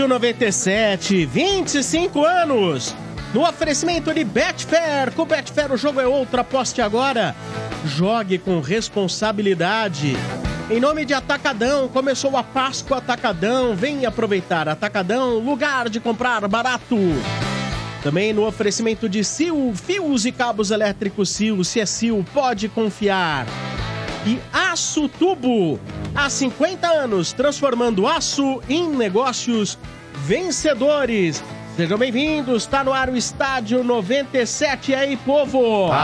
Estádio 97, 25 anos. No oferecimento de Betfair. Com Betfair o jogo é outro, aposte agora. Jogue com responsabilidade. Em nome de Atacadão, começou a Páscoa Atacadão. Vem aproveitar Atacadão, lugar de comprar barato. Também no oferecimento de Sil, fios e cabos elétricos Sil. Se é Sil, pode confiar. E Aço Tubo, há 50 anos, transformando aço em negócios vencedores. Sejam bem-vindos, está no ar o Estádio 97 aí, povo! Boa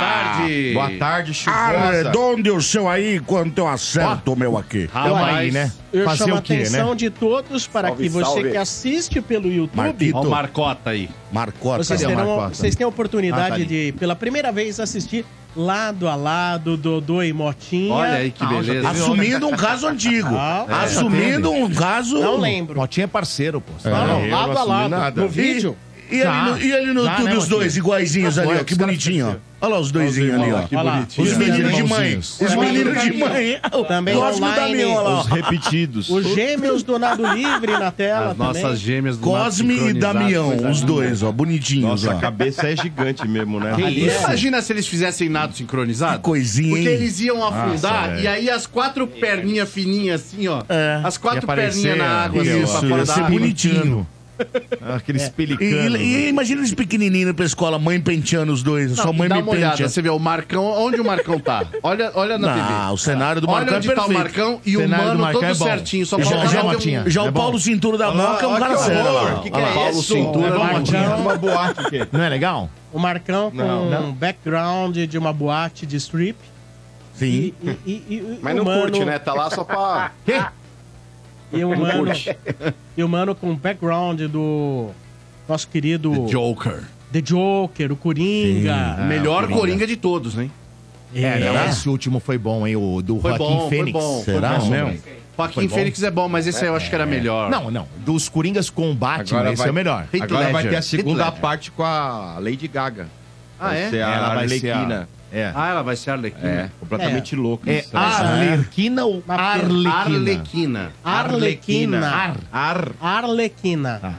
tarde. Boa tarde, chuvosa. Arredonde o seu aí enquanto eu acerto o meu aqui. Calma aí, né? Eu Fazer chamo a o quê, atenção né? de todos para Salve, que você salve. que assiste pelo YouTube, Marquito. Ó Marcota aí. Marcota. vocês, terão, Marcota? vocês têm a Ah, oportunidade tá ali. de, pela primeira vez, assistir lado a lado, Dodô e Motinha. Olha aí que beleza. Assumindo um caso antigo. Ah, é. Assumindo um caso. Não lembro. Motinha é parceiro, pô. Não, não, Eu lado a lado. nada. No vídeo. E, Já. ali no, e ali no Já, YouTube né, os dois Motinha? iguaizinhos ali, ó. Que os caras bonitinho, ó. Olha lá os doisinhos ali, ó. Que Olha lá. bonitinho. Os Os meninos de mãe. Os É. meninos de mãe. Também Cosme e online. Damião, olha lá. Os repetidos. Os gêmeos do Nado Livre na tela As também. nossas gêmeas do Cosme lado e Damião, os dois, ó. Bonitinhos, Nossa, a ó. cabeça é gigante mesmo, né? Ali é- Imagina se eles fizessem nado sincronizado. Que coisinha, Porque hein? eles iam afundar Nossa, e aí as quatro perninhas fininhas assim, ó. É. As quatro aparecer, perninhas na água, assim, Isso, pra fora ia da ser água. bonitinho. Aqueles E, pelicanos. e- e imagina eles pequenininhos indo pra escola, mãe penteando os dois. Não, Sua mãe dá me uma olhada, penteia. você vê o Marcão, onde o Marcão tá? Olha, olha na TV. Não, o cenário do Marcão Olha é onde tá o. Marcão e o do mano Marcão todo é certinho. Só Já- falta já, um-. Já É o. Paulo Cintura da Moca é um cara sério. olha lá. Que que é Paulo Cintura, É não. Motinha. Uma boate. Não é legal? O Marcão com um background de uma boate de strip. Sim. E, e, e, e- Mas não o mano- curte, né? Tá lá só pra. E o mano, e o mano com o background do nosso querido Joker. The Joker, o Coringa. O melhor Coringa de todos, hein? É, não, Será? esse último foi bom, hein? O do Foi Joaquim bom, foi Fênix. bom. Será foi bom. mesmo? Joaquim Foi bom. Fênix é bom, mas esse aí eu acho que era melhor. Não, não. Dos Coringas com Batman, Agora esse vai- é o melhor. Agora vai ter a segunda parte com a Lady Gaga. Ah, é? Ser a Ela vai ser a-. É. Ah, ela vai ser Arlequina. É, completamente louca. É. Arlequina ou Arlequina? Arlequina. Arlequina. Ar, ar. Arlequina.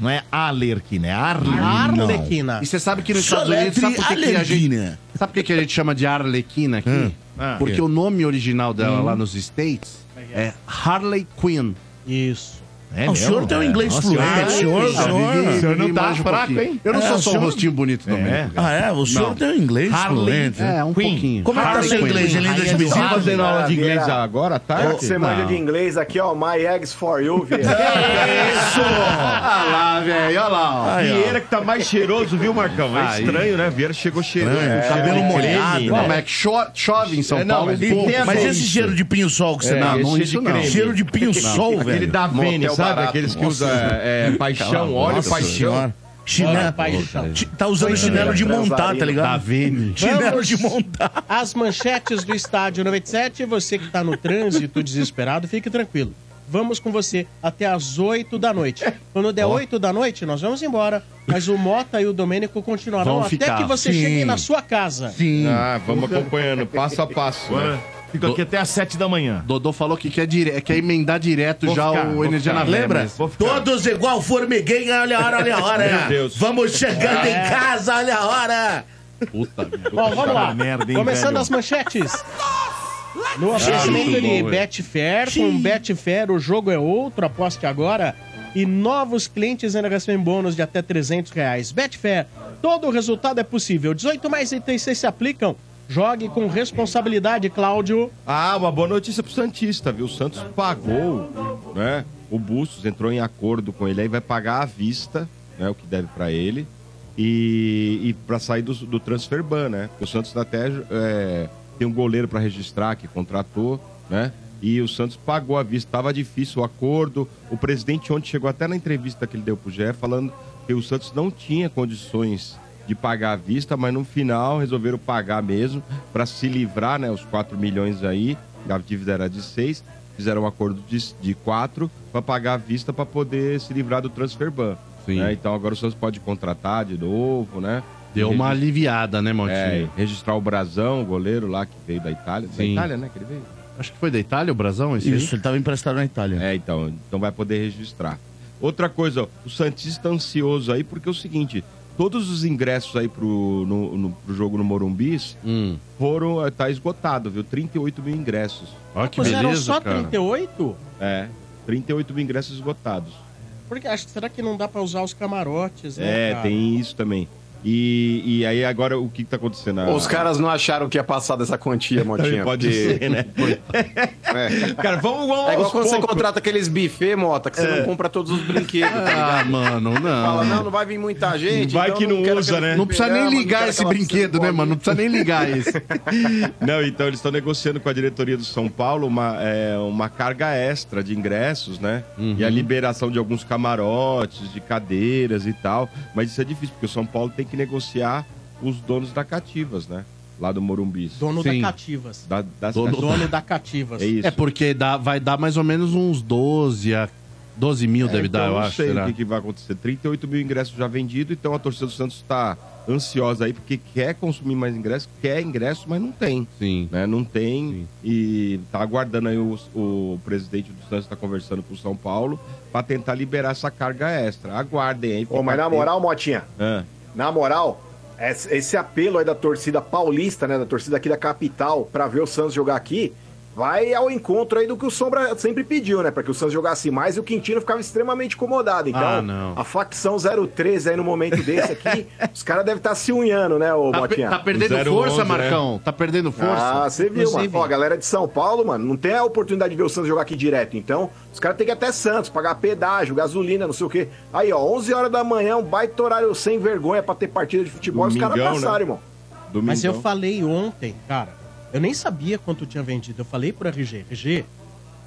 Não é Alerquina, é Arlequina. Arlequina. E você sabe que nos Estados Unidos, sabe por que, que a gente, sabe por que, a gente chama de Arlequina aqui? Ah, Porque o nome original dela lá nos States é Harley Quinn. Isso. É O senhor tem um inglês Nossa, fluente, senhor- senhor, Ah, senhor. vive- O senhor não tá um fraco, hein? Eu não É, sou o só um senhor- rostinho bonito também. É. Ah, é? O senhor Não. tem um inglês Harley- fluente. né? É, um Queen. pouquinho. Como é que tá seu inglês, do Bezerra? Tá fazendo aula de inglês agora, à tarde? Você manja de inglês aqui, ó. My eggs for you, Vieira. Olha lá, velho, olha lá. ó. Vieira que tá mais cheiroso, viu, Marcão? É estranho, né? Vieira chegou cheiroso. Cabelo molhado, Não, né? mas é que cho- chove em São É, Paulo. mas um esse isso. cheiro de pinho-sol que você É, dá? cheiro isso de não. creme. Cheiro de pinho-sol, Aquele velho. da Vene, Motel sabe? barato. Aqueles que usam é, paixão, óleo Nossa paixão. senhora. Chinelo. Tá usando chinelo de montar, tá ligado? Vene. Chinelo Vamos. de montar. As manchetes do Estádio 97. Você que está no trânsito desesperado, fique tranquilo. Vamos com você até às 8 da noite. Quando der 8 da noite, nós vamos embora. Mas o Mota e o Domênico continuarão até que você Sim. chegue na sua casa. Sim. Ah, vamos acompanhando, passo a passo. né? Fico aqui até às sete da manhã. Dodô falou que quer, dire... quer emendar direto Vou já ficar, o Energia ficar. na Lembra? mas- Todos igual formiguinha, olha a hora, olha a hora. Deus. Vamos chegando em casa, olha a hora. Puta merda. Bom, vamos lá. merda, hein, Começando velho? as manchetes. No oferecimento de bom, Betfair, com Betfair o jogo é outro, aposte agora. E novos clientes ainda recebem bônus de até 300 reais. Betfair, todo o resultado é possível. 18 mais itens se aplicam. Jogue com responsabilidade, Cláudio. Ah, uma boa notícia pro Santista, viu? O Santos pagou, né? O Bustos entrou em acordo com ele, aí vai pagar à vista, né? O que deve pra ele. E, e para sair do, do transfer ban, né? O Santos até é, tem um goleiro pra registrar que contratou, né? E o Santos pagou à vista. Tava difícil o acordo. O presidente ontem chegou até na entrevista que ele deu pro GE falando que o Santos não tinha condições de pagar à vista, mas no final resolveram pagar mesmo para se livrar, né? Os 4 milhões aí, a dívida era de 6, fizeram um acordo de, de 4 para pagar à vista para poder se livrar do transfer ban. Sim. né? Então agora o Santos pode contratar de novo, né? Deu uma aliviada, né, é, Montinho? registrar o Brasão, o goleiro lá que veio da Itália. Da Sim. Itália, né? Que ele veio. Acho que foi da Itália, o Brasão, esse aí? Isso, ele tava emprestado na Itália. É, então, então vai poder registrar. Outra coisa, ó, o Santista ansioso aí, porque é o seguinte, todos os ingressos aí pro, no, no- pro jogo no Morumbis Hum. foram, eh, tá esgotado, viu? 38 mil ingressos. Ó, que Mas eram beleza, só cara. 38? É, 38 mil ingressos esgotados. Porque acho, será que não dá pra usar os camarotes, né? É, cara? tem isso também. E, e aí agora o que, que tá acontecendo? Os caras não acharam que ia passar dessa quantia, Motinha. Pode porque- ser, né? É. Cara, vamos, vamos É igual quando você contrata aqueles buffet, Mota, que você não compra todos os brinquedos, tá Ah, mano, Fala, não. não, não vai vir muita gente. Vai então que não quero usa, né? Não precisa nem não ligar esse brinquedo, né, mano? Não precisa nem ligar esse. Não, então eles estão negociando com a diretoria do São Paulo uma, é, uma carga extra de ingressos, né? E a liberação de alguns camarotes, de cadeiras e tal. Mas isso é difícil, porque o São Paulo tem que negociar os donos da Cativas, né? Lá do Morumbis. Dono Sim. da Cativas. Da, das Dono- Cativas. Dono da Cativas. É isso. É porque dá, vai dar mais ou menos uns 12 a 12 mil, É, deve então dar, eu não acho. sei será? o que, que vai acontecer. 38 mil ingressos já vendidos, então a torcida do Santos está ansiosa aí, porque quer consumir mais ingressos, quer ingresso, mas não tem. Sim. né? Não tem. Sim. E tá aguardando aí o, o presidente do Santos está conversando com o São Paulo para tentar liberar essa carga extra. Aguardem aí. Ô, mas na moral, Motinha, Ah, na moral, esse apelo aí da torcida paulista, né, da torcida aqui da capital, pra ver o Santos jogar aqui, vai ao encontro aí do que o Sombra sempre pediu, né, pra que o Santos jogasse mais e o Quintino ficava extremamente incomodado. Então, Ah, não. a facção 013 aí no momento desse aqui, os caras devem estar se unhando, né, ô Tá, Motinha? tá perdendo 011, força, né? Marcão? Tá perdendo força? Ah, você viu, Inclusive- mano. Pô, a galera de São Paulo, mano, não tem a oportunidade de ver o Santos jogar aqui direto. Então, os caras têm que ir até Santos, pagar pedágio, gasolina, não sei o quê. Aí, ó, 11 horas da manhã, um baita horário sem vergonha pra ter partida de futebol. os caras Domingão, passaram, né? irmão. domingão. Mas eu falei ontem, cara, eu nem sabia quanto tinha vendido. Eu falei pro RG, RG,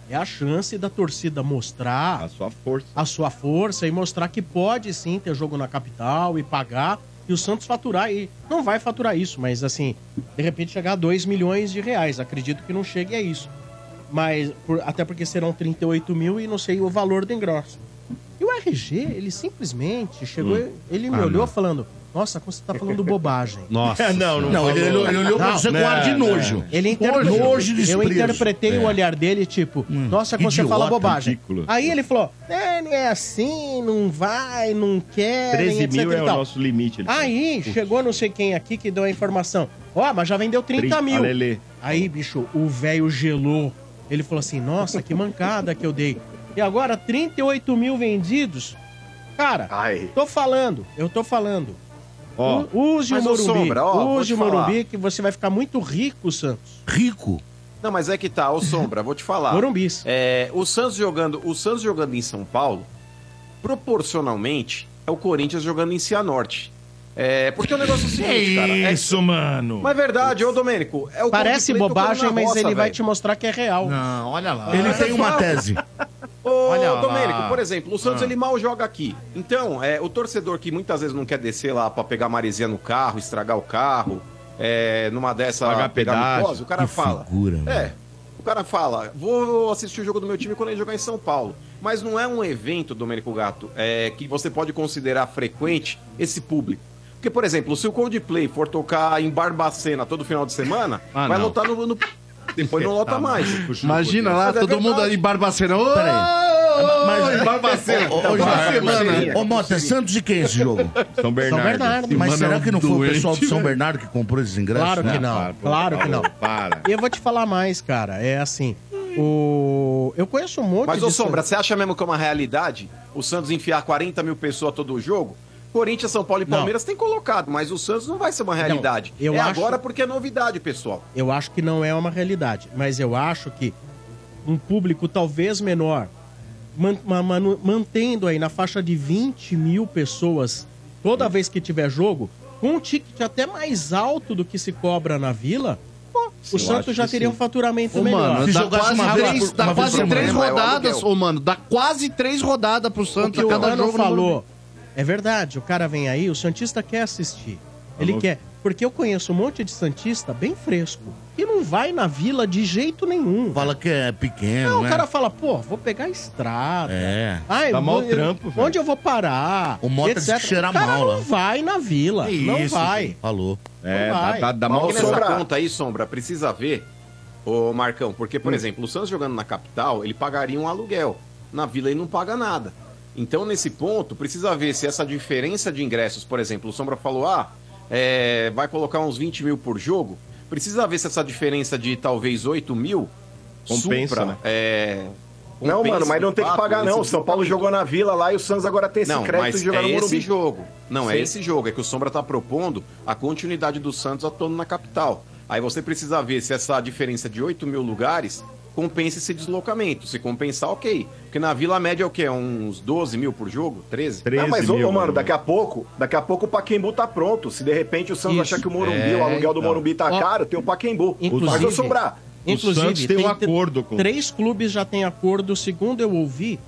é a chance da torcida mostrar A sua força. a sua força e mostrar que pode sim ter jogo na capital e pagar e o Santos faturar e não vai faturar isso, mas assim, de repente chegar a 2 milhões de reais. Acredito que não chegue a isso. Mas por- até porque serão 38 mil e não sei o valor do ingresso. E o RG, ele simplesmente chegou, ele me Ah, olhou não. falando: Nossa, como você tá falando bobagem. Nossa. não, Não, ele, ele, ele olhou pra Não, você com ar de não, nojo. Ele interpretou. Nojo e eu desprezo. interpretei o olhar dele, tipo, nossa, como você idiota, fala bobagem. ridículo. Aí ele falou: é, não é assim, não vai, não quer. 13 etc mil é o tal." nosso limite. ele falou. Aí chegou não sei quem aqui que deu a informação. Ó, mas já vendeu 30 Trinta- mil. Alelê. Aí, bicho, o velho gelou. Ele falou assim: Nossa, que mancada que eu dei. E agora, 38 mil vendidos? Cara, Ai. tô falando, eu tô falando. Ó, Use o Morumbi. Sombra, ó, use o. Morumbi que você vai ficar muito rico, Santos. Rico. Não, mas é que tá, ô Sombra, vou te falar. Morumbis. É, o Santos jogando, o Santos jogando em São Paulo, proporcionalmente, é o Corinthians jogando em Cianorte. É, porque o negócio é o seguinte, cara. é- Isso, mano. mas é verdade, ô Domênico. É o Parece bobagem, mas roça, ele vai velho. te mostrar que é real. Não, olha lá. Ele tem uma tese. Ô, Olha lá. Domênico, por exemplo, o Santos Ah. ele mal joga aqui. Então, é, o torcedor que muitas vezes não quer descer lá pra pegar maresia no carro, estragar o carro, é, numa dessa Pagar pegar pedágio. micose, o cara Que fala. figura, mano. é, o cara fala, vou assistir o jogo do meu time quando ele jogar em São Paulo. Mas não é um evento, Domênico Gato, é, que você pode considerar frequente esse público. Porque, por exemplo, se o Coldplay for tocar em Barbacena todo final de semana, Ah, vai não. lotar no, no- Depois não lota mais. Imagina lá, Mas é todo mundo verdade. ali em Barbacena. Ô, Peraí. ô, Mas- em Barbacena. Ô, ô, vai, Jorge, pulseirinha. ô, Mota, é Santos e quem esse jogo? São Bernardo. São Bernardo. Mas Mano, será que não foi o pessoal de São. Bernardo que comprou esses ingressos? Claro que não. Claro que não. Para. E eu vou te falar mais, cara. É assim. O... Eu conheço um monte Mas, de. ô Sombra, você acha mesmo que é uma realidade o Santos enfiar 40 mil pessoas todo o jogo? Corinthians, São Paulo e Não. Palmeiras tem colocado, mas o Santos não vai ser uma realidade. eu é acho- agora porque é novidade, pessoal. Eu acho que não é uma realidade. Mas eu acho que um público talvez menor, man- ma- manu- mantendo aí na faixa de 20 mil pessoas toda vez que tiver jogo, com um ticket até mais alto do que se cobra na vila, pô, o Santos já teria sim. um faturamento Ô, melhor. mano, Se dá jogasse quase uma três, por- dá quase três é o rodadas, ô, mano. Dá quase três rodadas pro o Santos que a o cada Mano jogo. falou. É verdade. O cara vem aí, o Santista quer assistir. Ele Alô? quer. Porque eu conheço um monte de Santista bem fresco. Que não vai na vila de jeito nenhum. Fala que é pequeno, Não, né? o cara fala, pô, vou pegar a estrada. É. Ai, Dá eu mau vou- trampo, velho. Onde eu vou parar? O Mota etc. disse que cheira O cara mal lá. não vai na vila. É não isso, vai. gente. Falou. É, Não dá, vai. dá, dá Mas mal que nessa sombra. conta aí, Sombra, precisa ver ô Marcão, porque, por exemplo, o Santos jogando na capital, ele pagaria um aluguel. Na Vila ele não paga nada. Então, nesse ponto, precisa ver se essa diferença de ingressos, por exemplo, o Sombra falou, ah, é, vai colocar uns 20 mil por jogo. Precisa ver se essa diferença de talvez 8 mil Compensa, supra, né? é, Não, compensa mano, mas não tem que pagar, não. O São Paulo jogou na Vila lá e o Santos agora tem esse não, crédito mas de jogar é no esse jogo. Não, é Sim. esse jogo. É que o Sombra tá propondo a continuidade do Santos atuando na capital. Aí você precisa ver se essa diferença de 8 mil lugares compensa esse deslocamento. Se compensar, ok. Porque na Vila a média é o quê? Uns 12 mil por jogo? 13? 13 Não, mas, ô, mil, ô, mano, daqui a pouco, daqui a pouco o Paquembu tá pronto. Se de repente o Santos Isso. achar que o Morumbi, É, o aluguel do então. Morumbi tá Ó, caro, tem o Paquembu. inclusive- Mas eu sobrar. O Santos tem um tr- acordo com- Três clubes já têm acordo, segundo eu ouvi,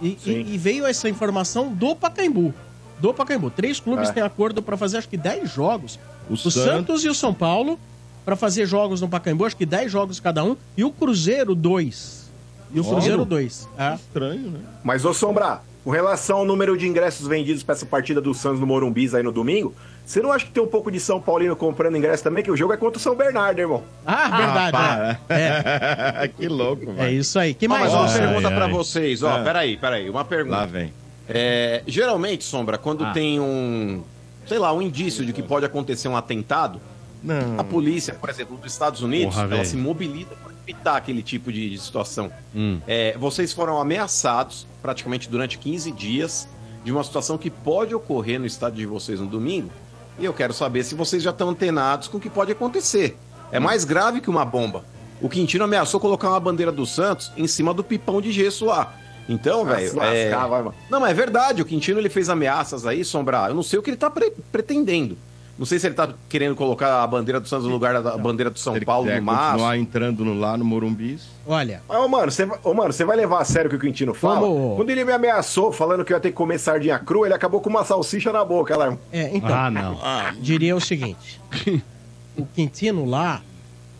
e, e- e veio essa informação do Pacaembu. Do Pacaembu. Três clubes É. têm acordo para fazer acho que 10 jogos. O O, Santos... Santos e o São Paulo para fazer jogos no Pacaembu, acho que 10 jogos cada um, e o Cruzeiro 2. E o Cruzeiro 2. É. Estranho, né? Mas, ô Sombra, com relação ao número de ingressos vendidos pra essa partida do Santos no Morumbi aí no domingo, você não acha que tem um pouco de São Paulino comprando ingresso também? Que o jogo é contra o São Bernardo, irmão. Ah, verdade. para. é. que louco, É, é velho. isso aí. Que Ó, mais? mas uma pergunta pra ai. vocês, ó. Ah. Peraí, peraí. Uma pergunta. Lá vem. É, geralmente, Sombra, quando Ah. tem um, sei lá, um indício de que pode acontecer um atentado, Não. a polícia, por exemplo, dos Estados Unidos, Porra, ela velho. se mobiliza para evitar aquele tipo de, de situação. Hum. É, vocês foram ameaçados praticamente durante 15 dias de uma situação que pode ocorrer no estádio de vocês no domingo. E eu quero saber se vocês já estão antenados com o que pode acontecer. É mais grave que uma bomba. O Quintino ameaçou colocar uma bandeira do Santos em cima do pipão de gesso lá. Então, velho. é... lascar, vai, mano. Não, mas é verdade. O Quintino ele fez ameaças aí, Sombra. Eu não sei o que ele tá pre- pretendendo. Não sei se ele tá querendo colocar a bandeira do Santos no lugar da bandeira do São ele Paulo no Márcio. continuar entrando no- lá no Morumbi. Olha, Mas, Ô, mano, você, vai- ô, mano, você vai levar a sério o que o Quintino fala? Vamos. Quando ele me ameaçou falando que eu ia ter que comer sardinha crua, ele acabou com uma salsicha na boca, lá. é, então. Ah, não. diria o seguinte: o Quintino lá,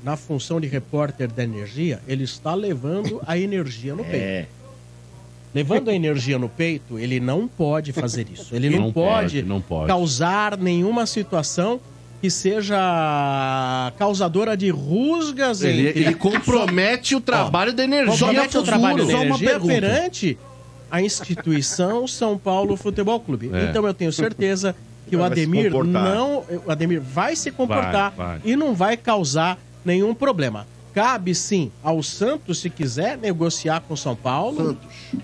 na função de repórter da energia, ele está levando a energia no peito. É. Levando a energia no peito, ele não pode fazer isso. Ele não, Não pode, pode, não pode. causar nenhuma situação que seja causadora de rusgas Ele, entre ele compromete o trabalho da energia compromete o trabalho da futuro. Só uma energia perante a instituição São Paulo Futebol Clube. É. Então eu tenho certeza que o Ademir não, o Ademir vai se comportar Vai, vai. e não vai causar nenhum problema. Cabe sim ao Santos, se quiser, negociar com São Paulo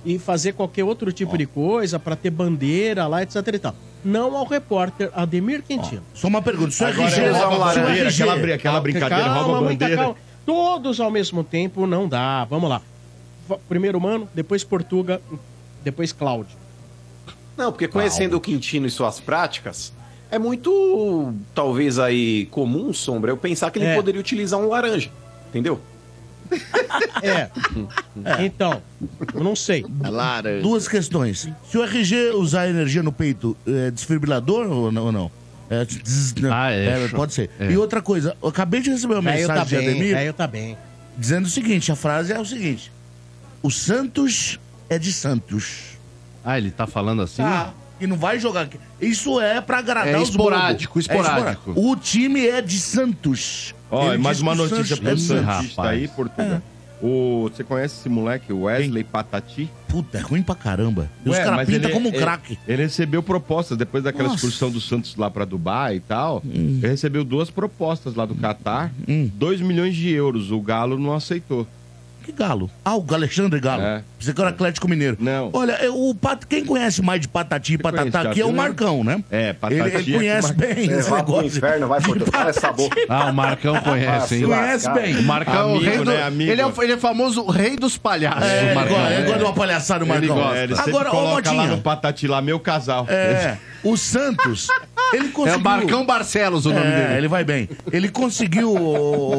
e fazer qualquer outro tipo de coisa para ter bandeira lá, etc e tal. Não ao repórter Ademir Quintino. Só uma pergunta. O Agora RG, é RG aquela, aquela brincadeira, Calma, rouba muita bandeira. calma. Todos ao mesmo tempo não dá. Vamos lá. Primeiro Mano, depois Portuga, depois Cláudio. Não, porque conhecendo o Quintino e suas práticas, é muito, talvez aí, comum, Sombra, eu pensar que ele É. poderia utilizar um laranja. Entendeu? É. Então, eu não sei. Duas questões. Se o RG usar energia no peito, é desfibrilador ou não? ou não? É, des-. Ah, é, É, pode ser. É. E outra coisa, eu acabei de receber uma Velho tá mensagem de bem, Ademir velho tá bem. dizendo o seguinte: a frase é o seguinte: O Santos é de Santos. Ah, ele tá falando assim? Tá. E não vai jogar aqui. Isso é pra agradar É os esporádico, bobos. esporádico. O time é de Santos. Ó, Ele mais uma notícia Santos pro é de Santos. Santista Rapaz. aí, Portugal. O, você conhece esse moleque, o Wesley Patati? Puta, é ruim pra caramba. E os Ué, caras mas pintam como ele- craque. Ele recebeu propostas depois daquela Nossa. excursão do Santos lá pra Dubai e tal. Hum. Ele recebeu duas propostas lá do Catar, Hum. 2 milhões de euros. O Galo não aceitou. Que galo? Ah, o Alexandre Galo. É. Você que era Atlético Mineiro. Não. Olha, eu- o Pat... quem conhece mais de Patati e Patatá conhece, aqui é o Thiago? Marcão, né? É, Patati Ele, ele é conhece que bem É, esse vai pro negócio. inferno, vai por Cala essa boca. Ah, o Marcão conhece, hein? Conhece bem. O Marcão é o Amigo, rei do... né? Amigo. Ele, é o, ele é famoso rei dos palhaços. É, o Marcão. gosta, ele gosta de uma palhaçada, o Ele, Marcão. gosta, ele sempre Agora, ô coloca lá Motinha, no Patati lá, meu casal. é, o Santos, ele É conseguiu... o Marcão Barcelos o nome É, dele. ele vai bem. Ele conseguiu,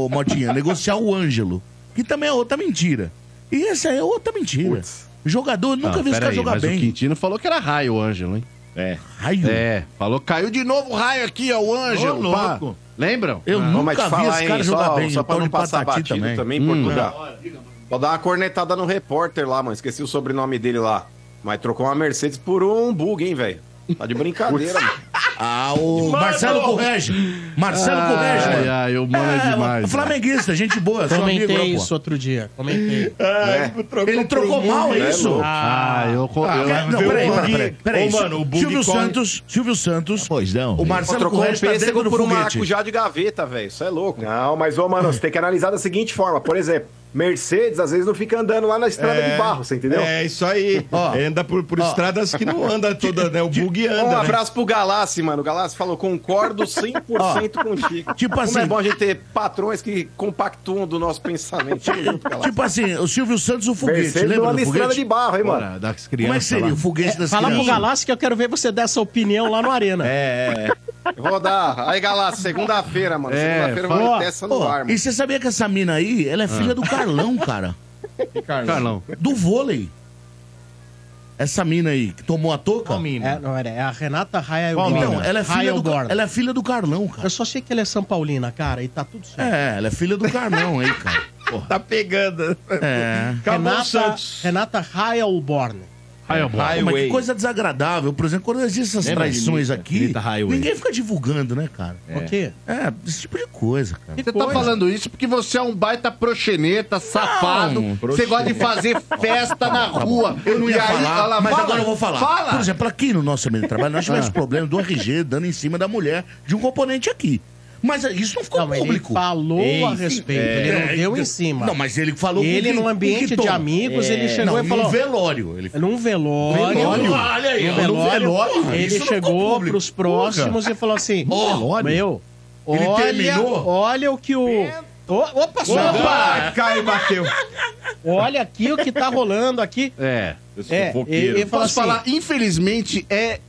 Motinha, negociar o Ângelo, que também é outra mentira. E essa é outra mentira. Jogador, eu nunca Não, vi esse pera cara aí, jogar mas o bem. Quintino falou que era raio o Ângelo, hein? É. Raio. É, falou, caiu de novo o raio aqui, ó, o Ângelo. Ô. Lembram? Eu Ô, nunca mas te vi falar, esse cara hein, jogar só, bem. só o pra não passar batido também. também, Hum. Portugal. Vou dar uma cornetada no repórter lá, mano. Esqueci o sobrenome dele lá. Mas trocou uma Mercedes por um bug, hein, velho? Tá de brincadeira, mano. Ah, o Marcelo Correge. Marcelo Correge, Ai, mano. ai, o mano é demais. Flamenguista, gente boa, seu amigo, Comentei né, pô? isso outro dia. Comentei. É. Ele trocou mal, é isso? Ah, eu, Ah, eu não, peraí, peraí, peraí, peraí. Ô, mano, o Silvio corre- Santos, Silvio Santos, Pois não. o Marcelo Trocou um Correge tá dentro por um maracujá de gaveta, velho. Isso é louco. Não, mas, ô, mano, você tem que analisar da seguinte forma. Por exemplo, Mercedes, às vezes, não fica andando lá na estrada de barro, você entendeu? É isso aí. Ó. Anda por, por Ó. estradas que não anda toda, né? O bug Um anda, né? abraço pro Galassi, mano. O Galassi falou, concordo 100% contigo. Tipo Como assim- é bom a gente ter patrões que compactuam do nosso pensamento. Tipo assim, o Silvio Santos, o foguete, Mercedes não lembra anda do em estrada de barro, hein, mano? Das Como é que crianças seria lá. o foguete das Fala pro crianças? Galassi que eu quero ver você dar essa opinião lá no Arena. É, Eu Vou dar. Aí, Galassi, segunda-feira, mano. É, Segunda-feira vai ter essa no ar, mano. e você sabia que essa mina aí, ela é filha do Carlão, cara? Carlão. Do vôlei. Essa mina aí, que tomou a touca? Qual mina? É, não, era, é a Renata Então, Heilborn. ela é, filha do, ela é filha do Carlão, cara. Eu só sei que ela é São Paulina, cara, e tá tudo certo. É, ela é filha do Carlão aí, cara. tá pegando. É. Renata. Renata Heilborn. Pô, mas que coisa desagradável. Por exemplo, quando existem essas Lembra traições aqui, Highway. ninguém fica divulgando, né, cara? O quê? É, esse tipo de coisa, cara. Você tá falando isso porque você é um baita proxeneta, safado. Não, você gosta de fazer festa na rua. Eu não ia aí, falar, mas fala, agora eu vou falar. Fala. Por exemplo, aqui no nosso ambiente de trabalho, nós tivemos problema do RG dando em cima da mulher de um componente aqui. Mas isso não ficou Não, mas ele público. falou Ei, a respeito, ele não É, deu em cima. Não, mas ele falou Ele, num ambiente de amigos, ele chegou não, e falou... num velório. Ele Num velório. Velório? Olha aí, no velório, velório, porra, ele chegou público. pros próximos e falou assim: Ó, Meu, Ele olha, terminou? olha o que o. Ô, opa, só! Opa! Cai e bateu. Olha aqui o que tá rolando aqui. É. Esse É, fofoqueiro. ele- ele falou Posso assim, falar, infelizmente, é.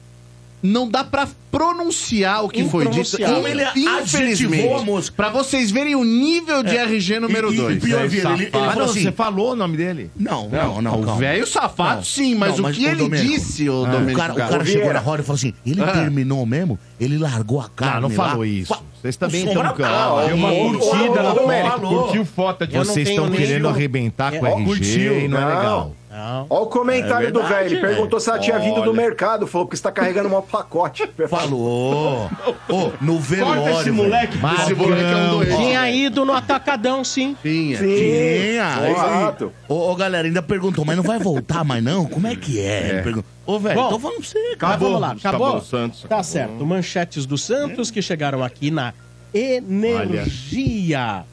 Não dá pra pronunciar o que foi dito. Impronunciável. Como ele adjetivou a moça. Pra vocês verem o nível de RG número E- e- 2. e pior, Vieira, ele, ele Mas falou não, assim... você falou o nome dele? Não, não, não, o calma. velho safado, Não. sim, mas Não, o que ô, ele Domênico, disse, o ah, Domênico o cara, o cara chegou na roda e falou assim: ele terminou mesmo? Ele largou a carne. não falou lá. isso. Vocês também O estão com tá, Deu uma curtida na foto. Curtiu foto não Vocês estão querendo arrebentar com É, o RG curtiu, e não é não. legal. Não. Olha o comentário É do verdade, velho. Ele velho. perguntou se ela tinha vindo do Olha. mercado. Falou porque você tá carregando um pacote. Falou. Ô, no velório. Corta esse velho. moleque. Esse moleque é um doente. Tinha ido no atacadão, sim. Tinha. Tinha. Exato. Ô, ô, galera, ainda perguntou, mas não vai voltar mais não? Como é que é? Perguntou. Ô, velho, tô falando pra você, cara. Mas vamos lá, acabou? Acabou o Santos, Tá acabou. certo. Manchetes do Santos que chegaram aqui na Energia.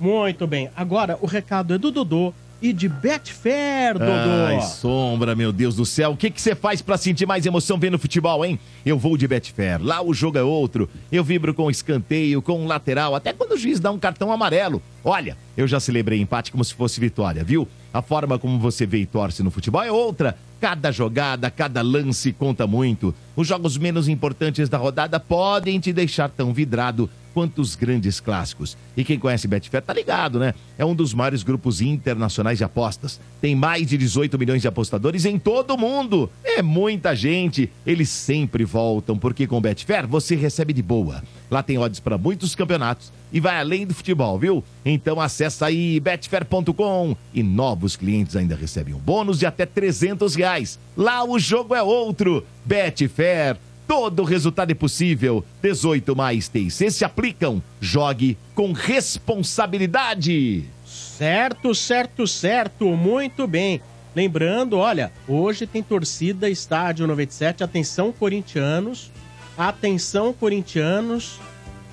Muito bem. Agora o recado é do Dodô e de Betfair, Dodô. Ai, sombra, meu Deus do céu. O que você faz pra sentir mais emoção vendo futebol, hein? Eu vou de Betfair. Lá o jogo é outro. Eu vibro com escanteio, com lateral, até quando o juiz dá um cartão amarelo. Olha, eu já celebrei empate como se fosse vitória, viu? A forma como você vê e torce no futebol é outra. Cada jogada, cada lance conta muito. Os jogos menos importantes da rodada podem te deixar tão vidrado quanto os grandes clássicos. E quem conhece Betfair tá ligado, né? É um dos maiores grupos internacionais de apostas. Tem mais de 18 milhões de apostadores em todo o mundo. É muita gente. Eles sempre voltam, porque com Betfair você recebe de boa. Lá tem odds para muitos campeonatos e vai além do futebol, viu? Então acessa aí betfair.com e novos clientes ainda recebem um bônus de até 300 reais. Lá o jogo é outro. Betfair. Todo resultado é possível. 18 mais TIC se aplicam. Jogue com responsabilidade. Certo, certo, certo. Muito bem. Lembrando, olha, hoje tem torcida Estádio 97. Atenção, corintianos. Atenção, corintianos.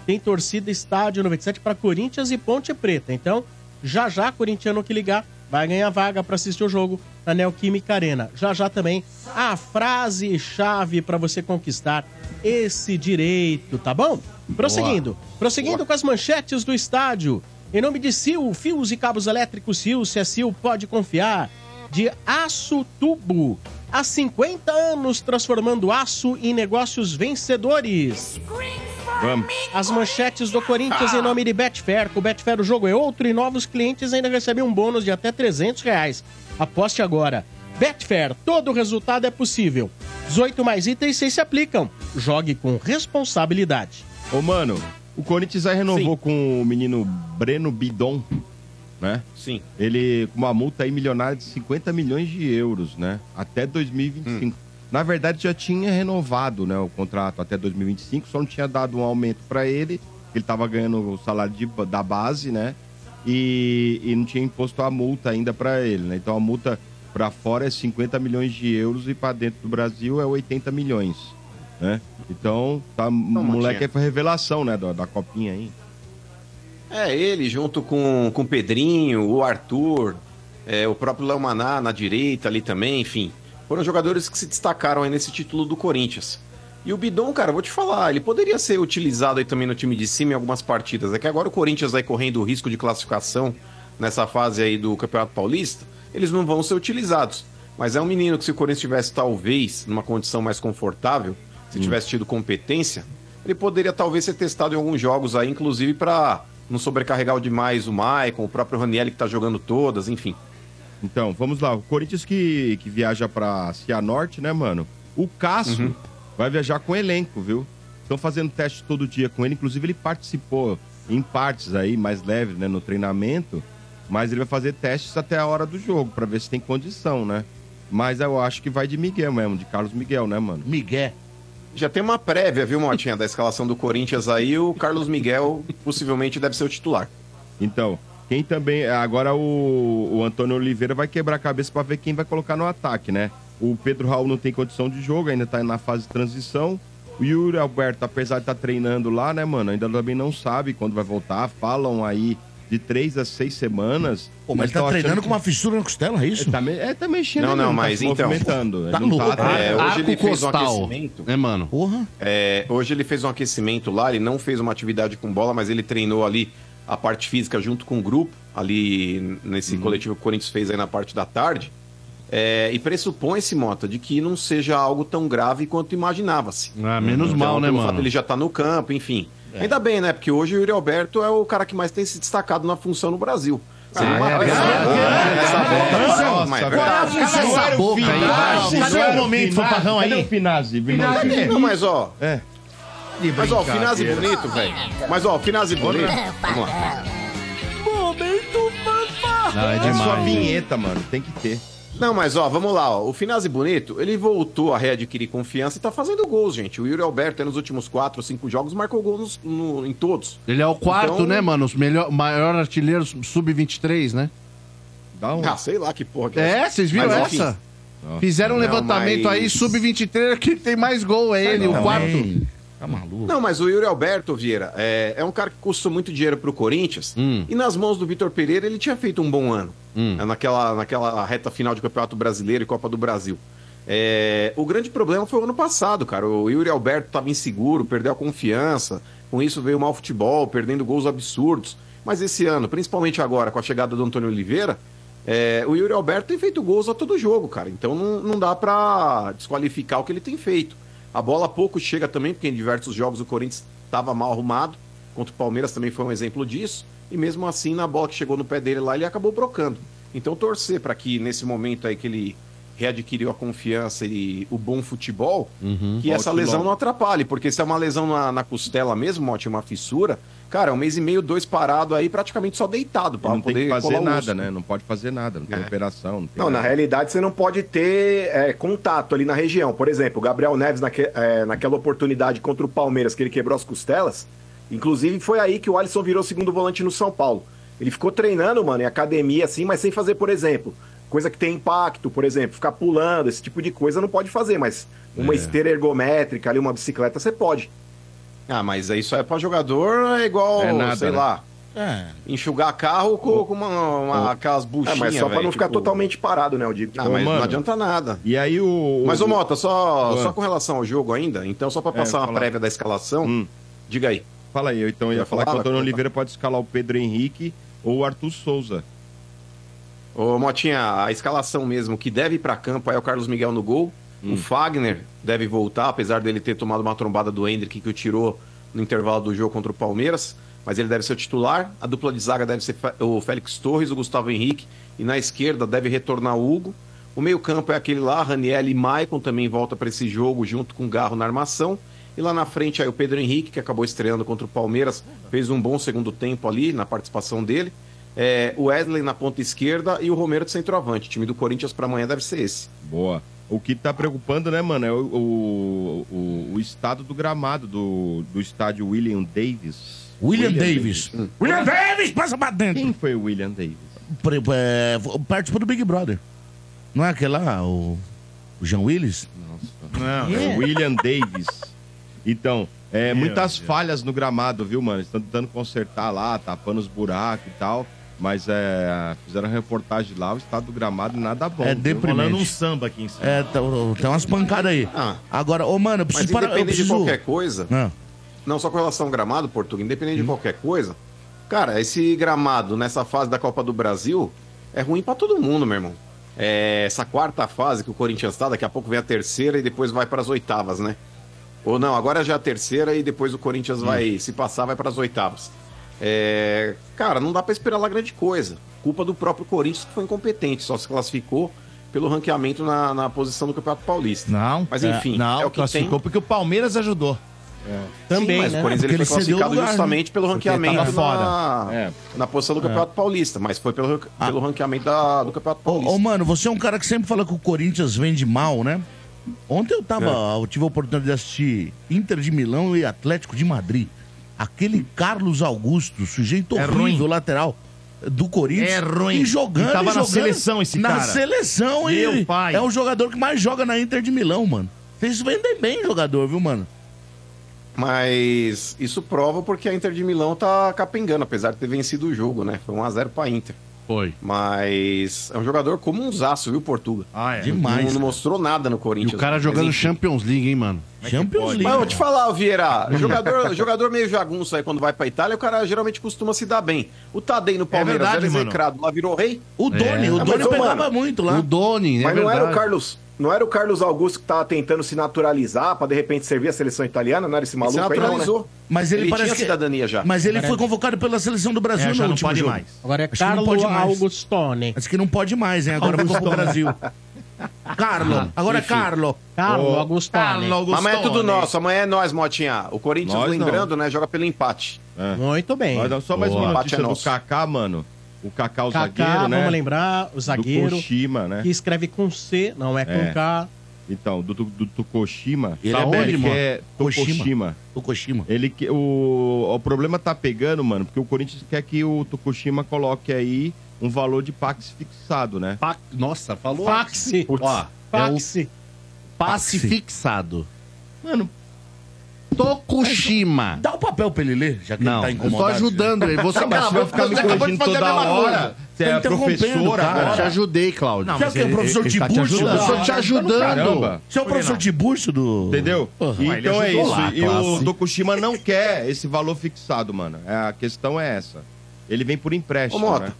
Tem torcida Estádio 97 para Corinthians e Ponte Preta. Então, já já, corintiano que ligar, vai ganhar vaga para assistir o jogo na Neoquímica Arena. Já já também a frase-chave para você conquistar esse direito, tá bom? Prosseguindo. Prosseguindo com as manchetes do estádio. Em nome de Sil, fios e cabos elétricos Sil, se é Sil, pode confiar. De Aço Tubo. Há 50 anos transformando aço em negócios vencedores. Vamos. As manchetes do Corinthians em nome de Betfair. Com o Betfair o jogo é outro e novos clientes ainda recebem um bônus de até 300 reais. Aposte agora. Betfair, todo resultado é possível. 18 mais itens 6 se aplicam. Jogue com responsabilidade. Ô, mano, o Corinthians aí renovou com o menino Breno Bidon, né? Sim. Ele com uma multa aí milionária de 50 milhões de euros, né? Até 2025. Na verdade, já tinha renovado né, o contrato até 2025, só não tinha dado um aumento para ele. Ele estava ganhando o salário de- da base, né? E, e não tinha imposto a multa ainda para ele, né? Então a multa para fora é 50 milhões de euros e para dentro do Brasil é 80 milhões, né? Então, tá, moleque aí foi revelação, né, da, da copinha aí. É, ele junto com, com o Pedrinho, o Arthur, é, o próprio Léo Maná na direita ali também, enfim. Foram jogadores que se destacaram aí nesse título do Corinthians. E o Bidon, cara, vou te falar, ele poderia ser utilizado aí também no time de cima em algumas partidas. É que agora o Corinthians vai correndo o risco de classificação nessa fase aí do Campeonato Paulista, eles não vão ser utilizados. Mas é um menino que se o Corinthians tivesse talvez numa condição mais confortável, se tivesse tido competência, ele poderia talvez ser testado em alguns jogos aí, inclusive para não sobrecarregar demais o Maicon, o próprio Ranielli que tá jogando todas, enfim. Então, vamos lá. O Corinthians que, que viaja pra Cianorte, né, mano? O Cássio vai viajar com elenco, viu? Estão fazendo teste todo dia com ele. Inclusive, ele participou em partes aí, mais leves, né, no treinamento. Mas ele vai fazer testes até a hora do jogo, pra ver se tem condição, né? Mas eu acho que vai de Miguel mesmo, de Carlos Miguel, né, mano? Miguel. Já tem uma prévia, viu, Motinha, da escalação do Corinthians aí, o Carlos Miguel possivelmente deve ser o titular. Então, quem também. Agora o, o Antônio Oliveira vai quebrar a cabeça pra ver quem vai colocar no ataque, né? O Pedro Raul não tem condição de jogo, ainda tá na fase de transição. O Yuri Alberto, apesar de estar treinando lá, né, mano, ainda também não sabe quando vai voltar. Falam aí de três a seis semanas. Pô, mas ele tá treinando achando com uma fissura na costela, é isso? Ele tá, me- é, tá mexendo Não, não, tá mas então- movimentando. Tá não louco. tá É, hoje Arco ele fez um aquecimento. né, mano? Porra. É, hoje ele fez um aquecimento lá, ele não fez uma atividade com bola, mas ele treinou ali a parte física junto com o grupo, ali nesse Uhum. coletivo que o Corinthians fez aí na parte da tarde. É, e pressupõe-se, Mota, de que não seja algo tão grave quanto imaginava-se. Ah, menos Então, mal, né, pelo fato mano? dele já tá no campo, enfim. Ainda bem, né? Porque hoje o Yuri Alberto é o cara que mais tem se destacado na função no Brasil. Seria uma é, essa, é, é. Cala essa boca aí, vai. Cadê o momento, fanfarrão Cadê aí? o Finazzi? Não, mas ó, É. Mas ó, o Finazzi bonito, velho. Mas ó, o Finazzi bonito. Vamos lá. Não, é É sua demais. hein? vinheta, mano. Tem que ter. Não, mas ó, vamos lá, ó. O Finazzi bonito, ele voltou a readquirir confiança e tá fazendo gols, gente. O Yuri Alberto, aí, nos últimos 4 ou 5 jogos, marcou gols no- em todos. Ele é o quarto, Então- né, mano? Os melhor, maior artilheiro sub-23, né? Dá um. Ah, sei lá que porra que É, vocês viram Mas, enfim, essa? Fizeram um Não, levantamento mas- aí, sub-23, que tem mais gol, é ele, o quarto. Tá maluco. Não, mas o Yuri Alberto, Vieira, é, é um cara que custou muito dinheiro pro Corinthians. Hum. E nas mãos do Vitor Pereira, ele tinha feito um bom ano. Hum. né, Naquela, naquela reta final de Campeonato Brasileiro e Copa do Brasil. É, o grande problema foi o ano passado, cara. O Yuri Alberto estava inseguro, perdeu a confiança. Com isso veio o mau futebol, perdendo gols absurdos. Mas esse ano, principalmente agora, com a chegada do Antônio Oliveira, é, o Yuri Alberto tem feito gols a todo jogo, cara. Então não, não dá pra desqualificar o que ele tem feito. A bola pouco chega também, porque em diversos jogos o Corinthians estava mal arrumado. Contra o Palmeiras também foi um exemplo disso. E mesmo assim, na bola que chegou no pé dele lá, ele acabou brocando. Então torcer para que nesse momento aí que ele readquiriu a confiança e o bom futebol, que essa lesão não atrapalhe. Porque se é uma lesão na, na costela mesmo, Mote, uma fissura, cara, um mês e meio, dois parado aí, praticamente só deitado para não tem poder que fazer nada, né? Não pode fazer nada. Não tem É. operação. Não, tem Não, na realidade você não pode ter é, contato ali na região. Por exemplo, o Gabriel Neves, naque- é, naquela oportunidade contra o Palmeiras, que ele quebrou as costelas, inclusive foi aí que o Alisson virou segundo volante no São Paulo. Ele ficou treinando, mano, em academia assim, mas sem fazer, por exemplo, coisa que tem impacto, por exemplo, ficar pulando, esse tipo de coisa não pode fazer, mas uma esteira ergométrica ali, uma bicicleta, você pode. Ah, mas isso é para jogador, é igual, É nada, sei né? lá, É. enxugar carro com, com uma, uma- aquelas É, buchinhas, mas só pra velho, não ficar tipo- totalmente parado, né, eu digo. Ah, mas mano. não adianta nada. E aí o. Mas, ô o- Mota, só, Ah. só com relação ao jogo ainda, então só pra passar uma fala. prévia da escalação, Hum. diga aí. Fala aí, eu então ia Vai falar que o falar? Antônio Oliveira pode escalar o Pedro Henrique ou o Arthur Souza. Ô, Motinha, a escalação mesmo que deve ir pra campo é o Carlos Miguel no gol. Hum. O Fagner deve voltar, apesar dele ter tomado uma trombada do Hendrick que o tirou no intervalo do jogo contra o Palmeiras. Mas ele deve ser o titular. A dupla de zaga deve ser o Félix Torres, o Gustavo Henrique. E na esquerda deve retornar o Hugo. O meio-campo é aquele lá, Raniel e Maicon também volta para esse jogo junto com o Garro na armação. E lá na frente aí o Pedro Henrique, que acabou estreando contra o Palmeiras, fez um bom segundo tempo ali na participação dele. É, o Wesley na ponta esquerda e o Romero de centroavante. O time do Corinthians para amanhã deve ser esse. Boa. O que tá preocupando, né, mano, é o, o, o- o estado do gramado do, do estádio William Davis. William Davis. Hum. William Davis, passa pra dentro. Quem foi o William Davis? É, participou do Big Brother. Não é aquele lá, o, o Jean Willis? Não, é o William Davis. Então, é, muitas falhas no gramado, viu, mano? Estão tentando consertar lá, tapando os buracos e tal. Mas é, fizeram reportagem lá, o estado do gramado nada bom. É deprimente. Rolando um samba aqui em cima. É, tá- tem umas pancadas aí. Ah. Agora, ô, mano, eu Mas preciso parar. Eu independente preciso... de qualquer coisa, Não. não só com relação ao gramado, Portugal, independente de qualquer coisa, cara, esse gramado nessa fase da Copa do Brasil é ruim pra todo mundo, meu irmão. É, essa quarta fase que o Corinthians tá, daqui a pouco vem a terceira e depois vai para as oitavas, né? Ou não, agora já é a terceira e depois o Corinthians vai, se passar, vai para as oitavas. É, cara, não dá pra esperar lá grande coisa. Culpa do próprio Corinthians que foi incompetente, só se classificou pelo ranqueamento na, na posição do Campeonato Paulista. Não, Mas é, enfim, não, é o que classificou tem. porque o Palmeiras ajudou. Também, Sim, mas né? o Corinthians ele foi ele classificado lugar, né? justamente pelo Porque ranqueamento na, É. na posição do Campeonato Paulista, mas foi pelo, pelo ranqueamento da- do Campeonato Ô, Paulista. ô, mano, você é um cara que sempre fala que o Corinthians vende mal, né? Ontem eu tava, É. eu tive a oportunidade de assistir Inter de Milão e Atlético de Madrid. Aquele Carlos Augusto, sujeito É horrível, ruim. lateral do Corinthians. É ruim. E jogando, E tava e na jogando. seleção esse na cara. seleção, Meu pai. é o jogador que mais joga na Inter de Milão, mano. Vocês vendem bem jogador, viu, mano? Mas isso prova porque a Inter de Milão tá capengando, apesar de ter vencido o jogo, né? Foi 1x0 pra Inter. Foi. Mas é um jogador como um zaço, viu, Portuga? Ah, é. Demais. Não, não mostrou nada no E Corinthians. o cara Mas, jogando enfim. Champions League, hein, mano? Champions League. Mas eu vou te falar, Vieira, jogador, jogador meio jagunço aí quando vai pra Itália, o cara geralmente costuma se dar bem. O Tadei no Palmeiras verdade, era mano. execrado, lá virou rei. O Doni, É. o Ah, Doni mas, pegava mano, muito lá. O Doni, é Mas não era o verdade. Carlos, não era o Carlos Augusto que tava tentando se naturalizar pra de repente servir a seleção italiana, não era esse maluco se aí, não, né? naturalizou. Mas ele, Ele parece tinha que... cidadania já. Mas ele Agora foi é- convocado pela seleção do Brasil É, já no não último pode jogo. mais. Agora é Acho que não Carlo pode mais. Augustone. Acho que não pode mais, hein? Agora vai pro Brasil. Carlo. Agora é Enfim. Carlo. Carlo Ô, Augustone. Carlo Augustone. Amanhã é tudo nosso, amanhã é nós, Motinha. O Corinthians, Nós não. lembrando, né, joga pelo empate. Muito bem. Mas não, só mais Boa. uma Empate é notícia do. Kaká, mano. O Kaká, o Kaká, zagueiro, né? vamos lembrar, o zagueiro Do Koshima, né? que escreve com C, não é com É. K. Então, do, do, do Tokushima. Ele Tá é onde, mano? quer Koshima. Tokushima. O Koshima. Ele que o, o problema tá pegando, mano, porque o Corinthians quer que o Tokushima coloque aí um valor de Pax fixado, né? Pa- Nossa, falou. Faxi. Ó, é o Faxi. passe fixado. Mano, Tokushima. Dá o papel pra ele ler, já que Não, ele tá eu tô incomodado. ajudando ele. Você, ficar me você acabou de corrigindo fazer a toda mesma hora. coisa. Você é Tá interrompendo, professora cara. Eu te ajudei, Cláudio. Você é o quê? O professor Tiburcio? Eu tô te ajudando. Caramba. Você é o professor Tiburcio do... Entendeu? Então é isso. e o. Tokushima não quer esse valor fixado, mano. É, A questão é essa. Ele vem por empréstimo, Ô, Mota. né?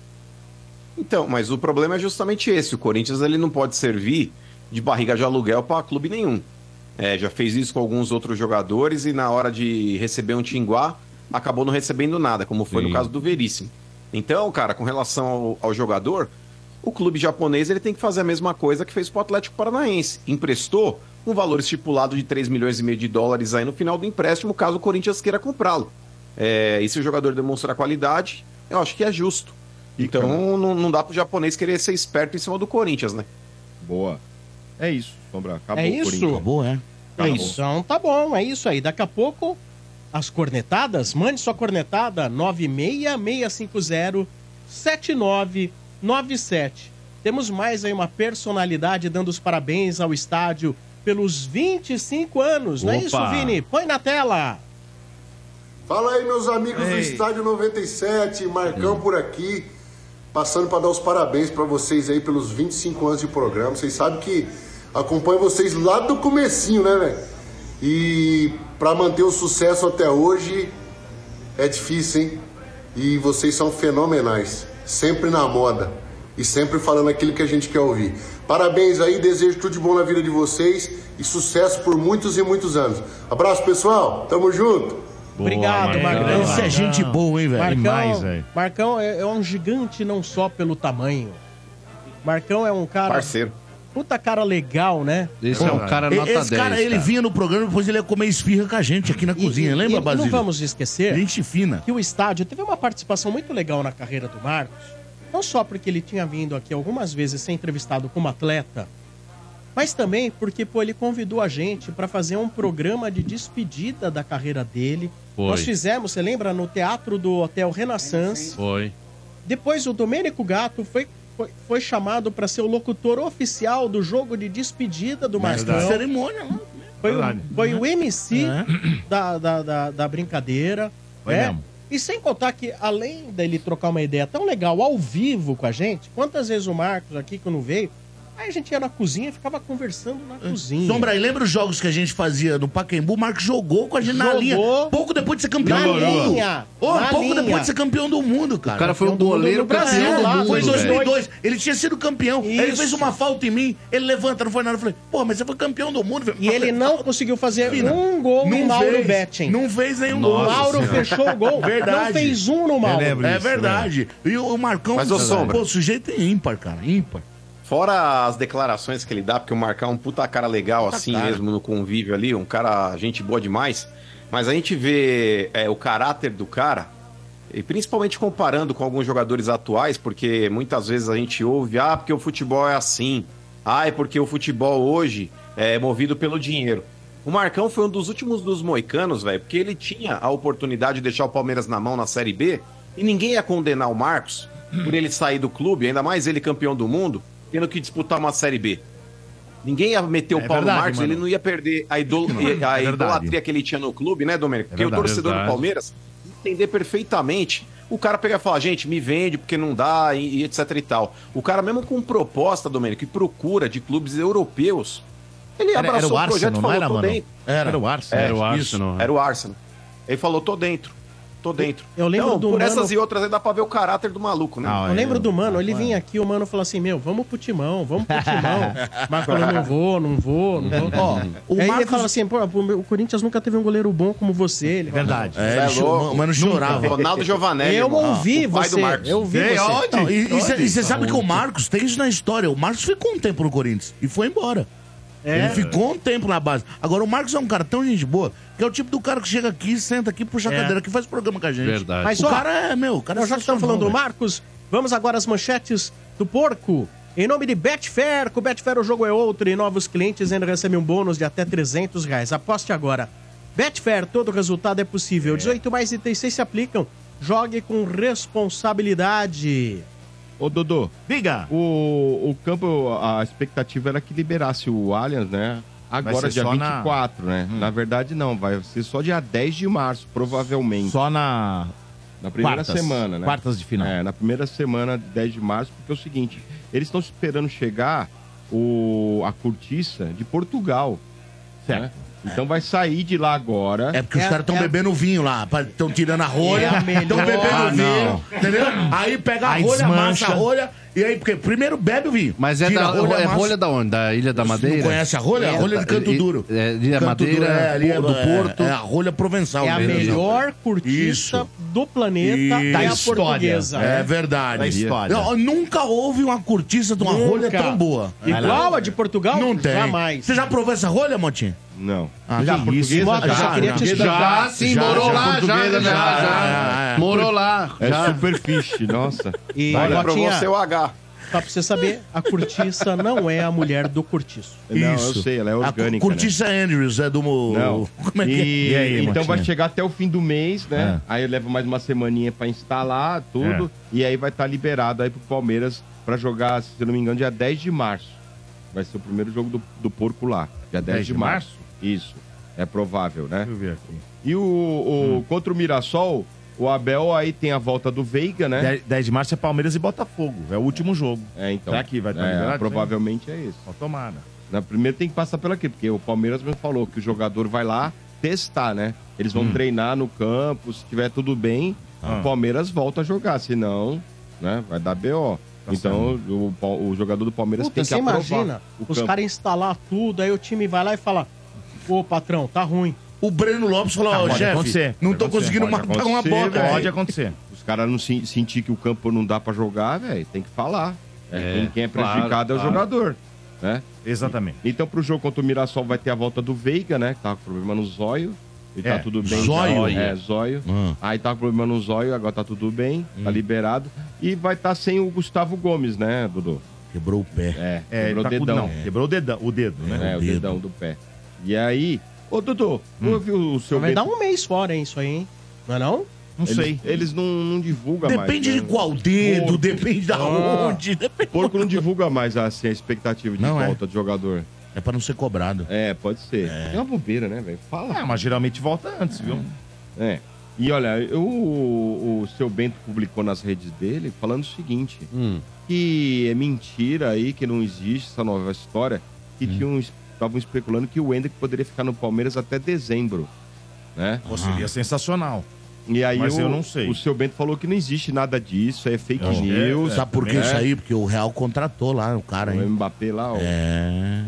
Então, mas o problema é justamente esse. O Corinthians ele não pode servir de barriga de aluguel para clube nenhum. É, já fez isso com alguns outros jogadores e na hora de receber um tinguá, acabou não recebendo nada, como foi no caso do Veríssimo. Então, cara, com relação ao, ao jogador, o clube japonês ele tem que fazer a mesma coisa que fez pro Atlético Paranaense. Emprestou um valor estipulado de 3 milhões e meio de dólares aí no final do empréstimo, caso o Corinthians queira comprá-lo. É, e se o jogador demonstrar qualidade, eu acho que é justo. Então não, não dá pro japonês querer ser esperto em cima do Corinthians, né? Boa. É isso, Sombra. Acabou É isso? Acabou, é? É isso. Então tá bom, é isso aí. Daqui a pouco, as cornetadas, mande sua cornetada 96650-7997. Temos mais aí uma personalidade dando os parabéns ao estádio pelos 25 anos. Não é isso, Opa. Vini? Põe na tela. Fala aí, meus amigos do Estádio 97, Marcão por aqui, passando para dar os parabéns para vocês aí pelos 25 anos de programa. Vocês sabem que acompanho vocês lá do comecinho, né, velho? E para manter o sucesso até hoje é difícil, hein? E vocês são fenomenais, sempre na moda e sempre falando aquilo que a gente quer ouvir. Parabéns aí, desejo tudo de bom na vida de vocês e sucesso por muitos e muitos anos. Abraço, pessoal. Tamo junto. Obrigado, Marcão. Esse é gente boa, hein, velho? Marcão, demais, velho. Marcão é, é um gigante não só pelo tamanho. Marcão é um cara. Parceiro. Puta cara legal, né? Esse é um cara nota Esse 10. cara, ele vinha no programa, depois ele ia comer esfirra com a gente aqui na cozinha. Lembra, e Basílio? Não vamos esquecer Gente fina. que o estádio teve uma participação muito legal na carreira do Marcos. Não só porque ele tinha vindo aqui algumas vezes ser entrevistado como atleta, mas também porque, pô, ele convidou a gente pra fazer um programa de despedida da carreira dele. Foi. Nós fizemos, você lembra, no teatro do Hotel Renaissance. Foi. Depois o Domênico Gato foi, foi, foi chamado pra ser o locutor oficial do jogo de despedida do Marcão. cerimônia lá. Foi, o, foi o MC É. da, da, da, da brincadeira. Foi né? mesmo. E sem contar que, além dele trocar uma ideia tão legal ao vivo com a gente, quantas vezes o Marcos aqui, quando veio, aí a gente ia na cozinha e ficava conversando na cozinha. Sombra, e lembra os jogos que a gente fazia no Pacaembu? O Marcos jogou com a gente na Jogou. linha. Pouco depois de ser campeão Na do mundo. linha. Ô, Na pouco linha. depois de ser campeão do mundo, cara. O cara foi o Campeão do mundo goleiro no Brasil, campeão do lá, mundo. Foi em velho. 2002. Ele tinha sido campeão. Aí ele Isso. fez uma falta em mim. Ele levanta, não foi nada. Eu falei, pô, mas você foi campeão do mundo. E ele não conseguiu fazer um gol não no Mauro Betting. Não fez nenhum O gol. Mauro fechou o gol. Verdade. Não fez um no Mauro. lembro. É Isso, verdade. E o Marcão... Mas, ô, Sombra. Pô, o sujeito é ímpar, cara. Ímpar. Fora as declarações que ele dá, porque o Marcão é um puta cara legal, assim cara. mesmo, no convívio ali, um cara, gente boa demais. Mas a gente vê é, o caráter do cara, e principalmente comparando com alguns jogadores atuais, porque muitas vezes a gente ouve, ah, porque o futebol é assim. Ah, é porque o futebol hoje é movido pelo dinheiro. O Marcão foi um dos últimos dos moicanos, velho, porque ele tinha a oportunidade de deixar o Palmeiras na mão na Série B, e ninguém ia condenar o Marcos por ele sair do clube, ainda mais ele campeão do mundo, tendo que disputar uma Série B. Ninguém ia meter o É pau verdade, Marcos, mano. ele não ia perder a, idol- a verdade. idolatria que ele tinha no clube, né, Domênico? Porque verdade, o torcedor verdade. do Palmeiras entender perfeitamente. O cara pegar e falar, gente, me vende porque não dá e, e etc e tal. O cara, mesmo com proposta, Domênico, e procura de clubes europeus, ele Era, era abraçou o o projeto Arsenal, e não falou, era, tô mano? dentro. Era o Arsenal. Era o Arsenal. é. era o Arsenal. Ele falou, tô dentro. Tô dentro. Eu lembro então, do por Mano- essas e outras aí dá pra ver o caráter do maluco, né? Ah, Eu é, lembro do Mano, ele vinha aqui, o Mano falou assim, meu, vamos pro Timão, vamos pro Timão. Mas falou, não vou, não vou, não vou. Ó, o Aí ele Marcos- fala assim, pô, o Corinthians nunca teve um goleiro bom como você. Ele Verdade. É, ele é cho- louco. mano chorava. Ronaldo Giovanelli. Eu ouvi o pai você, do Marcos. eu ouvi Ei, você. onde? Não, e você sabe que o Marcos tem isso na história. O Marcos ficou um tempo no Corinthians e foi embora. É. Ele ficou um tempo na base. Agora, o Marcos é um cara tão gente boa, que é o tipo do cara que chega aqui, senta aqui, puxa a É. cadeira, que faz programa com a gente. Verdade. Mas, o ó, cara é, meu, o cara é já que estamos falando do Marcos, vamos agora às manchetes do porco. Em nome de Betfair, com Betfair o jogo é outro e novos clientes ainda recebem um bônus de até 300 reais. Aposte agora. Betfair, todo resultado é possível. 18 mais itens 6 se aplicam. Jogue com responsabilidade. Ô, Dodô, Diga. o, o campo, a expectativa era que liberasse o Allianz, né? Agora, dia só na- 24, né? Na verdade, não. Vai ser só dia 10 de março, provavelmente. Só na Na primeira quartas, semana, né? quartas de final. É, na primeira semana, 10 de março, porque é o seguinte, eles estão esperando chegar o, a cortiça de Portugal. Certo. né? Então vai sair de lá agora. É porque os É- caras estão é- bebendo vinho lá, estão tirando a rolha, É a estão bebendo Ah, vinho, não. entendeu? Aí pega a Aí rolha, desmancha. amassa a rolha, e aí, porque primeiro bebe o vinho. Mas é, tira da, a rolha, é amassa- rolha da onde? Da Ilha da Madeira? Não conhece a rolha? A rolha de Canto É, Duro. É, Ilha Canto Madeira, Duro, é, ali é, do é, Porto. É, a rolha provençal. É a mesmo. melhor cortiça do planeta, Isso. é Da história. portuguesa. É verdade. Da história. Não, nunca houve uma cortiça de uma Nunca. rolha tão boa. Igual a de Portugal? Não tem. Jamais. Você já provou essa rolha, Motinho? Não. Ah, Já, que portuguesa, isso. já. Já queria te já, Já, sim, já, morou já, lá, já, já, já, já. já, já. Morou lá, É já. superfície, nossa. E, Olha, provou Botinha, seu H. só pra você saber, a cortiça não é a mulher do cortiço. Não, eu Isso. sei, ela é A orgânica. cortiça Andrews é do... Não. Como é que é? E, E aí, então Motinha? vai chegar até o fim do mês, né? É. Aí leva mais uma semaninha pra instalar tudo. E aí vai estar liberado aí pro Palmeiras pra jogar, se eu não me engano, dia 10 de março. Vai ser o primeiro jogo do, do porco lá. Dia 10, de, março. Isso. É provável, né? Deixa eu ver aqui. E o, o- contra o Mirassol, o Abel aí tem a volta do Veiga, né? 10, 10 de março é Palmeiras e Botafogo. É o último jogo. É, então. Será que vai estar é, liberado? Provavelmente é esse. Ó, tomara. Na primeira tem que passar pela quê? Porque o Palmeiras mesmo falou que o jogador vai lá testar, né? Eles vão treinar no campo, se tiver tudo bem, Ah. o Palmeiras volta a jogar, senão, né, vai dar BO. então, o, o jogador do Palmeiras Puta, tem que você aprovar imagina o os caras instalar tudo, aí o time vai lá e fala: Ô patrão, tá ruim. O Breno Lopes falou, Ah, ó, chefe, acontecer, não tô conseguindo pode matar uma bola. Pode acontecer. Os caras não se- sentir que o campo não dá pra jogar, velho, tem que falar. É, quem, quem é claro, prejudicado é o claro. jogador, né? Exatamente. Então, pro jogo contra o Mirassol vai ter a volta do Veiga, né? Que tava com problema no zóio. E É, tá tudo bem. zóio? É, zóio. Ah. Aí tava com problema no zóio, agora tá tudo bem, Hum. tá liberado. E vai estar sem o Gustavo Gomes, né, Dudu? Quebrou o pé. É, É, quebrou tá o com- dedão. não, quebrou o dedão, o dedo, né? É, o dedão do pé. E aí... Ô, Dudu, Hum. ouve o seu... Vai dar um mês fora, hein, isso aí, hein? Não é não? Não Eles, sei. eles não, não divulgam mais. Depende né? de qual dedo, Porco. depende da Ah. onde. Depende... Porco não divulga mais assim, a expectativa de Não é. volta do jogador. É pra não ser cobrado. É, pode ser. É, uma bobeira, né, velho? Fala. É, mas geralmente volta antes, viu? É. E olha, eu- o, o seu Bento publicou nas redes dele falando o seguinte: Hum. que é mentira aí, que não existe essa nova história, que Hum. tinham estavam especulando que o Hendrick poderia ficar no Palmeiras até dezembro. Né? Pô, seria sensacional. E aí Mas o, eu não sei. o seu Bento falou que não existe nada disso, é fake Não, news. Sabe por que É. isso aí? Porque o Real contratou lá o cara, O hein? Mbappé lá, o É.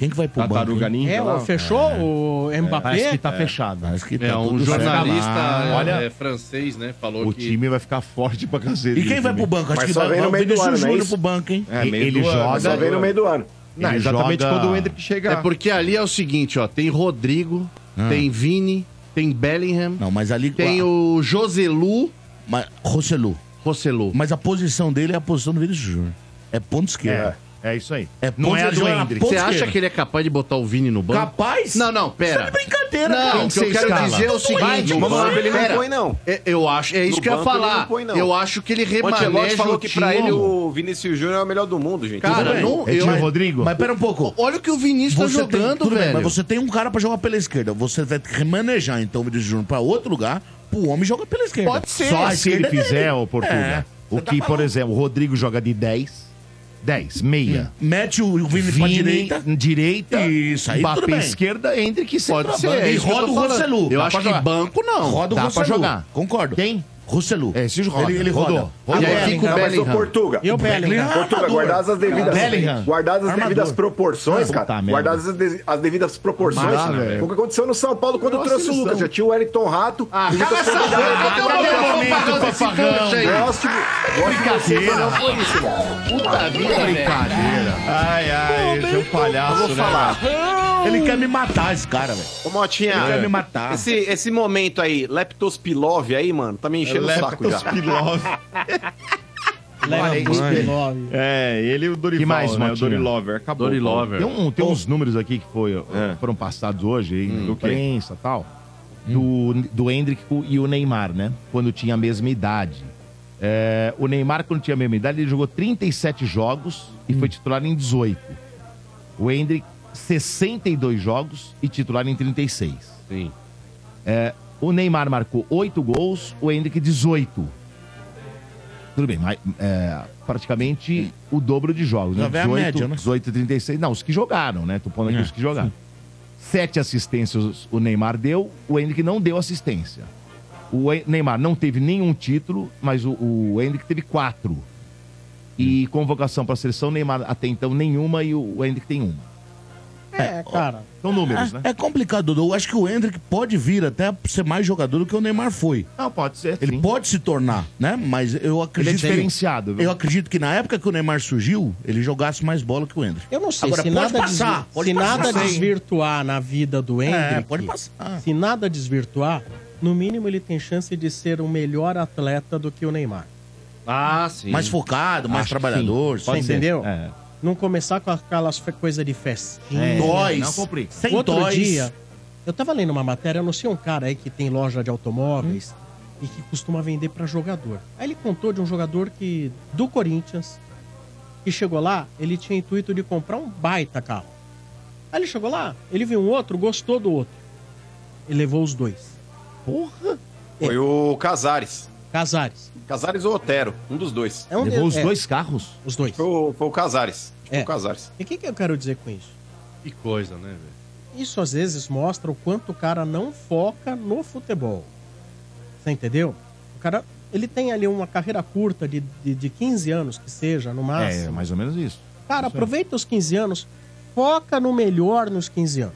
Quem que vai pro banco? Tartaruga hein? Ninja É, lá. ó, fechou o Mbappé? Parece que tá fechado. Parece que É, tá um tudo jornalista certo. Olha- é, francês, né? Falou O que. time vai ficar forte pra cacete. E quem vai pro banco? Acho Mas que só vai, vem no vai o meio do Vinícius é Júnior pro banco, hein? É, meio ele do ano, joga- Só vem no meio do ano. Não, Ele exatamente joga- quando o Hendrick chegar. É porque ali é o seguinte, ó. Tem Rodrigo, tem Vini, tem Bellingham, Não, mas ali... tem o Joselu Mas, Rossellu. Rosselu. Mas a posição dele é a posição do Vinícius Júnior. É ponto esquerdo. É, é isso aí. É não é a do Hendrick. Você acha que ele é capaz de botar o Vini no banco? Capaz? Não, não, Isso pera. é de brincadeira, Não, cara. o que eu quero escala? dizer é o seguinte, indo, vamos Mano, lá. ele não põe, não. É, Eu acho, é isso No que eu ia banco ele falar. não põe, não. Eu acho que ele O remaneja falou o que pra ele o Vinícius Júnior é o melhor do mundo, gente. Cara, não- É eu- tio Rodrigo? Mas pera um pouco. Olha o que o Vinícius tá Você tem- jogando, tudo bem, velho. mas você tem um cara pra jogar pela esquerda. Você vai que remanejar, então, o Vinícius Júnior pra outro lugar, pro homem jogar pela esquerda. Pode ser. Só se ele é fizer, ô Portuga. É. O Você tá que, por exemplo, o Rodrigo joga de 10. 10, meia. Mete o Vini, pra direita. direita. Isso, aí Mbappé tudo bem. esquerda, Hendrick Pode ser. é E isso que eu roda tô o falando. Rossellu. Eu Dá acho pra que jogar. banco não. Roda o Dá pra Rossellu. jogar. Concordo. Quem? Rossellu. É, esse roda. Ele, ele. Rodou. Rodou. E aí Bellingham. fica o Não, mas o Bellingham. Portuga. E o Bellingham? Portuga, guardadas as devidas. Bellingham. Guardadas as devidas proporções, cara. Guardadas as, de- as devidas proporções. O que aconteceu no São Paulo quando trouxe o Lucas. Já tinha o Wellington Rato. Ah, cala essa boca, cadê o momento, não foi isso, mano. Puta vida, velho. Ai, ai, esse é um palhaço, Vou né, falar. Ele quer me matar, esse cara, velho. Ô, Motinha, Ele quer me matar. esse, esse momento aí, Leptospilov aí, mano, tá me enchendo o saco já. Leptospirose. Leptospilov. É, ele e o Dorival, Que mais, né? O Motinha? Dorilover. Acabou. Dorilover. Tem, um- tem uns números aqui que foi, É. foram passados hoje aí, Hum, imprensa e tal, do, do Hendrick e o Neymar, né? Quando tinha a mesma idade. É, o Neymar, quando tinha a mesma idade, ele jogou 37 jogos e foi titular em 18. O Hendrick, 62 jogos e titular em 36. Sim. É, o Neymar marcou 8 gols, o Hendrick 18. Tudo bem, mas é, praticamente o dobro de jogos, né? Já vem a média, né? 18 e 36. Não, os que jogaram, né? Tô pondo aqui É, os que jogaram. Sete assistências o Neymar deu, o Hendrick não deu assistência. O En- Neymar não teve nenhum título, mas o, o Hendrick teve quatro. E convocação para a seleção, Neymar até então nenhuma e o, o Hendrick tem uma. É, cara. São números, né? É, é complicado, Dudu. Eu acho que o Hendrick pode vir até ser mais jogador do que o Neymar foi. Não, pode ser. Ele sim. pode se tornar, né? Mas eu Ele é acredito. diferenciado, viu? eu acredito que na época que o Neymar surgiu, ele jogasse mais bola que o Hendrick. Eu não sei, Agora, se, pode nada, passar, desvi- pode se passar, nada sim. desvirtuar na vida do Hendrick, É, pode passar. se nada desvirtuar, no mínimo ele tem chance de ser um melhor atleta do que o Neymar. Ah, sim. Mais focado, mais trabalhador. sim. Pode ser. entendeu? É. Não começar com aquelas fe- coisa de festinha. É, Toys. não complica. Sem Outro toys. dia, eu tava lendo uma matéria, eu não sei um cara aí que tem loja de automóveis Hum. e que costuma vender pra jogador. Aí ele contou de um jogador que do Corinthians que chegou lá, ele tinha intuito de comprar um baita carro. Aí ele chegou lá, ele viu um outro, gostou do outro. E levou os dois. Porra! Foi o Casares. Casares. Casares ou Otero, um dos dois. É um Levou os é, dois carros. Os dois. Foi o, foi o Casares. Foi É. o Casares. E o que, que eu quero dizer com isso? Que coisa, né, velho? Isso às vezes mostra o quanto o cara não foca no futebol. Você entendeu? O cara, ele tem ali uma carreira curta de, de, de 15 anos, que seja, no máximo. É, mais ou menos isso. Cara, Isso aí. aproveita os 15 anos, foca no melhor nos 15 anos.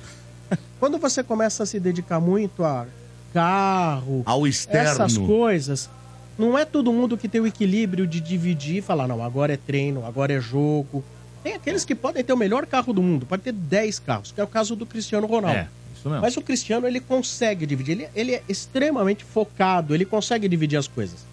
Quando você começa a se dedicar muito a carro, Ao externo. essas coisas, não é todo mundo que tem o equilíbrio de dividir e falar, não, agora é treino, agora é jogo. Tem aqueles que podem ter o melhor carro do mundo, pode ter 10 carros, que é o caso do Cristiano Ronaldo. É, isso mesmo. Mas o Cristiano, ele consegue dividir. Ele, ele é extremamente focado, ele consegue dividir as coisas.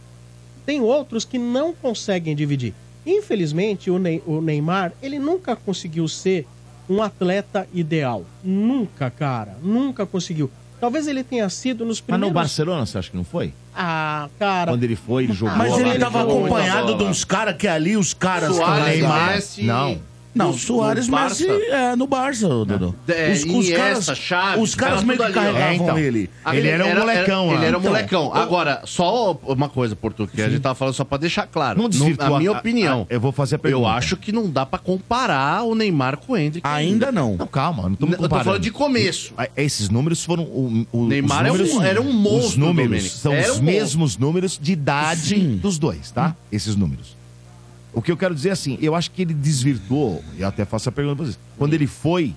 Tem outros que não conseguem dividir. Infelizmente, o, Ney- o Neymar, ele nunca conseguiu ser um atleta ideal. Nunca, cara. Nunca conseguiu. Talvez ele tenha sido nos Mas primeiros... no Barcelona, você acha que não foi? Ah, cara... Quando ele foi, ele jogou. Mas ele lá, tava jogou muita acompanhado de uns caras que ali, os caras... Suárez, que Neymar- Messi, Não. Não, no- Soares, no Messi, Barça. é, no Barça, Dudu. É, os, os Iniesta, caras, os caras era meio que carregavam É, então. ele. Ele era um molecão lá. Ele era um Então, molecão. Agora, só uma coisa, Porto, que a gente tava falando só pra deixar claro. Não No- desvirtua Na minha a- opinião. a- eu vou fazer a pergunta. Eu acho que não dá pra comparar o Neymar com o Hendrick. Ainda não. Não, calma, não Eu estamos tô comparando. falando de começo. Ah, Esses números foram. O, o, Neymar os é um- números, era um monstro, Os números são Era os um mesmos números de idade dos dois, tá? Esses números. O que eu quero dizer é assim, eu acho que ele desvirtuou, e eu até faço a pergunta pra vocês. Quando ele foi,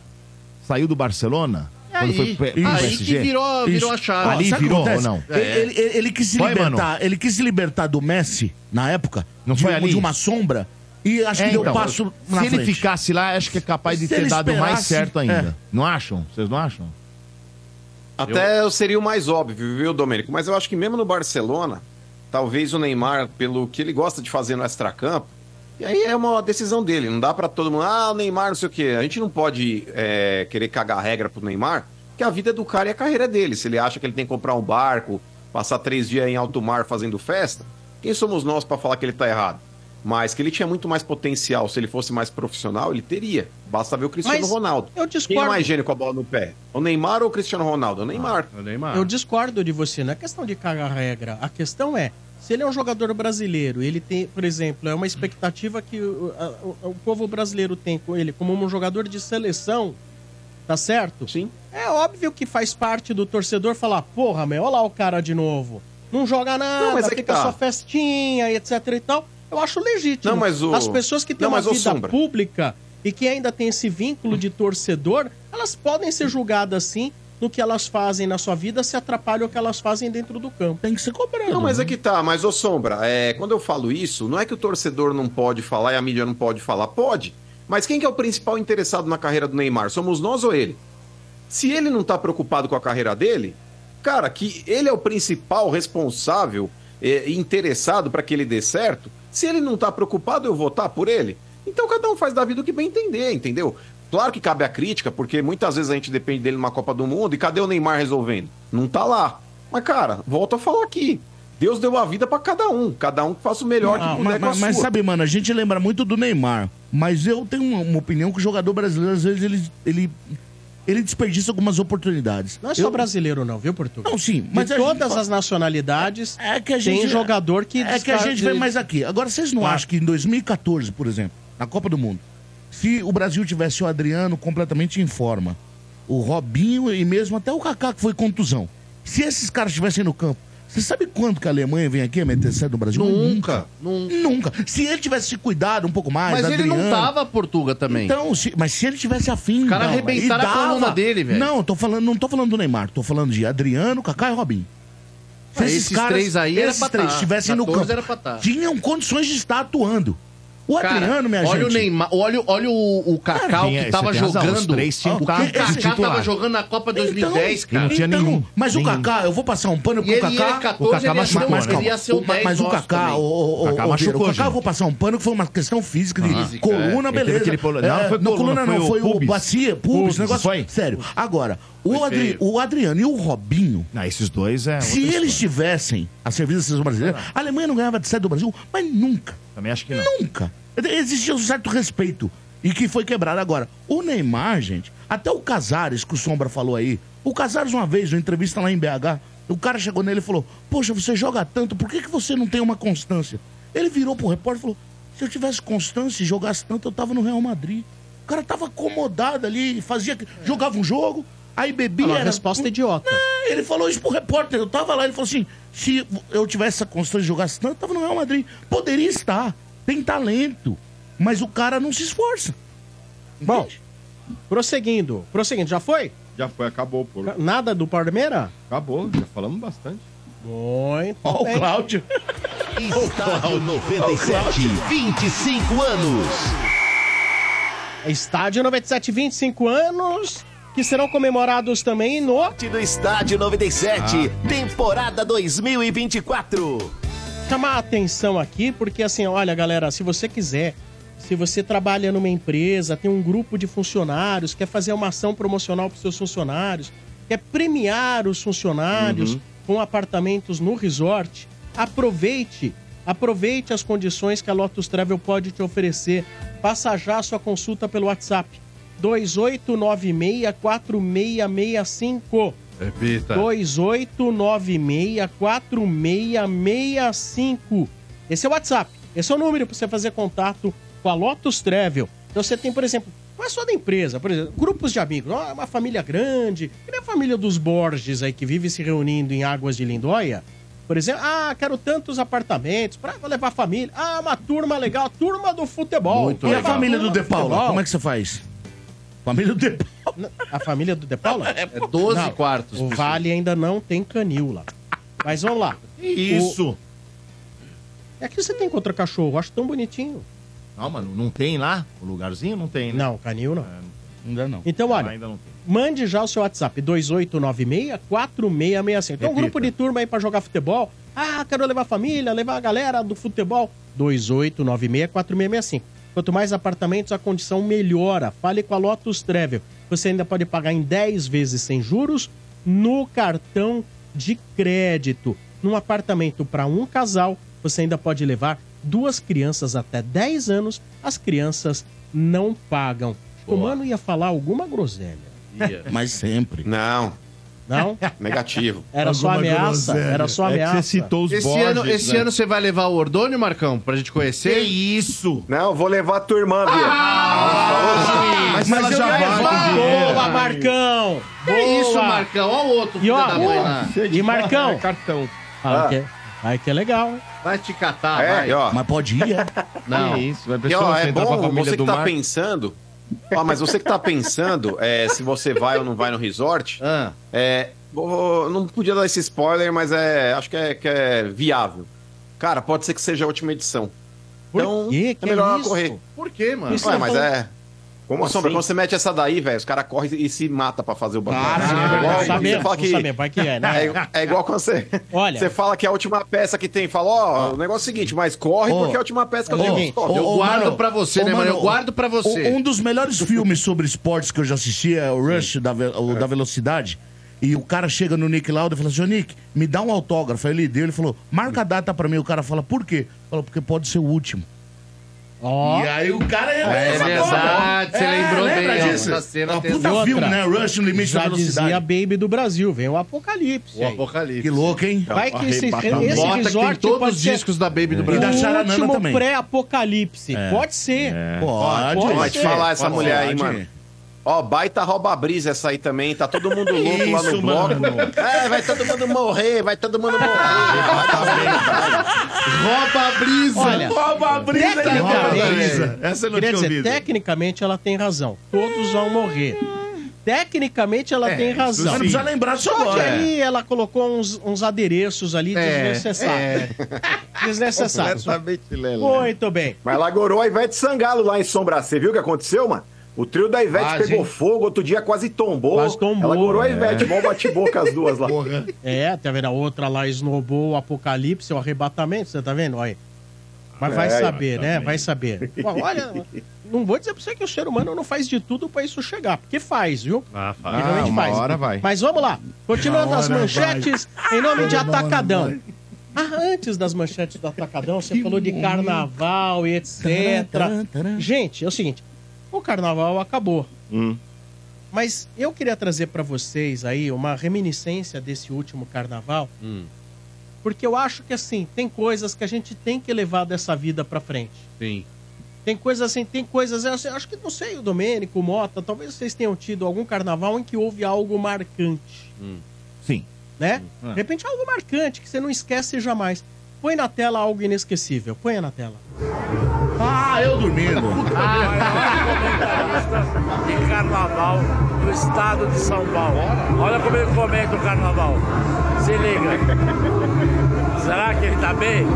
saiu do Barcelona, quando foi Aí, pro, pro aí PSG. que virou, virou a chave. Ali Sabe virou acontece? ou não? Ele, ele- ele- ele quis se Foi, libertar, ele quis se libertar do Messi na época. Não de, foi ali? de uma sombra e acho É, que deu então, passo na Se ele frente. ficasse lá, acho que é capaz de Se ter ele dado mais certo ainda. é. Não acham? Vocês não acham? Até eu... seria o mais óbvio, viu, Domênico? Mas eu acho que mesmo no Barcelona, talvez o Neymar, pelo que ele gosta de fazer no extracampo, e aí é uma decisão dele. Não dá pra todo mundo, ah, o Neymar, não sei o quê. A gente não pode é, querer cagar regra pro Neymar, porque a vida é do cara e a carreira é dele. Se ele acha que ele tem que comprar um barco, passar três dias em alto mar fazendo festa, quem somos nós pra falar que ele tá errado? Mas que ele tinha muito mais potencial se ele fosse mais profissional, ele teria. Basta ver o Cristiano Mas Ronaldo. eu Quem é discordo. mais gênio com a bola no pé? O Neymar ou o Cristiano Ronaldo? O Neymar. O Neymar. Eu discordo de você, não é questão de cagar regra. A questão é, se ele é um jogador brasileiro, ele tem, por exemplo, é uma expectativa que o, a- o- povo brasileiro tem com ele como um jogador de seleção, tá certo? Sim. É óbvio que faz parte do torcedor falar, porra, meu, olha lá o cara de novo. Não joga nada, Não, mas é que fica tá. só festinha etc e tal. Eu acho legítimo. Não, mas o- As pessoas que têm Não, uma vida Sombra. pública e que ainda tem esse vínculo de torcedor, elas podem ser julgadas sim no que elas fazem na sua vida se atrapalham o que elas fazem dentro do campo. Tem que ser cobrado. Não, mas né? é que tá, mas ô Sombra, é, quando eu falo isso, não é que o torcedor não pode falar e a mídia não pode falar. Pode. Mas quem que é o principal interessado na carreira do Neymar? Somos nós ou ele? Se ele não tá preocupado com a carreira dele, cara, que ele é o principal responsável é, e interessado para que ele dê certo, se ele não tá preocupado, eu vou votar por ele. Então cada um faz da vida o que bem entender, entendeu? Claro que cabe a crítica, porque muitas vezes a gente depende dele numa Copa do Mundo e cadê o Neymar resolvendo? Não tá lá. Mas, cara, volto a falar aqui. Deus deu a vida pra cada um. Cada um que faça o melhor Ah, que puder mas, com a mas- mas sua. sabe, mano, a gente lembra muito do Neymar. Mas eu tenho uma, uma opinião que o jogador brasileiro, às vezes, ele, ele, ele desperdiça algumas oportunidades. Não é só Eu- brasileiro não, viu, Portugal? Não, sim. Mas de gente todas fala- as nacionalidades, É que a gente. tem jogador que... É que a gente vê mais aqui. Agora, vocês não Claro. acham que em 2014, por exemplo, na Copa do Mundo, se o Brasil tivesse o Adriano completamente em forma, o Robinho e mesmo até o Kaká, que foi contusão, se esses caras estivessem no campo, você sabe quanto que a Alemanha vem aqui a meter sede no Brasil? Nunca. Nunca. Se ele tivesse se cuidado um pouco mais, Mas ele não Adriano- tava Portuga também. Então, se- mas se ele tivesse afim. Os caras arrebentaram a coluna dele, velho. Não, tô falando, não tô falando do Neymar, tô falando de Adriano, Kaká e Robinho. Se Ah, esses três aí era esses pra três tá. estivessem no 14 campo, era tá. tinham condições de estar atuando. O Cara, Adriano, minha olha gente. o Neymar, olha, olha o, o Cacau Tinha- que tava jogando. três o que estar Kaká titular. tava jogando na Copa 2010, então, cara. não tinha então, nenhum. Mas Nenhum. o Kaká, eu vou passar um pano E pro ele Kaká. é 14, o ia ser machucou, um- né? Mas calma, ele ia ser o o- 10 mas o também. o, o, o, o- machucou, o gente. eu vou passar um pano que foi uma questão física, de Física, coluna, é. Ele teve beleza. não, foi coluna, coluna não, foi o o bacia, pubis, negócio. foi? Sério. Agora, o, Adri- o Adriano e o Robinho, esses dois é. se eles tivessem a serviço da seleção brasileira, a Alemanha não ganhava de sede do Brasil, mas nunca. Também acho que não. Nunca. Existia um certo respeito. E que foi quebrado agora. O Neymar, gente, até o Casares, que o Sombra falou aí. O Casares, uma vez, uma entrevista lá em BH, o cara chegou nele e falou: Poxa, você joga tanto, por que, que você não tem uma constância? Ele virou pro repórter e falou: Se eu tivesse constância e jogasse tanto, eu tava no Real Madrid. O cara tava acomodado ali, fazia. jogava um jogo, aí bebia. Uma era- resposta idiota. é, ele falou isso pro repórter. Eu tava lá, ele falou assim: se eu tivesse essa constância de jogar tanto, eu tava no Real Madrid. Poderia estar. Tem talento. Mas o cara não se esforça. Bom, Entende? prosseguindo. Prosseguindo, já foi? Já foi, acabou, pô. Nada do Palmeira? Acabou, já falamos bastante. Muito Ó, o. Cláudio. Estádio 97, 25 anos. Estádio 97, 25 anos, que serão comemorados também no... Do Estádio 97, temporada 2024. chamar a atenção aqui, porque assim, olha, galera, se você quiser, se você trabalha numa empresa, tem um grupo de funcionários, quer fazer uma ação promocional para seus funcionários, quer premiar os funcionários Uhum. com apartamentos no resort, aproveite, aproveite as condições que a Lotus Travel pode te oferecer. Faça já a sua consulta pelo WhatsApp 28964665. Repita. 28964665. Esse é o WhatsApp. Esse é o número para você fazer contato com a Lotus Travel. Então você tem, por exemplo, não é só da empresa, por exemplo, grupos de amigos, ó, uma família grande, que nem a família dos Borges aí que vive se reunindo em Águas de Lindóia. Por exemplo, ah, quero tantos apartamentos para levar a família. Ah, uma turma legal, turma do futebol. e a família do De Paula, como é que você faz? Família do De Paula. A família do De Paula? É 12 quartos, O pessoal. Vale ainda não tem canil lá. Mas vamos lá. Que isso? O... É que você tem contra cachorro, eu acho tão bonitinho. Não, mano, não tem lá? O lugarzinho não tem, né? Não, canil não. Ainda não. Então, olha, Ainda não tem. mande já o seu WhatsApp, 2896-4665. Tem um Repita. grupo de turma aí pra jogar futebol. Ah, quero levar a família, levar a galera do futebol. 2896-4665. Quanto mais apartamentos, a condição melhora. Fale com a Lotus Travel. Você ainda pode pagar em 10 vezes sem juros no cartão de crédito. Num apartamento para um casal, você ainda pode levar duas crianças até 10 anos. As crianças não pagam. O mano ia falar alguma groselha. Mas sempre. Não. Não? Negativo. Era só ameaça? Era só ameaça? esse ano, esse ano você vai levar o Ordônio, Marcão, pra gente conhecer? isso? Não, eu vou levar a tua irmã, Bia. mas, Mas eu já vai com dinheiro. Boa, Marcão! Que Boa. isso, Marcão? Olha o outro E, filho ó, da mãe lá. e Marcão? Cartão. Ah, Ah. que, aí que é legal. Vai te catar, É, vai. e ó. Mas pode ir, é? Não. Que isso, vai E, pessoa ó, é sentar pra bom, família você que do tá Mar. pensando. Ó, mas você que tá pensando é, se você vai ou não vai no resort. Ah, É, não podia dar esse spoiler, mas é, acho que é, que é viável. Cara, pode ser que seja a última edição. Por então? Que é melhor é correr. por quê, mano? Ué, não mas tão- é. Como sombra, assim? quando você mete essa daí, velho, os caras correm e se mata pra fazer o bagulho. Claro, é é igual você fala que vai que é, né? é, é igual quando você, Olha. você fala que é a última peça que tem. Fala, ó, o negócio é o seguinte, mas corre Ô, porque é a última peça que eu tenho. Corre. Eu guardo mano, pra você, né, mano? Eu guardo pra você. Um dos melhores filmes sobre esportes que eu já assisti é o Rush, da, o da velocidade. E o cara chega no Nick Lauda e fala assim, ô Nick, me dá um autógrafo. Aí ele deu, ele falou, marca a data pra mim. O cara fala, por quê? Falou, porque pode ser o último. Ó, E aí o cara É verdade, você lembrou lembra bem, disso? essa cena puta outra, filme, né? Rush no limite da já velocidade. dizia Baby do Brasil, vem o Apocalipse. O aí. Apocalipse. Que louco, hein? Vai que esse, esse Bota que tem resort todos pode os discos da Baby do o Brasil. da Charanana último também. pré-apocalipse. Pode ser. Pode. Pode te ser. falar essa Pode mulher ser. aí, mano. Ó, baita rouba-brisa essa aí também, tá todo mundo louco lá no Isso, bloco. mano. É, vai todo mundo morrer, vai todo mundo morrer. Rouba a brisa. Olha, Rouba a brisa aí, tecnicamente, Essa eu não tinha dizer, ouvido. tecnicamente ela tem razão. Todos vão morrer. Tecnicamente ela tem razão. Mas não precisa lembrar só Só que agora. aí ela colocou uns, uns adereços ali É, desnecessários. Desnecessários. Completamente. Muito bem. Mas ela gorou a Ivete Sangalo lá em Sombra. Você viu o que aconteceu, mano? O trio da Ivete Quase, pegou hein? fogo, outro dia quase tombou. Quase tombou. Ela gorou a Ivete, mó bate-boca as duas lá. É, tá vendo? A outra lá esnobou o apocalipse, o arrebatamento, você tá vendo? Olha. Mas vai É, saber, né? Vai saber. Ó, Olha, não vou dizer pra você que o ser humano não faz de tudo pra isso chegar, porque faz, viu? Ah, Porque realmente uma faz. hora vai. Mas vamos lá. Continuando as manchetes em nome de Atacadão. Ah, antes das manchetes do Atacadão, você falou de carnaval e etc. Gente, é o seguinte: o carnaval acabou. Hum. Mas eu queria trazer pra vocês aí uma reminiscência desse último carnaval. Porque eu acho que assim, tem coisas que a gente tem que levar dessa vida pra frente. Sim. Tem coisas assim, tem coisas. assim, acho que não sei, o Domênico, o Mota, talvez vocês tenham tido algum carnaval em que houve algo marcante. Sim. Né? De repente algo marcante que você não esquece jamais. Põe na tela algo inesquecível. Põe na tela. Ah, eu dormindo. de carnaval do estado de São Paulo. Olha como ele comenta o carnaval. Se liga. Será que ele tá bem?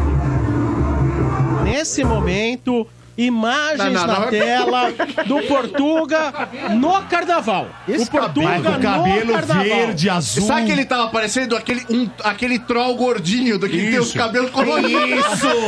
Nesse momento, imagens Não, não, na não. tela do Portuga no carnaval. o Portuga com cabelo no carnaval. verde, azul. Sabe que ele tava parecendo aquele, um, aquele troll gordinho do que tem os cabelos coloridos? Isso!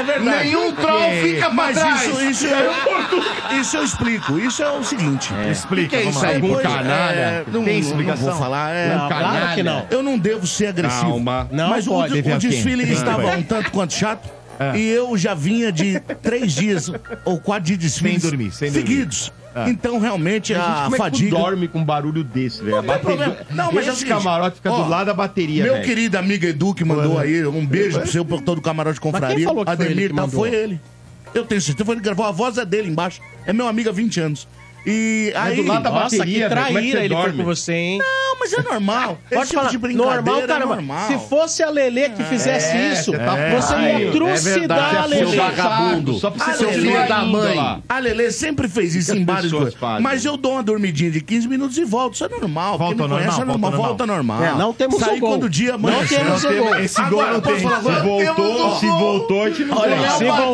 É verdade. Nenhum troll fica pra Mas trás. isso, isso, eu, isso eu explico. Isso é o seguinte. Explica, que é isso aí? Pois, canalha? é, não, Tem não explicação? vou falar. É, Não, claro que não. Eu não devo ser agressivo. Calma. Não mas o- pode. o, alguém. desfile Não, estava um tanto quanto chato. E eu já vinha de três dias ou quatro dias de desfiles Sem dormir, sem dormir. seguidos. Então, realmente, a Como é que fadiga... dorme com um barulho desse, velho? A Não bateria-. Não, mas é o Esse seguinte, camarote fica ó, do lado da bateria, Meu velho. querido amigo Edu que mandou aí, um beijo pro seu produtor do Camarote Confraria. quem falou que foi ele Ademir, que tá, foi ele. Eu tenho certeza, foi ele que gravou, a voz é dele embaixo. É meu amigo há 20 anos. E aí... do lado da Nossa, bateria, que velho, como é que traíra você ele foi dorme? com você, hein? Não, mas é normal. Pode Esse tipo falar. de brincadeira normal, é caramba. normal. Se fosse a Lelê que fizesse É, isso, você tá você falando. ia É trucidar verdade, a é Lelê. seu vagabundo. Só pra você ser filho da mãe. A Lelê sempre fez isso que em vários coisas. fazem? Mas eu dou uma dormidinha de 15 minutos e volto. Isso é normal. Volta me conhece normal, é normal. volta Volta normal. É, não temos o gol. quando o dia Não amanhece. temos o gol. Esse gol não tem. Se voltou, se voltou, a gente não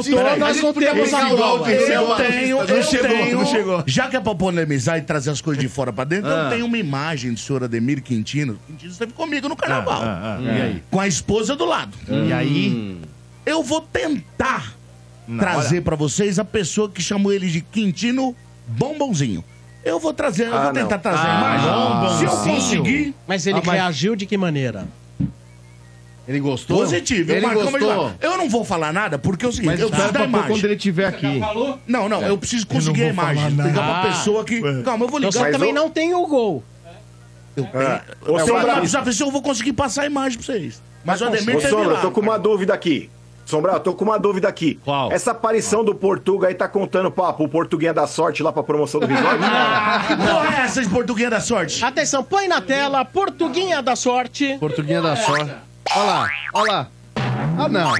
se voltou, nós não temos a bola. Eu tenho, eu tenho. não chegou. Já que é pra polemizar e trazer as coisas de fora pra dentro, eu tenho uma imagem do senhor Ademir Quintino. Quintino esteve comigo no carnaval. Ah, ah, E aí? Com a esposa do lado. E aí? Eu vou tentar Não, trazer pra vocês a pessoa que chamou ele de Quintino Bombonzinho. Eu vou trazer, eu Ah, vou tentar não. trazer a Ah, imagem. Se eu conseguir, Mas ele Ah, mas- reagiu de que maneira? Ele gostou? positivo. Ele Marcão gostou. Eu não vou falar nada, porque é o seguinte, Mas eu preciso da pra imagem. quando ele estiver aqui. Não, não, eu preciso conseguir a vou imagem. Ligar pra pessoa que. Calma, eu vou Então ligar. Mas também o- não tem o gol. Eu tenho. É. Ô, Eu Sombra, ver se eu vou conseguir passar a imagem pra vocês. Mas o Ademir Ô, teve Sombra, lá. eu tô com uma dúvida aqui. Sombra, eu tô com uma dúvida aqui. Qual? Essa aparição do Portuga aí tá contando pra, pro Portuguinha da sorte lá pra promoção do resort? Que porra é essa de Portuguinha da Sorte? Atenção, põe na tela, Portuguinha da Sorte. Portuguinha da sorte. Olha lá, olha lá. Ah, não.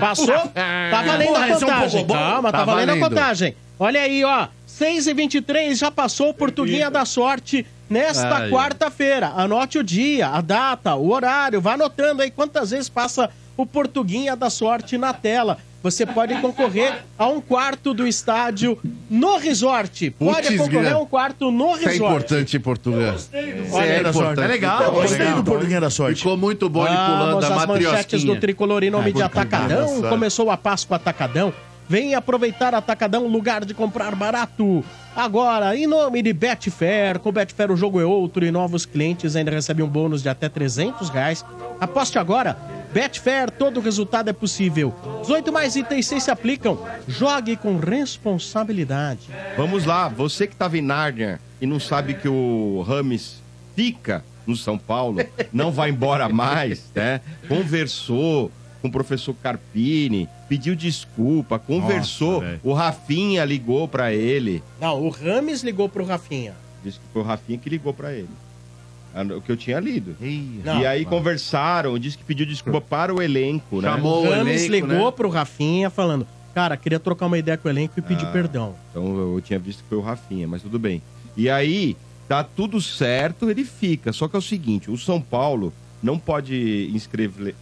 Passou? Tá valendo Porra, a esse é um contagem. Calma, tá, Tá valendo a valendo. contagem. Olha aí, ó. 6 e 23 já passou o Portuguinha da Sorte nesta quarta-feira. Anote o dia, a data, o horário. Vá anotando aí quantas vezes passa o Portuguinha da Sorte na tela. Você pode concorrer a um quarto do estádio no resort. Pode Putz, concorrer a um quarto no Isso é resort. importante em Portugal. Olha aí, é importante. É legal, Eu gostei do Portuguinha da Sorte. Ficou muito bom ele pulando Vamos da às manchetes do Tricolor em nome de Atacadão. Começou a Páscoa Atacadão. Vem aproveitar Atacadão, lugar de comprar barato. Agora, em nome de Betfair, com Betfair o jogo é outro e novos clientes ainda recebem um bônus de até 300 reais. Aposte agora. Betfair, todo resultado é possível. 18 mais itens 6 se aplicam. Jogue com responsabilidade. Vamos lá, você que tava em Nárnia e não sabe que o Rames fica no São Paulo, não vai embora mais, né? Conversou com o professor Carpini, pediu desculpa, conversou. velho. o Rafinha ligou pra ele. Não, o Rames ligou pro Rafinha. Disse que foi o Rafinha que ligou pra ele. Ah, O que eu tinha lido. Não, e aí conversaram, disse que pediu desculpa para o elenco, né? Chamou o o Rames ligou né? pro Rafinha falando: Cara, queria trocar uma ideia com o elenco e pedir perdão. Então eu tinha visto que foi o Rafinha, mas tudo bem. E aí, tá tudo certo, ele fica. Só que é o seguinte, o São Paulo não pode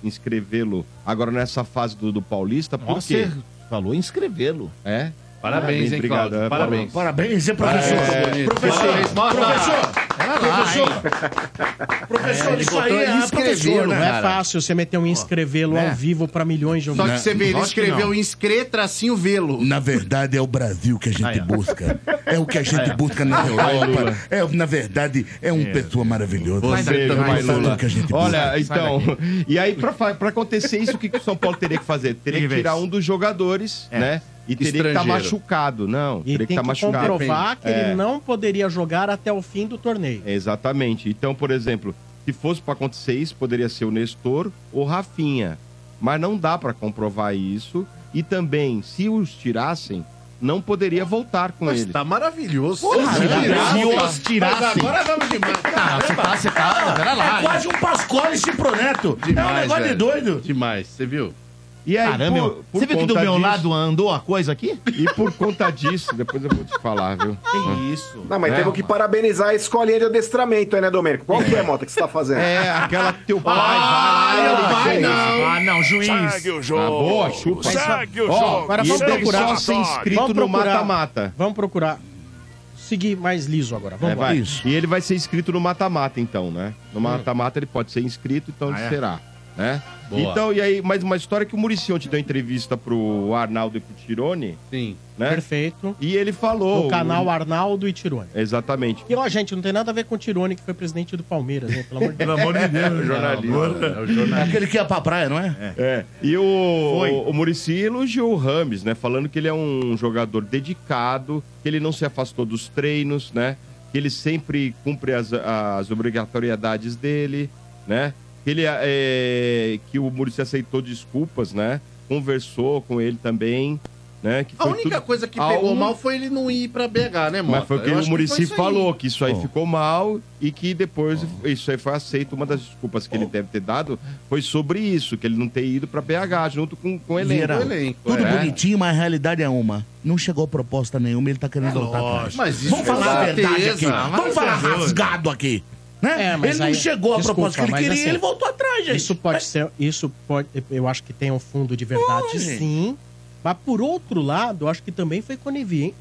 inscrevê-lo agora nessa fase do, do Paulista, por Nossa, quê? você falou inscrevê-lo. É? Parabéns, hein, obrigado. Cláudio? É, Parabéns. Parabéns, hein, professor? É, professor, Parabéns, professor, professor, professor, ele isso aí é inscrevê-lo, professor, Não né? é fácil você meter um inscrevê-lo né? ao vivo pra milhões de Só que ouvintes. você vê, ele escreveu inscrê, tracinho, vê-lo. Na verdade, é o Brasil que a gente busca. É o que a gente busca na Europa. É, na verdade, é um pessoa maravilhoso. Você É tudo Lula. que a gente busca. Olha, então, e aí pra, fa- pra acontecer isso, o que, que o São Paulo teria que fazer? Teria que tirar um dos jogadores, É. né? E teria que estar Estrangeiro. machucado. Não, E teria tem que estar que machucado. comprovar que É. ele não poderia jogar até o fim do torneio. Exatamente. Então, por exemplo, se fosse para acontecer isso, poderia ser o Nestor ou Rafinha. Mas não dá para comprovar isso. E também, se os tirassem, não poderia voltar com Mas ele. tá maravilhoso. Se os tirassem. Agora vamos demais. Ah, você tá, você tá. Pera lá. É quase um Pascoal e Ciproneto. É um Demais, negócio de velho. doido. Demais, você viu? E aí, Caramba, por- por você viu que do conta meu disso- lado andou a coisa aqui? E por conta disso, depois eu vou te falar, viu? Que isso? Não, mas É. temos que parabenizar a escolinha de adestramento aí, né, Domênico? Qual que é, Mota, que você tá fazendo? É, aquela que teu pai Ah, vai não. Ah, não, juiz. Segue o jogo. Ah, boa, chupa. Segue o jogo. agora e vamos procurar. só ser inscrito no mata-mata. Vamos procurar seguir mais liso agora. Vamos É, lá. vai. Isso. E ele vai ser inscrito no mata-mata, então, né? No mata-mata ele pode ser inscrito, então Ah, ele é? será. Né? Boa. Então, e aí, mais uma história que o Murici ontem deu entrevista pro Arnaldo e pro Tirone, Sim. né? Perfeito. E ele falou. No canal Arnaldo e Tirone. Exatamente. E, ó, gente, não tem nada a ver com o Tirone, que foi presidente do Palmeiras, né? Pelo amor de Deus. Pelo amor de Deus. jornalista. É o jornalista. Aquele que ia pra praia, não é? É. E o, Foi. o, o Muricy elogiou o Rames, né? Falando que ele é um jogador dedicado, que ele não se afastou dos treinos, né? Que ele sempre cumpre as, as obrigatoriedades dele, né? Que, ele, é, que o Muricy aceitou desculpas, né? Conversou com ele também, né? Que A única tudo- coisa que pegou um- mal foi ele não ir pra BH, né, Mota? Mas foi o que o aí. falou, que isso aí ficou mal e que depois isso aí foi aceito. Uma das desculpas que ele deve ter dado foi sobre isso, que ele não ter ido pra BH junto com, com o elenco. Tudo é. bonitinho, mas a realidade é uma. Não chegou proposta nenhuma, ele tá querendo voltar atrás. Mas isso Vamos com falar a verdade aqui. Vamos falar é rasgado aqui. Né? É, mas ele não aí- chegou a desculpa, proposta que ele mas queria, assim, ele voltou atrás, gente. Isso pode ser, isso pode, eu acho que tem um fundo de verdade, Pode. sim. Mas por outro lado, eu acho que também foi conveniente,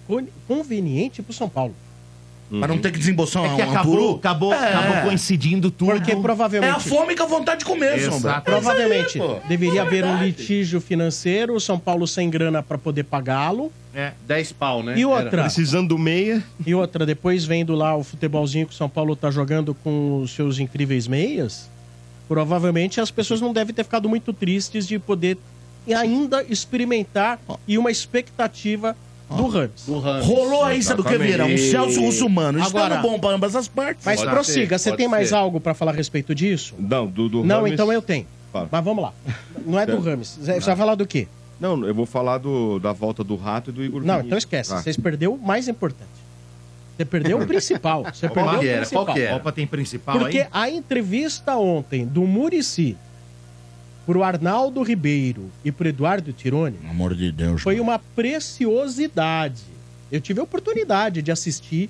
conveniente pro São Paulo. Pra não ter que desembolsar É que um, um acabou, acabou, É. acabou coincidindo tudo. Porque É a provavelmente, fome com a vontade de comer, Sombra. Exato. provavelmente É isso aí, deveria É haver um litígio financeiro, o São Paulo sem grana para poder pagá-lo. É. 10 pau, né? E Era- outra, Precisando do meia. e outra, depois vendo lá o futebolzinho que o São Paulo tá jogando com os seus incríveis meias, provavelmente as pessoas não devem ter ficado muito tristes de poder ainda experimentar e uma expectativa do Rams. Do Rams. Rolou aí, sabe o que, Vieira? Um Exatamente. Celso Russumano. Agora- Agora, bom pra ambas as partes. Mas Pode prossiga, ser, você tem mais ser. algo para falar a respeito disso? Não, do, do Não, Rames- então eu tenho. Fala. Mas vamos lá. Não é do. Rames. Você vai falar do quê? Não, eu vou falar do, da volta do Rato e do Igor Não, Vinícius. então esquece. Ah. Vocês perderam o mais importante. Você perdeu o principal. Você Qual perdeu o principal. Qual que era? Opa, tem principal Porque aí? a entrevista ontem do Murici pro Arnaldo Ribeiro e pro Eduardo Tironi Pelo amor de Deus. foi uma preciosidade. Eu tive a oportunidade de assistir,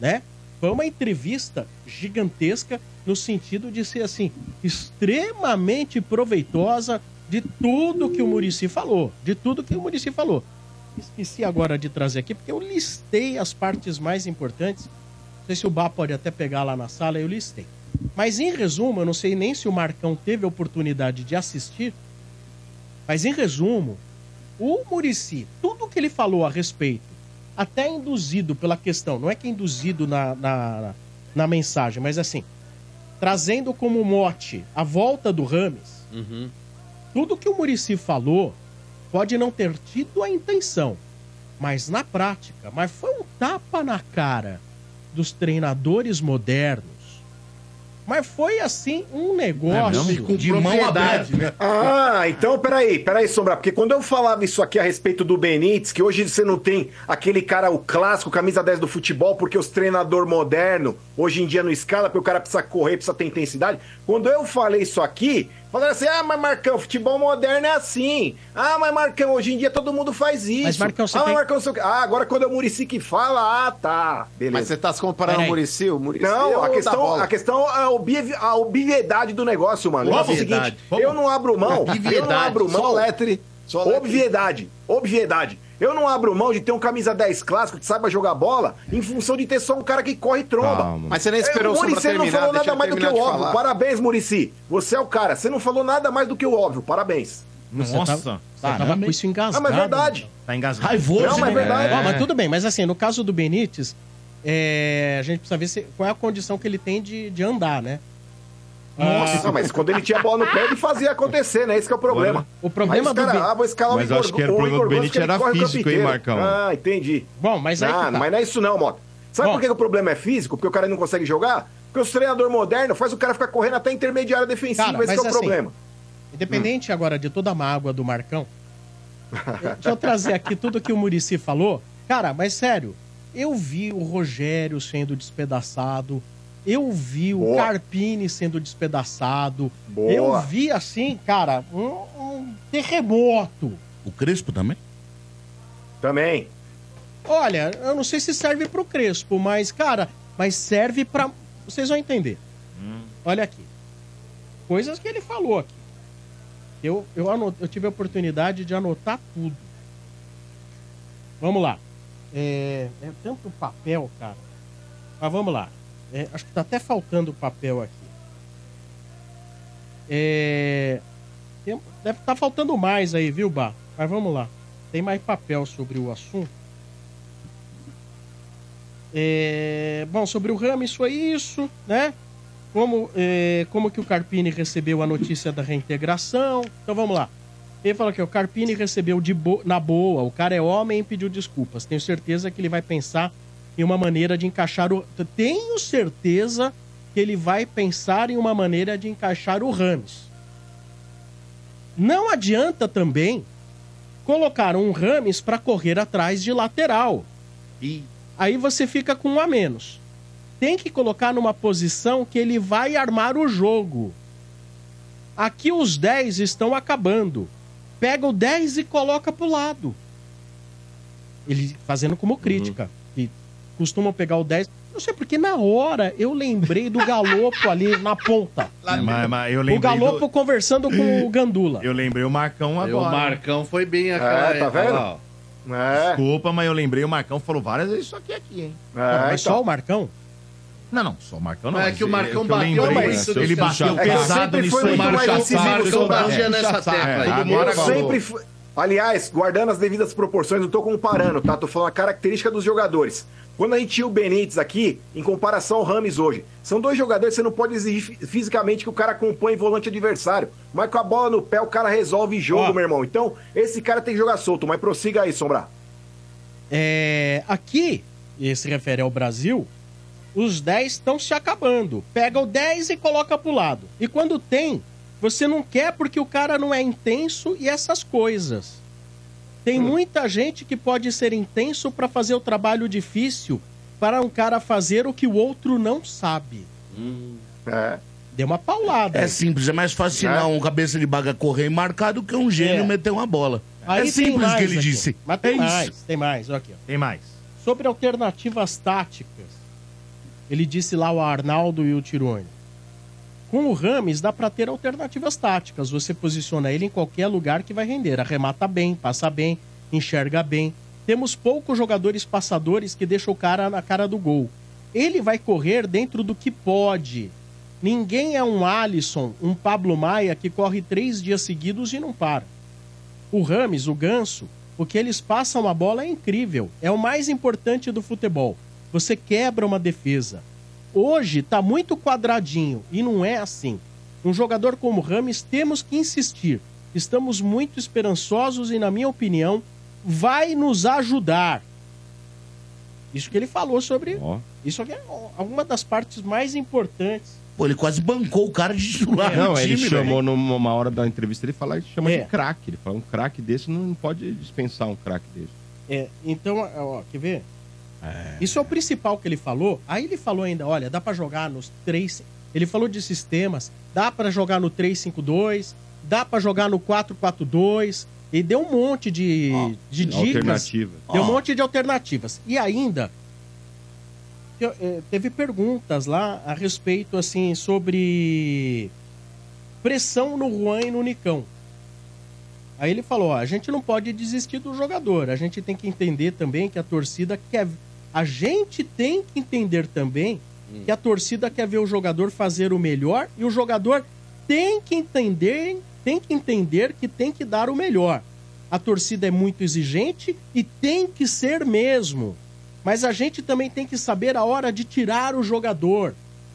né? Foi uma entrevista gigantesca no sentido de ser assim extremamente proveitosa de tudo que o Murici falou, de tudo que o Murici falou. Esqueci agora de trazer aqui porque eu listei as partes mais importantes. Não sei se o Bá pode até pegar lá na sala, eu listei. Mas em resumo, eu não sei nem se o Marcão teve a oportunidade de assistir, mas em resumo, o Murici, tudo que ele falou a respeito, até induzido pela questão, não é que é induzido na, na, na mensagem, mas assim, trazendo como mote a volta do Rames, Uhum. tudo que o Murici falou pode não ter tido a intenção, mas na prática, mas foi um tapa na cara dos treinadores modernos. Mas foi assim um negócio. Com De mão propriedade, né? Ah, então peraí, peraí, Sombra, porque quando eu falava isso aqui a respeito do Benítez, que hoje você não tem aquele cara, o clássico, camisa 10 do futebol, porque os treinador moderno, hoje em dia não escala, porque o cara precisa correr, precisa ter intensidade. Quando eu falei isso aqui, falaram assim, ah, mas Marcão, futebol moderno é assim. Ah, mas Marcão, hoje em dia todo mundo faz isso. Mas, Marcão, você ah, tem- mas Marcão, quê. ah, agora quando é o Murici que fala, ah, tá, beleza. Mas você tá se comparando ao Muricy? O Muricy é Não, o a questão, bola. a questão é a, obvi- a obviedade do negócio, mano. Negócio é o seguinte, Obviedade. eu não abro mão, eu não Obviedade. abro mão, Só letre. Só letre. obviedade, obviedade. Eu não abro mão de ter um camisa 10 clássico que saiba jogar bola em função de ter só um cara que corre e tromba. Calma. Mas você nem esperou o o Muricy não terminar, falou nada mais do que o óbvio. falar. Parabéns, Murici. Você é o cara. Você não falou nada mais do que o óbvio. Parabéns. Você Nossa, tava, você Caramba, tava com isso engasgado. Ah, mas é verdade. tá engasgado. Raivoso, Não, mas né? é verdade. Ó, mas tudo bem, mas assim, no caso do Benítez, é, a gente precisa ver se- qual é a condição que ele tem de, de andar, né? Nossa, mas quando ele tinha a bola no pé, ele fazia acontecer, né? Esse que é o problema. O problema do cara, Ben- ah, vou escalar Mas o Igor, acho que era o o problema do Benítez era físico, hein. Marcão? Ah, entendi. Bom, mas aí Não, que tá. mas não é isso não, Mota. Sabe Bom. por que o problema é físico? Porque o cara não consegue jogar? Porque os treinador moderno faz o cara ficar correndo até a intermediária defensiva, Cara, esse que é o mas assim, problema. Independente agora de toda a mágoa do Marcão, deixa eu trazer aqui tudo que o Murici falou. Cara, mas sério, eu vi o Rogério sendo despedaçado, Eu vi o Boa. Carpini sendo despedaçado. Boa. Eu vi, assim, cara, um, um terremoto. O Crespo também? Também. Olha, eu não sei se serve pro Crespo, mas, cara, mas serve pra. Vocês vão entender. Olha aqui. Coisas que ele falou aqui. Eu, eu, anot- eu tive a oportunidade de anotar tudo. Vamos lá. É, é tanto papel, cara. Mas vamos lá. É, acho que tá até faltando papel aqui. É, tem- deve estar faltando mais aí, viu, Bá? Mas vamos lá. Tem mais papel sobre o assunto. É, bom, sobre o Rames foi isso, né? Como, é, como que o Carpini recebeu a notícia da reintegração. Então vamos lá. Ele falou que o Carpini recebeu de bo- na boa, o cara é homem e pediu desculpas. Tenho certeza que ele vai pensar em uma maneira de encaixar o. Tenho certeza que ele vai pensar em uma maneira de encaixar o Rames. Não adianta também colocar um Rames para correr atrás de lateral. Aí você fica com um a menos. Tem que colocar numa posição que ele vai armar o jogo. Aqui os 10 estão acabando. Pega o 10 e coloca pro lado. Ele fazendo como crítica. Que costumam pegar o 10. Não sei porque na hora eu lembrei do Galopo ali na ponta. Mas- mas eu o Galopo do- conversando com o Gandula. Eu lembrei o Marcão Aí o agora. Marcão foi bem É, aquela tá vendo? ó. É. Desculpa, mas eu lembrei, o Marcão falou várias vezes isso aqui, aqui hein? É, mas só o Marcão? Não, não, só o Marcão não. É que o Marcão eu bateu lembrei, muito Ele bateu é pesado nisso foi aí. muito mais incisivo Marcão que o Sombra. batia nessa tecla. É, agora sempre fui- Aliás, guardando as devidas proporções, não tô comparando, tá? Tô falando a característica dos jogadores. Quando a gente tinha o Benítez aqui, em comparação ao Rames hoje, são dois jogadores que você não pode exigir fi- fisicamente que o cara acompanhe volante adversário. Mas com a bola no pé, o cara resolve jogo, meu irmão. Então, esse cara tem que jogar solto, mas prossiga aí, Sombra. É, aqui, e se refere ao Brasil, os 10 estão se acabando. Pega o 10 e coloca pro lado. E quando tem, você não quer porque o cara não é intenso e essas coisas. Tem muita gente que pode ser intenso para fazer o trabalho difícil para um cara fazer o que o outro não sabe. É. Deu uma paulada. É aí. simples, é mais fácil ensinar um cabeça de baga correr e marcar do que um gênio É. meter uma bola. Aí é simples o que ele aqui, disse. Mas tem é mais, isso. tem mais, aqui, ó. Tem mais. Sobre alternativas táticas, ele disse lá o Arnaldo e o Tirone. Com o Rames dá pra ter alternativas táticas. Você posiciona ele em qualquer lugar que vai render. Arremata bem, passa bem, enxerga bem. Temos poucos jogadores passadores que deixam o cara na cara do gol. Ele vai correr dentro do que pode. Ninguém é um Alisson, um Pablo Maia que corre três dias seguidos e não para. O Rames, o Ganso, o que eles passam a bola é incrível. É o mais importante do futebol. Você quebra uma defesa. Hoje tá muito quadradinho e não é assim. Um jogador como o Rames temos que insistir. Estamos muito esperançosos e, na minha opinião, vai nos ajudar. Isso que ele falou sobre. Isso aqui é uma das partes mais importantes. Pô, ele quase bancou o cara de titular Não, no ele time, chamou numa hora da entrevista, ele fala, ele chama É. de craque. Ele fala, um craque desse não pode dispensar um craque desse. É, então, ó, quer ver? Isso é o principal que ele falou. Aí ele falou ainda, olha, dá pra jogar nos três. Ele falou de sistemas, dá pra jogar no 352, dá pra jogar no 442 e deu um monte de, de dicas. Deu um monte de alternativas. E ainda eh, teve perguntas lá a respeito assim sobre pressão no Juan e no Nicão. Aí ele falou: ó, a gente não pode desistir do jogador. A gente tem que entender também que a torcida quer. A gente tem que entender também que a torcida quer ver o jogador fazer o melhor e o jogador tem que entender, tem que entender que tem que dar o melhor. A torcida é muito exigente e tem que ser mesmo. Mas a gente também tem que saber a hora de tirar o jogador,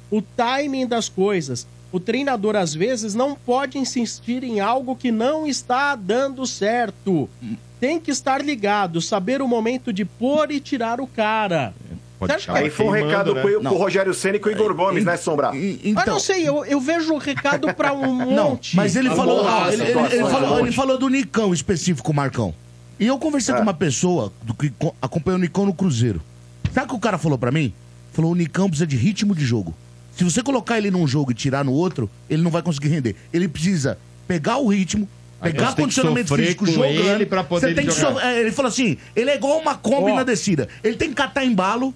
o timing das coisas. O treinador, às vezes, não pode insistir em algo que não está dando certo. Tem que estar ligado, saber o momento de pôr e tirar o cara. Que Aí foi um recado né? pro, pro Rogério Ceni com o Igor Gomes, né, Sombra? Ah, não sei, eu, eu vejo o recado pra um Não, monte. mas ele falou, Vamos lá, ele, ele- ele situações, falou, ele falou do Nicão específico, Marcão. E eu conversei É. com uma pessoa do que co- acompanhou o Nicão no Cruzeiro. Sabe o que o cara falou pra mim? Falou: o Nicão precisa de ritmo de jogo. Se você colocar ele num jogo e tirar no outro, ele não vai conseguir render. Ele precisa pegar o ritmo, pegar condicionamento físico jogando. ele pra poder Você tem que jogar. so- é, Ele falou assim: ele é igual uma Kombi Ó. na descida. Ele tem que catar embalo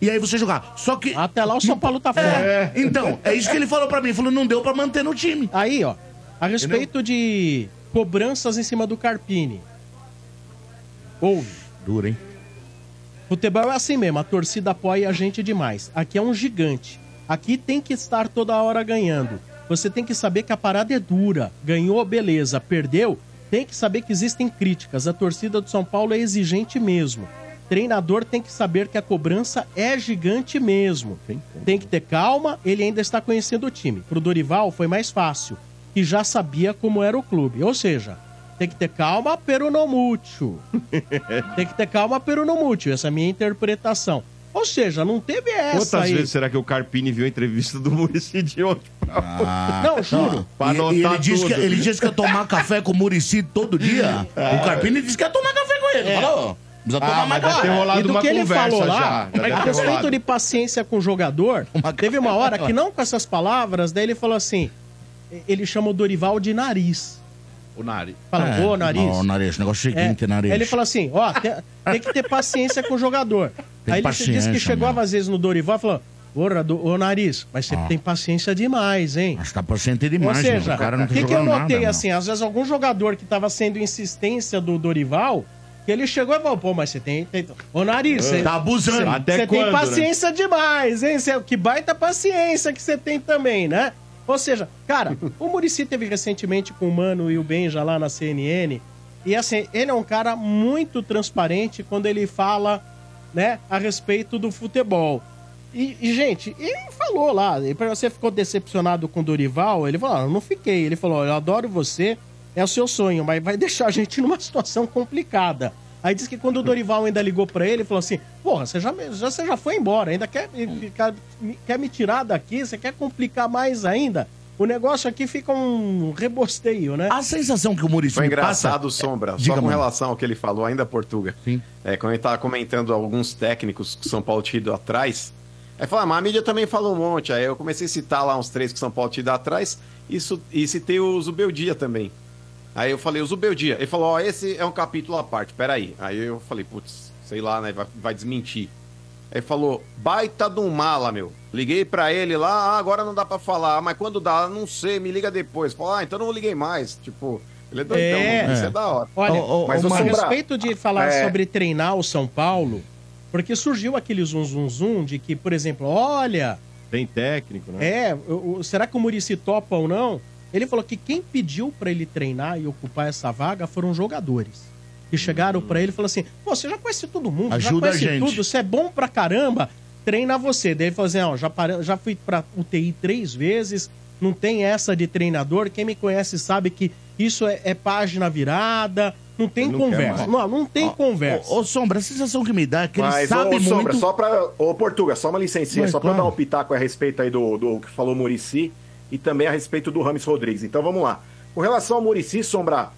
e aí você jogar. Só que. Até lá o São Paulo tá fora. É, então, é isso que ele falou pra mim. Ele falou: não deu pra manter no time. Aí, ó, a respeito de cobranças em cima do Carpini. Houve. Duro, hein? Futebol é assim mesmo, a torcida apoia a gente demais. Aqui é um gigante. Aqui tem que estar toda hora ganhando. Você tem que saber que a parada é dura. Ganhou, beleza. Perdeu, tem que saber que existem críticas. A torcida do São Paulo é exigente mesmo. Treinador tem que saber que a cobrança é gigante mesmo. Tem que ter calma, ele ainda está conhecendo o time. Pro Dorival foi mais fácil, que já sabia como era o clube. Ou seja, tem que ter calma, pero no mútil. Tem que ter calma, pero no mútil. Essa é a minha interpretação. Ou seja, não teve essa Quantas aí. vezes será que o Carpini viu a entrevista do Muricy de ontem? Não, juro. Pra E- e, ele, disse que, ele disse que ia tomar café com o Murici todo dia. O Carpini disse que ia tomar café com ele. É. Falou, precisa tomar mais ter café. rolado e do uma que ele falou lá, já. Já deve a respeito de paciência com o jogador, teve uma hora que não com essas palavras, daí ele falou assim, ele chama o Dorival de nariz. O nariz. Fala, É, ô nariz. Ó, nariz, negócio É, seguinte, nariz. Aí ele falou assim, ó, tem, tem que ter paciência com o jogador. Tem aí ele paciência, disse que chegou mano. às vezes no Dorival e falou, Porra, do, ô nariz, mas você Ah. tem paciência demais, hein? Mas tá paciente demais, Ou seja, o cara não o que, que eu notei nada, assim? Às vezes algum jogador que tava sendo insistência do Dorival, que ele chegou e falou, pô, mas você tem, tem... Ô nariz, você Tá abusando. você- Até Você tem né? paciência demais, hein? Cê, que baita paciência que você tem também, né? Ou seja, cara, o Murici teve recentemente com o Mano e o Benja lá na CNN. E assim, ele é um cara muito transparente quando ele fala, né, a respeito do futebol. E, e, gente, ele falou lá, e pra você ficou decepcionado com o Dorival? Ele falou, ah, não fiquei. Ele falou, eu adoro você, é o seu sonho, mas vai deixar a gente numa situação complicada. Aí disse que quando o Dorival ainda ligou pra ele, ele falou assim: Porra, você já, já, você já foi embora, ainda quer, ficar- quer me tirar daqui? Você quer complicar mais ainda? O negócio aqui fica um rebosteio, né? A sensação que o Murici Foi engraçado, passa... Sombra, Diga, só com mano. relação ao que ele falou, ainda Portuga. Sim. É, quando ele tava comentando alguns técnicos que o São Paulo tinha ido atrás, aí falou, ah, mas a mídia também falou um monte. Aí eu comecei a citar lá uns três que o São Paulo tinha ido atrás e, su- e citei o Zubeldia também. Aí eu falei, o Zubeldia. Ele falou, ó, esse é um capítulo à parte, peraí. Aí eu falei, putz, sei lá, né, vai, vai desmentir. Aí ele falou, baita de um mala, meu. Liguei pra ele lá, ah, agora não dá pra falar, mas quando dá, não sei, me liga depois. Falou, ah, então não liguei mais. Tipo, ele é doidão, É. isso é da hora. Olha, Ô, ô, Mas a o Sombra- respeito de falar É. sobre treinar o São Paulo, porque surgiu aquele zum zum zum de que, por exemplo, olha, Tem técnico, né? é, o- o- será que o Murici topa ou não? Ele falou que quem pediu pra ele treinar e ocupar essa vaga foram jogadores. Que chegaram pra ele e falaram assim: Pô, você já conhece todo mundo, já Ajuda a conhece gente." tudo, você é bom pra caramba, treina você. Daí ele falou assim: ó, já, pare- já fui pra UTI três vezes, não tem essa de treinador. Quem me conhece sabe que isso é, é página virada, não tem Ele não conversa. Não, não tem conversa. Ô, ô, Sombra, a sensação que me dá é que ele Mas, sabe ô, Sombra, muito... só pra. Ô, Portuga, só uma licencinha, Mas, só pra claro. dar um pitaco a respeito aí do, do que falou o Murici e também a respeito do Rames Rodrigues. Então vamos lá. Com relação ao Murici, Sombra,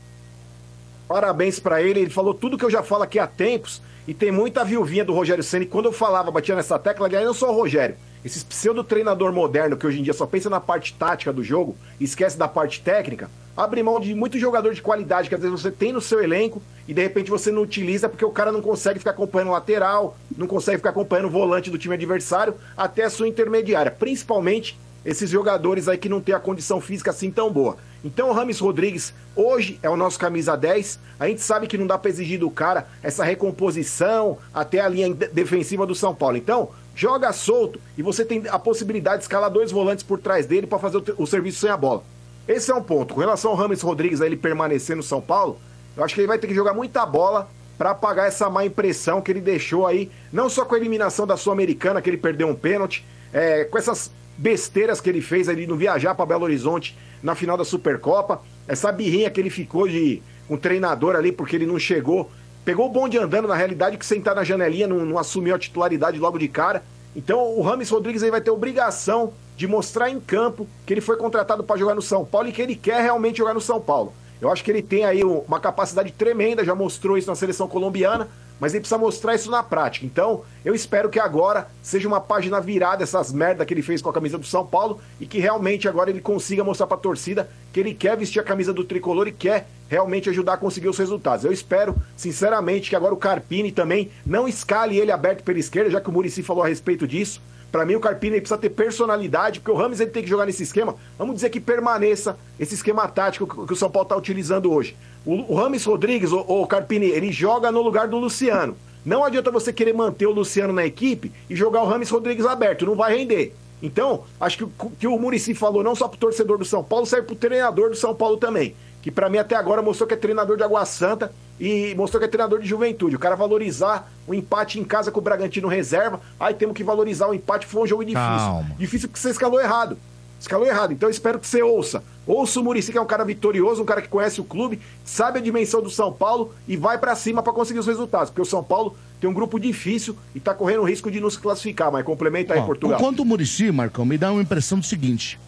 parabéns pra ele. Ele falou tudo que eu já falo aqui há tempos. E tem muita viuvinha do Rogério. E quando eu falava, batia nessa tecla, aí não só o Rogério. Esse pseudo-treinador moderno que hoje em dia só pensa na parte tática do jogo esquece da parte técnica, abre mão de muito jogador de qualidade que às vezes você tem no seu elenco e de repente você não utiliza porque o cara não consegue ficar acompanhando o lateral, não consegue ficar acompanhando o volante do time adversário até a sua intermediária. Principalmente esses jogadores aí que não tem a condição física assim tão boa. Então o Rames Rodrigues hoje é o nosso camisa 10. A gente sabe que não dá pra exigir do cara essa recomposição até a linha de- defensiva do São Paulo. Então, joga solto e você tem a possibilidade de escalar dois volantes por trás dele pra fazer o, o serviço sem a bola. Esse é um ponto. Com relação ao Rames Rodrigues aí, ele permanecer no São Paulo, eu acho que ele vai ter que jogar muita bola pra apagar essa má impressão que ele deixou aí, não só com a eliminação da Sul-Americana, que ele perdeu um pênalti, é, com essas besteiras que ele fez ali no viajar para Belo Horizonte na final da Supercopa, essa birrinha que ele ficou de um treinador ali porque ele não chegou, pegou o bonde andando na realidade que sentar na janelinha não, não assumiu a titularidade logo de cara. Então o Rames Rodrigues aí vai ter obrigação de mostrar em campo que ele foi contratado para jogar no São Paulo e que ele quer realmente jogar no São Paulo. Eu acho que ele tem aí uma capacidade tremenda, já mostrou isso na seleção colombiana. Mas ele precisa mostrar isso na prática. Então, eu espero que agora seja uma página virada essas merda que ele fez com a camisa do São Paulo e que realmente agora ele consiga mostrar pra torcida que ele quer vestir a camisa do tricolor e quer realmente ajudar a conseguir os resultados. Eu espero, sinceramente, que agora o Carpini também não escale ele aberto pela esquerda, já que o Murici falou a respeito disso. Pra mim, o Carpini precisa ter personalidade, porque o Rames ele tem que jogar nesse esquema. Vamos dizer que permaneça esse esquema tático que o São Paulo está utilizando hoje. O, o Rames Rodrigues, o, o Carpini, ele joga no lugar do Luciano. Não adianta você querer manter o Luciano na equipe e jogar o Rames Rodrigues aberto, não vai render. Então, acho que o que o Murici falou, não só pro torcedor do São Paulo, serve pro treinador do São Paulo também. Que pra mim até agora mostrou que é treinador de Água Santa e mostrou que é treinador de juventude. O cara valorizar o empate em casa com o Bragantino reserva. Aí temos que valorizar o empate, foi um jogo difícil. Calma. Difícil porque você escalou errado. Escalou errado. Então eu espero que você ouça. Ouça o Murici, que é um cara vitorioso, um cara que conhece o clube, sabe a dimensão do São Paulo e vai pra cima pra conseguir os resultados. Porque o São Paulo tem um grupo difícil e tá correndo o risco de não se classificar. Mas complementa aí, Ó, Portugal. Enquanto o Murici, Marcão, me dá uma impressão do seguinte: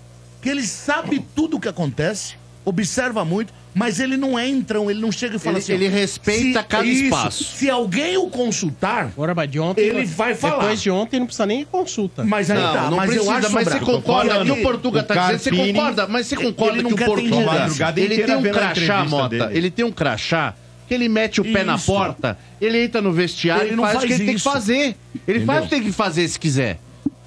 que ele sabe tudo o que acontece, observa muito, mas ele não é entrão, ele não chega e fala Ele- assim. ó, ele respeita cada espaço. Se alguém o consultar, Agora, de ontem, ele vai falar. Depois de ontem não precisa nem consulta. Mas aí Não, tá, não mas precisa, eu acho mas você concorda que que o Portuga tá dizendo, você concorda, mas você concorda que o Portuga, ele tem um crachá, Mota, ele tem um crachá, que ele mete o pé na Isso. porta, ele entra no vestiário Ele e não faz o que ele tem que isso. fazer. Ele faz o que tem que fazer se quiser.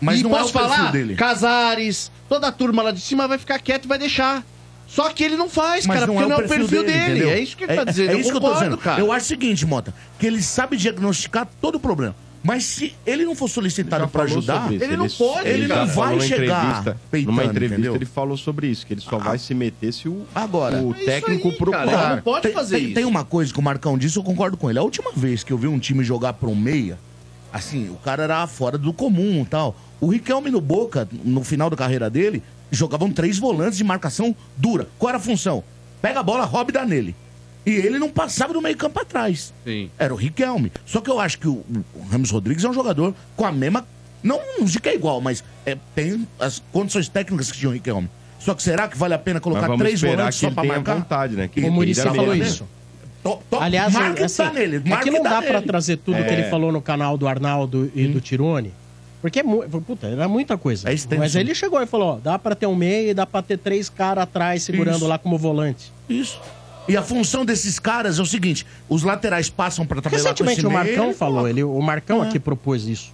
Mas e não é posso o perfil falar, dele. Casares, toda a turma lá de cima vai ficar quieto e vai deixar. Só que ele não faz, Mas cara, não porque é não é o perfil dele. entendeu? É isso que ele tá dizendo. É, eu isso que eu tô concordo, dizendo. cara. Eu acho o seguinte, Mota, que ele sabe diagnosticar todo o problema. Mas se ele não for solicitado pra falou ajudar, isso. ele não pode, ele já não vai chegar entrevista- peitando, Numa entrevista entendeu? ele falou sobre isso, que ele só vai se meter se o, Agora, o É técnico aí, procurar. cara, ele não pode tem, fazer tem- isso. tem uma coisa que o Marcão disse, eu concordo com ele. A última vez que eu vi um time jogar pra um meia, assim, o cara era fora do comum e tal. O Riquelme no Boca, no final da carreira dele, jogavam três volantes de marcação dura. Qual era a função? Pega a bola, rouba e dá nele. E ele não passava do meio campo atrás. Sim. Era o Riquelme. Só que eu acho que o, o Ramos Rodrigues é um jogador com a mesma. Não, não digo que é igual, mas é, tem as condições técnicas que tinha o Riquelme. Só que será que vale a pena colocar três volantes que só ele pra marcar? vontade, né? Que O Muricy falou né? isso. To- to- Aliás, marca e assim, tá nele. é que não tá dá pra nele. trazer tudo que ele falou no canal do Arnaldo e do Tirone. Porque, é puta, era muita coisa. É. Mas ele chegou e falou, ó, dá pra ter um meio e dá pra ter três caras atrás segurando Isso. lá como volante. Isso. E a função desses caras é o seguinte: os laterais passam pra tabelar com esse Recentemente o Marcão falou, ele, o Marcão É. aqui propôs isso.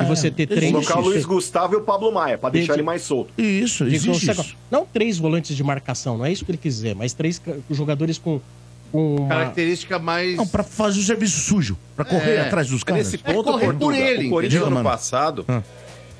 E você ter três... Colocar o Luiz Gustavo e o Pablo Maia, pra deixar ele mais solto. Isso, existe isso. Não três volantes de marcação, não é isso que ele quis dizer, mas três jogadores com uma... Característica mais. Não, pra fazer o serviço sujo. Pra correr É. atrás dos caras. Nesse ponto, correr por ele, o Corinthians entendeu, ano mano? passado, Ah.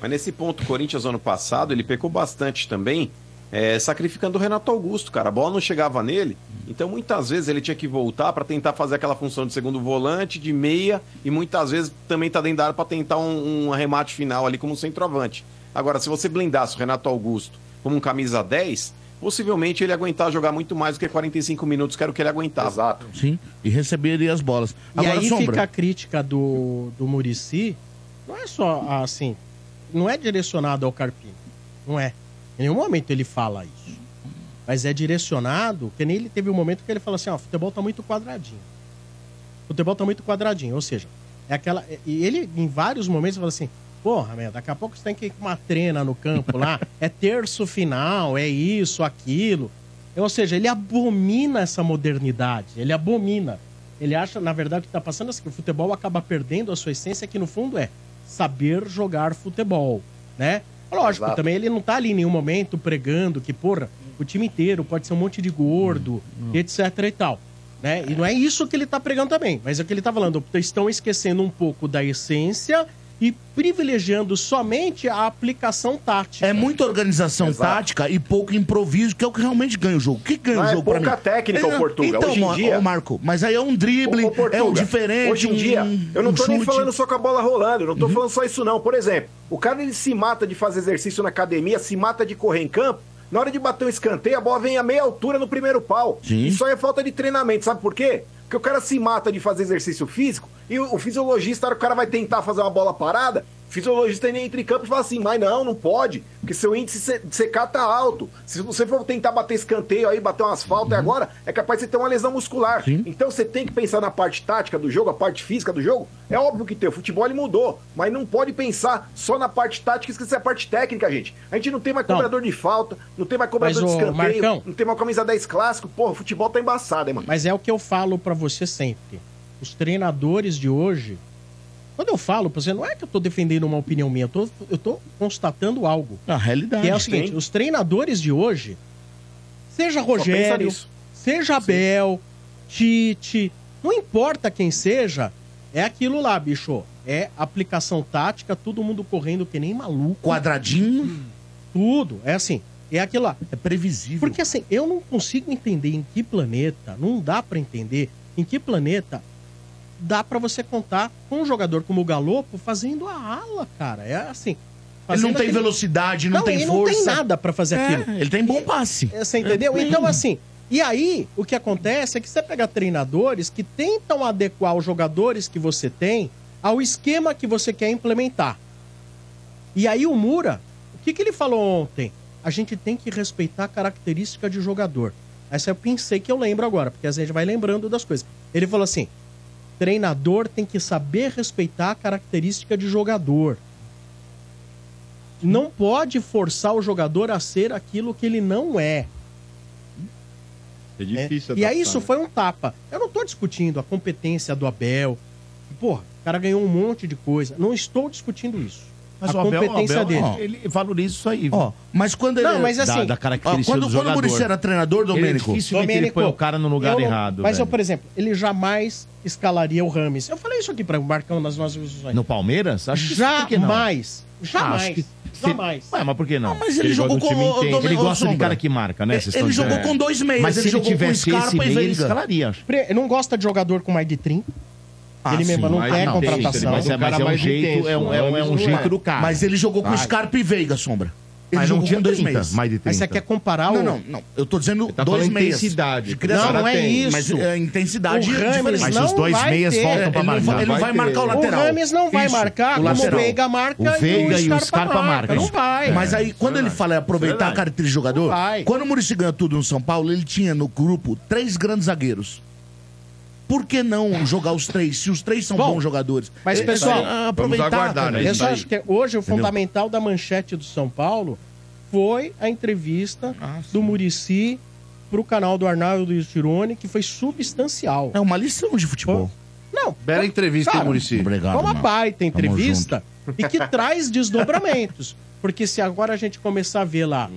mas nesse ponto, o Corinthians ano passado, ele pecou bastante também, é, sacrificando o Renato Augusto, cara. A bola não chegava nele, então muitas vezes ele tinha que voltar pra tentar fazer aquela função de segundo volante, de meia, e muitas vezes também tá dentro da área pra tentar um, um arremate final ali como centroavante. Agora, se você blindasse o Renato Augusto como um camisa 10, possivelmente ele aguentar jogar muito mais do que 45 minutos, que era o que ele aguentava. Exato. Sim, e receberia as bolas. E Agora, aí Sombra, fica a crítica do, do Murici, não é só assim, não é direcionado ao Carpini, não é. Em nenhum momento ele fala isso. Mas é direcionado, que nem ele teve um momento que ele fala assim, ó, futebol tá muito quadradinho. Futebol tá muito quadradinho, ou seja, é aquela... E ele, em vários momentos, fala assim, porra, meu, daqui a pouco você tem que ir com uma trena no campo lá, é terço final, é isso, aquilo. Ou seja, ele abomina essa modernidade, ele abomina. Ele acha, na verdade, o que está passando é que o futebol acaba perdendo a sua essência, que no fundo é saber jogar futebol, né? Lógico, Exato. também ele não tá ali em nenhum momento pregando que, porra, o time inteiro pode ser um monte de gordo, etc e tal. Né? E não é isso que ele tá pregando também, mas é o que ele tá falando. Estão esquecendo um pouco da essência e privilegiando somente a aplicação tática. é muita organização Exato. tática e pouco improviso, que é o que realmente ganha o jogo. O que ganha Não, o é jogo pra pouca mim? técnica, É, ô, Portuga. Então, Hoje em dia- ô, Marco, mas aí é um drible, é um diferente. Hoje em dia, um- eu não um tô nem chute. Uhum. falando só com a bola rolando, eu não tô falando só isso não. Por exemplo, o cara ele se mata de fazer exercício na academia, se mata de correr em campo, na hora de bater um escanteio, a bola vem a meia altura no primeiro pau. Sim. Isso aí é falta de treinamento, sabe por quê? Porque o cara se mata de fazer exercício físico e o, o fisiologista, o cara vai tentar fazer uma bola parada, fisiologista entra em campo e fala assim, mas não, não pode, porque seu índice de secar tá alto. Se você for tentar bater escanteio aí, bater umas faltas agora, é capaz de você ter uma lesão muscular. Então você tem que pensar na parte tática do jogo, a parte física do jogo. É óbvio que tem, o futebol ele mudou, mas não pode pensar só na parte tática e esquecer a parte técnica, gente. A gente não tem mais cobrador de falta, não tem mais cobrador Mas, de escanteio, Marcão. não tem mais camisa 10 clássico. Porra, o futebol tá embaçado, hein, mano. Mas é o que eu falo pra você sempre. Os treinadores de hoje. Quando eu falo pra você, não é que eu tô defendendo uma opinião minha, eu tô constatando algo. A realidade. Que é o seguinte: Tem. os treinadores de hoje, seja Rogério, seja Abel, Tite, não importa quem seja, é aquilo lá, bicho. É aplicação tática, todo mundo correndo que nem maluco. Quadradinho. Tudo. É assim. É aquilo lá. É previsível. Porque assim, eu não consigo entender em que planeta, não dá pra entender em que planeta dá pra você contar com um jogador como o Galopo fazendo a ala, cara. É assim. Ele não tem aquele- velocidade, não, tem ele força. não tem nada pra fazer É, aquilo. Ele tem bom passe. É, Você entendeu? É. Então, assim, e aí, o que acontece é que você pega treinadores que tentam adequar os jogadores que você tem ao esquema que você quer implementar. E aí o Mura, o que, que ele falou ontem? A gente tem que respeitar a característica de jogador. Essa eu pensei que eu lembro agora, porque às vezes a gente vai lembrando das coisas. Ele falou assim: treinador tem que saber respeitar a característica de jogador. Não pode forçar o jogador a ser aquilo que ele não é. É difícil E aí isso né? foi um tapa. Eu não tô discutindo a competência do Abel. Porra, o cara ganhou um monte de coisa. Não estou discutindo isso. Mas a o Abel- competência Abel, dele. ó, ele valoriza isso aí. Ó, mas quando ele Não, mas assim- da, da característica Ó, quando- do quando o Muricy era treinador, Domênico, Ele dificilmente ele põe o cara no lugar eu não- errado. Mas eu, velho. por exemplo, ele jamais escalaria o Rames. Eu falei isso aqui para o Marcão nas nossas discussões. No Palmeiras? Acho que por que? Jamais. Jamais. Acho que- Jamais. Ué, mas por que não? mas ele jogou gosta do com o- Ele o gosta de Sombra. cara que marca, né? Ele- Vocês ele jogou com dois meias, Mas ele se ele jogou com tivesse esse meio, ele escalaria. acho. Pre- Não gosta de jogador com mais de 30. Ah, ele mesmo sim, não mas quer não, contratação. Mas é, mas é um jeito, é um, é um, é um jeito do cara. Mas ele jogou com. Scarpa e Veiga, Sombra. Ele Mas não jogou tinha com dois 30, meias. mais de 30. Mas você quer comparar Não, o... não, não. Eu tô dizendo tá dois meias. intensidade, Não, não é tem. isso. Mas é, intensidade O Rames. Mas não os dois meias ter. voltam pra Ele não marcar. vai, ele não vai Vai marcar o ter. lateral. O Rames não vai Isso, marcar o como o. Veiga marca O Veiga e o Scarpa marcam. Não vai. Mas aí, quando ele fala aproveitar a característica de jogador, Não quando o Muricy ganhou tudo no São Paulo, ele tinha no grupo três grandes zagueiros. Por que não jogar os três, se os três são Bom, bons jogadores? mas, Ele- pessoal, ah, aproveitar, vamos aguardar, né? Eu só acho que hoje o fundamental da manchete do São Paulo foi a entrevista Ah, do Murici pro canal do Arnaldo e do Tirone, que foi substancial. É uma lição de futebol. Não, Bela entrevista, hein, Cara, Muricy? Obrigado, foi uma baita entrevista e que traz desdobramentos. Porque se agora a gente começar a ver lá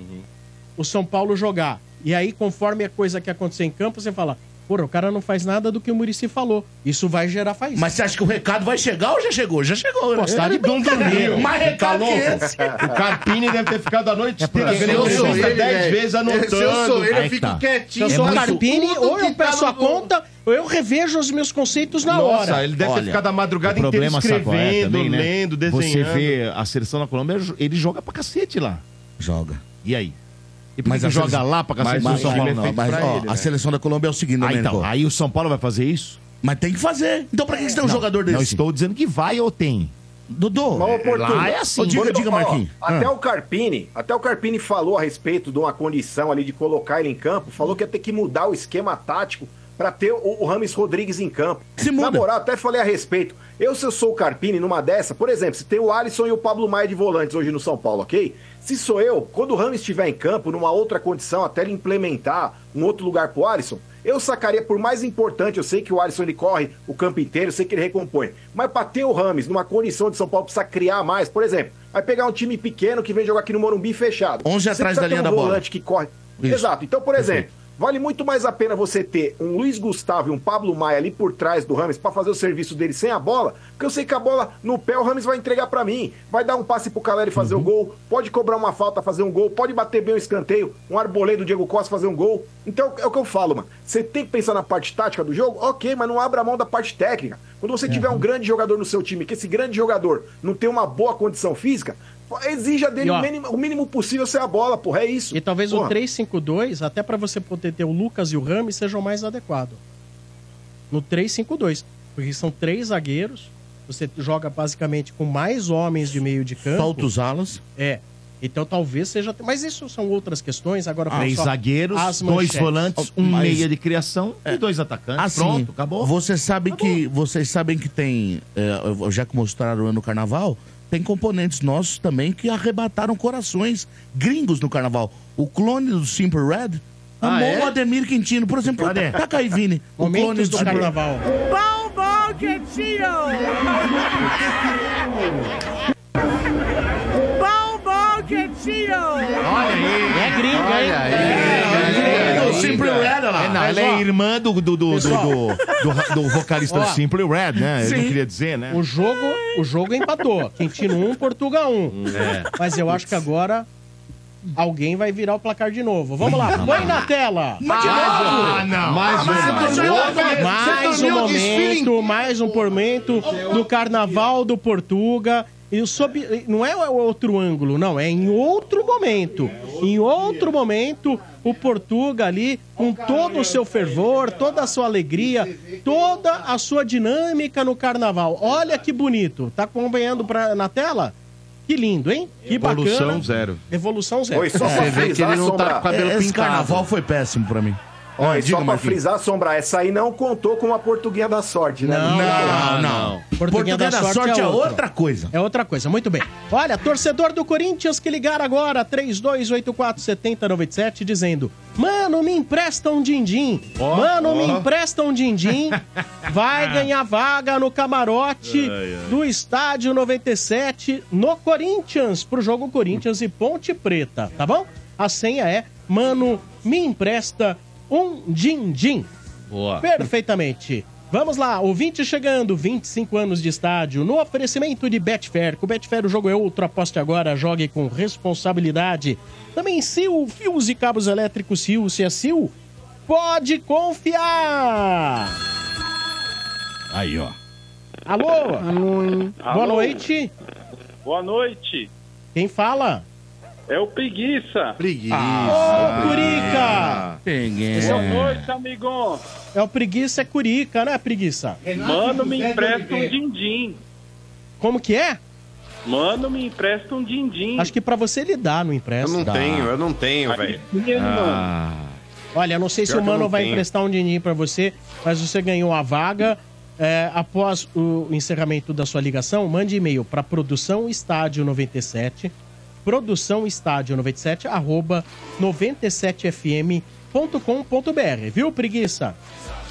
o São Paulo jogar, e aí conforme a coisa que acontecer em campo, você fala, porra, o cara não faz nada do que o Murici falou. Isso vai gerar faísca. Mas você acha que o recado vai chegar ou já chegou? Já chegou, né? Pô, você tá de brincadeira. Mais Tá recado louco? esse. O Carpini deve ter ficado a noite inteira porque vendo eu entrevista sou ele, 10 velho. vezes anotando. Se eu sou ele, eu fico tá. Se quietinho. eu sou o Mas Carpini, ou eu tá peço a no- conta, ou eu revejo os meus conceitos na hora. Nossa, ele deve Olha, ter ficado a madrugada o inteira é escrevendo, também, né? lendo, Você desenhando. vê a seleção da Colômbia, ele joga pra cacete lá. Joga. E aí? E por Mas que joga seleção- lá pra cacete Mas o São Paulo? é Não. Mas, ó, ele, a né? seleção da Colômbia é o seguinte, Ah, Domênico. então, aí o São Paulo vai fazer isso? Mas tem que fazer. Então pra que que você tem um jogador desse? Não estou dizendo que vai ou tem. Dudu, Uma oportunidade. Lá é assim. Ô, diga, diga, ó, Marquinhos. Até Ah. o Carpini, até o Carpini falou a respeito de uma condição ali de colocar ele em campo, falou que ia ter que mudar o esquema tático pra ter o, o Rames Rodrigues em campo. Se muda. Na moral, até falei a respeito. Eu, se eu sou o Carpini numa dessa, por exemplo, se tem o Alisson e o Pablo Maia de volantes hoje no São Paulo, ok? Se sou eu, quando o Rames estiver em campo, numa outra condição, até ele implementar um outro lugar pro Alisson, eu sacaria por mais importante, eu sei que o Alisson ele corre o campo inteiro, eu sei que ele recompõe, mas pra ter o Rames numa condição de São Paulo precisa criar mais, por exemplo, vai pegar um time pequeno que vem jogar aqui no Morumbi fechado. 11 Você atrás da linha um da bola. volante que corre. Isso. Exato. Então, por exemplo, vale muito mais a pena você ter um Luiz Gustavo e um Pablo Maia ali por trás do Rames pra fazer o serviço dele sem a bola, porque eu sei que a bola no pé o Rames vai entregar pra mim, vai dar um passe pro Caleri fazer Uhum. o gol, pode cobrar uma falta fazer um gol, pode bater bem o escanteio, um arbolê do Diego Costa fazer um gol. Então é o que eu falo, mano. Você tem que pensar na parte tática do jogo, ok, mas não abra mão da parte técnica. Quando você tiver Uhum. um grande jogador no seu time, que esse grande jogador não tem uma boa condição física, exija dele E, ó, o, mínimo, o mínimo possível ser a bola, porra, é isso. E talvez Porra. o 3-5-2, até pra você poder ter o Lucas e o Rames, seja o mais adequado. No 3-5-2. Porque são três zagueiros Você joga basicamente com mais homens de meio de campo. Falta os alas. É. Então talvez seja. Mas isso são outras questões. Agora Três só zagueiros, as dois volantes, um Mas- meia de criação e dois atacantes. Assim, Pronto, acabou. Você sabe que vocês sabem que tem, é, já que mostraram no Carnaval, tem componentes nossos também que arrebataram corações gringos no Carnaval. O clone do Simple Red Ah, amou é? o Ademir Quintino, por exemplo. Cadê? Taca aí, Vini. O clone do Simple- carnaval. Bom, bom, Quintino! Bom, bom, Quintino! Olha aí. É gringa, hein? Olha aí. É, É, o Simple Red, olha lá. É, não, ela é irmã do, do, do, do, do, do- do vocalista Ó, Simple Red, né? Eu não sim. queria dizer, né? O jogo, o jogo empatou. Quintino 1, Portugal 1. É. Mas eu acho que agora alguém vai virar o placar de novo. Vamos lá, põe na tela. Mas de Ah, novo? Mais mais, uma. mais, Você dormiu- mais você um o desfile momento, mais um momento do Carnaval do Portuga. E sob, não é o outro ângulo, não, é em outro momento. Em outro momento, o Portuga ali, com todo o seu fervor, toda a sua alegria, toda a sua dinâmica no carnaval. Olha que bonito. Tá acompanhando pra, na tela? Que lindo, hein? Que Evolução bacana. zero. Evolução zero. Oi, só pra Você vê que ele não tá com o cabelo Esse pintado. carnaval foi péssimo pra mim. Ó, Ah, e só pra Marquinhos. frisar, Sombra, essa aí não contou com a portuguinha da sorte, né? Não, não, não. Português da, sorte, é outra coisa. É outra coisa, muito bem. Olha, torcedor do Corinthians que ligar agora, 32847097, dizendo: Mano, me empresta um din-din. Mano, me ó. empresta um din-din. Vai ganhar vaga no camarote Ai, ai. do Estádio 97 no Corinthians, pro jogo Corinthians e Ponte Preta, tá bom? A senha é: Mano, me empresta um din-din. Boa. Perfeitamente. Vamos lá, ouvinte chegando, 25 anos de estádio, no oferecimento de Betfair. Com o Betfair o jogo é outro, aposte agora, jogue com responsabilidade. Também Sil, fios e cabos elétricos Sil, se é Sil, pode confiar. Aí, ó. Alô? Boa Alô? noite. Boa noite. Quem fala? É o Preguiça. Preguiça. Ô, Curica! Esse é Boa o- noite, amigão. É o Preguiça, é Curica, né, Preguiça? Mano, me empresta um din-din. Como que é? Mano, me empresta um din-din. Acho que pra você ele dá no empresta. Eu não Dá. tenho, eu não tenho, velho. Ah. Olha, eu não sei se Pior o que eu Mano vai tenho. emprestar um din pra você, mas você ganhou a vaga. É, após o encerramento da sua ligação, mande e-mail para produção estádio 97, produção estádio 97, arroba 97fm.com.br, viu, preguiça?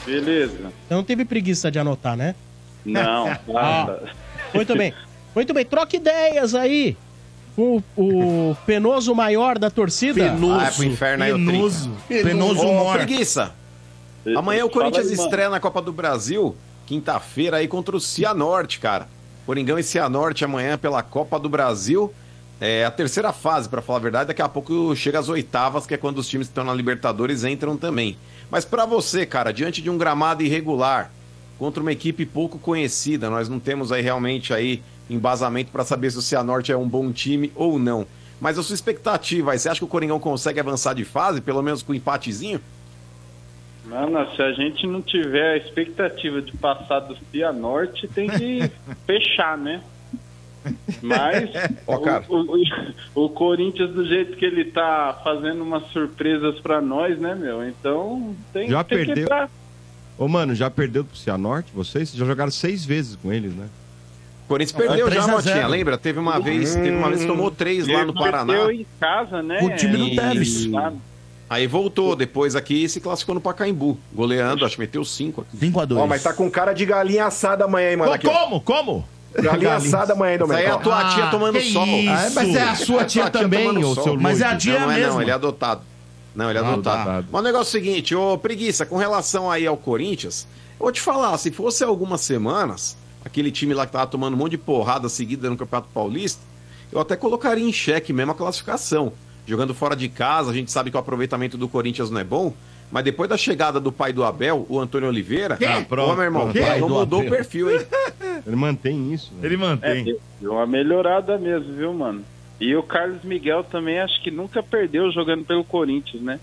Beleza. Você não teve preguiça de anotar, né? Não, Ah, nada. muito bem. Muito bem, troca ideias aí com o, o penoso maior da torcida. Ah, é pro inferno aí, o Trinca. Ô, Preguiça. Amanhã o Corinthians aí, estreia na Copa do Brasil, quinta-feira, aí contra o Cianorte, cara. Coringão e Cianorte amanhã pela Copa do Brasil. É a terceira fase, pra falar a verdade. Daqui a pouco chega às oitavas, que é quando os times que estão na Libertadores entram também. Mas pra você, cara, diante de um gramado irregular, contra uma equipe pouco conhecida, nós não temos aí realmente aí embasamento pra saber se o Cianorte é um bom time ou não. Mas a sua expectativa aí, você acha que o Coringão consegue avançar de fase, pelo menos com um empatezinho? Mano, se a gente não tiver a expectativa de passar do Cianorte, tem que fechar, né? Mas o, o- o Corinthians, do jeito que ele tá fazendo umas surpresas pra nós, né, meu? Então tem, Já tem que perdeu. entrar. Ô, mano, já perdeu pro Cianorte? Vocês já jogaram seis vezes com eles, né? O Corinthians perdeu É, já, 3 a Motinha, 0. lembra? Teve uma vez, teve uma vez que tomou três lá no Paraná. perdeu em casa, né? O time do E- Tevez. lá- Aí voltou, depois aqui se classificou no Pacaembu. Goleando, acho que meteu cinco aqui. 5x2. Ó, mas tá com cara de galinha assada amanhã, hein, mano? Como? Como? Galinha assada amanhã, hein, Isso aí é a Domênico? tua tia Ah, tomando que sol. isso? Ah, mas é a sua tia também, tomando ô, sol. seu Mas é a tia não, não é mesmo. não, ele é adotado. Não, ele é Ah, adotado. adotado. Mas o negócio é o seguinte, ô Preguiça, com relação aí ao Corinthians, eu vou te falar, se fosse algumas semanas, aquele time lá que tava tomando um monte de porrada seguida no Campeonato Paulista, eu até colocaria em xeque mesmo a classificação. Jogando fora de casa, a gente sabe que o aproveitamento do Corinthians não é bom, mas depois da chegada do pai do Abel, o Antônio Oliveira, ah, Pronto, meu irmão, pronto. o Pai mudou o Abel. perfil, hein? Ele mantém isso. né? Ele É, mantém. deu- deu uma melhorada mesmo, viu, mano? E o Carlos Miguel também acho que nunca perdeu jogando pelo Corinthians, né?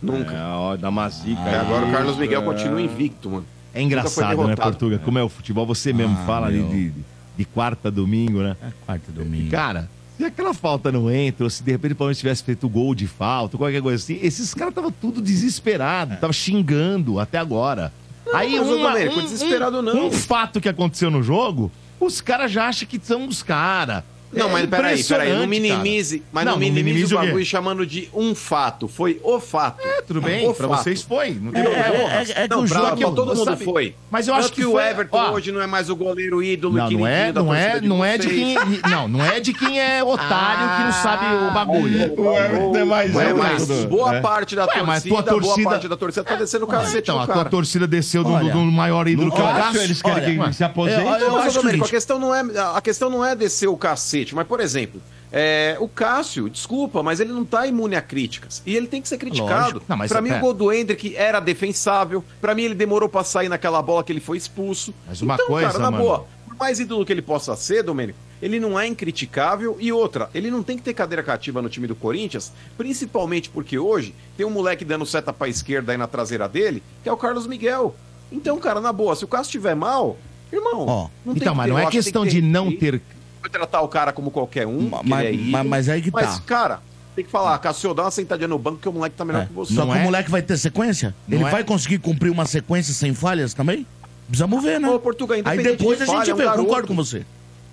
Nunca. É, ó, dá uma zica. É, agora o. Carlos Miguel É. continua invicto, mano. É engraçado, né. Portuga? Como é o futebol, você mesmo Ah, fala de, meu. de, de quarta a domingo, né? Quarta e domingo. Cara, se aquela falta não entra, ou se de repente o Palmeiras tivesse feito gol de falta, qualquer coisa assim, esses caras estavam tudo desesperados, estavam xingando até agora. Aí mas, uma- Domênico, um, desesperado um- não. um fato que aconteceu no jogo, os caras já acham que são os caras. Não, mas peraí, peraí, não minimize, cara. mas Não, não, minimize, minimize o o bagulho chamando de um fato. Foi o fato. É, tudo bem, O pra fato. vocês foi. Não tem É, problema. é, é, é que Não, o pra- pra todo mundo sabe? foi. Mas eu acho Tanto que, que o foi- Everton ó, hoje não é mais o goleiro ídolo Não, não é, não é, não é de quem, não, não é de quem é otário que não sabe o bagulho. O Everton é mais Ué, um, mas mas boa é. parte da torcida, mas tua torcida- boa parte da torcida tá descendo o cacete Então, a tua torcida desceu do, maior ídolo que é o Cássio, eles querem que se aposente. Acho, a questão não é a questão não é descer o cacete, mas por exemplo, é, o Cássio, desculpa, mas ele não tá imune a críticas e ele tem que ser criticado. É- mim pera. o gol do Hendrick era defensável. Pra mim ele demorou pra sair naquela bola que ele foi expulso. Mas uma então, coisa, cara, na mano. boa, por mais ídolo que ele possa ser, Domênico, ele não é incriticável e outra, ele não tem que ter cadeira cativa no time do Corinthians, principalmente porque hoje tem um moleque dando seta pra esquerda aí na traseira dele, que é o Carlos Miguel. Então, cara, na boa, se o Cássio estiver mal, irmão, tem então, que mas ter- não é que questão que de não ter Vai tratar o cara como qualquer um, mas- é mas- mas aí que Mas, tá. cara, tem que falar, Cássio, dá uma sentadinha no banco que o moleque tá melhor que você. Só que o moleque vai ter sequência? Não Ele é? vai conseguir cumprir uma sequência sem falhas também? Precisamos ver, né? Ô, Portuga, Aí depois de a gente falha, é um vê, eu garoto. concordo com você.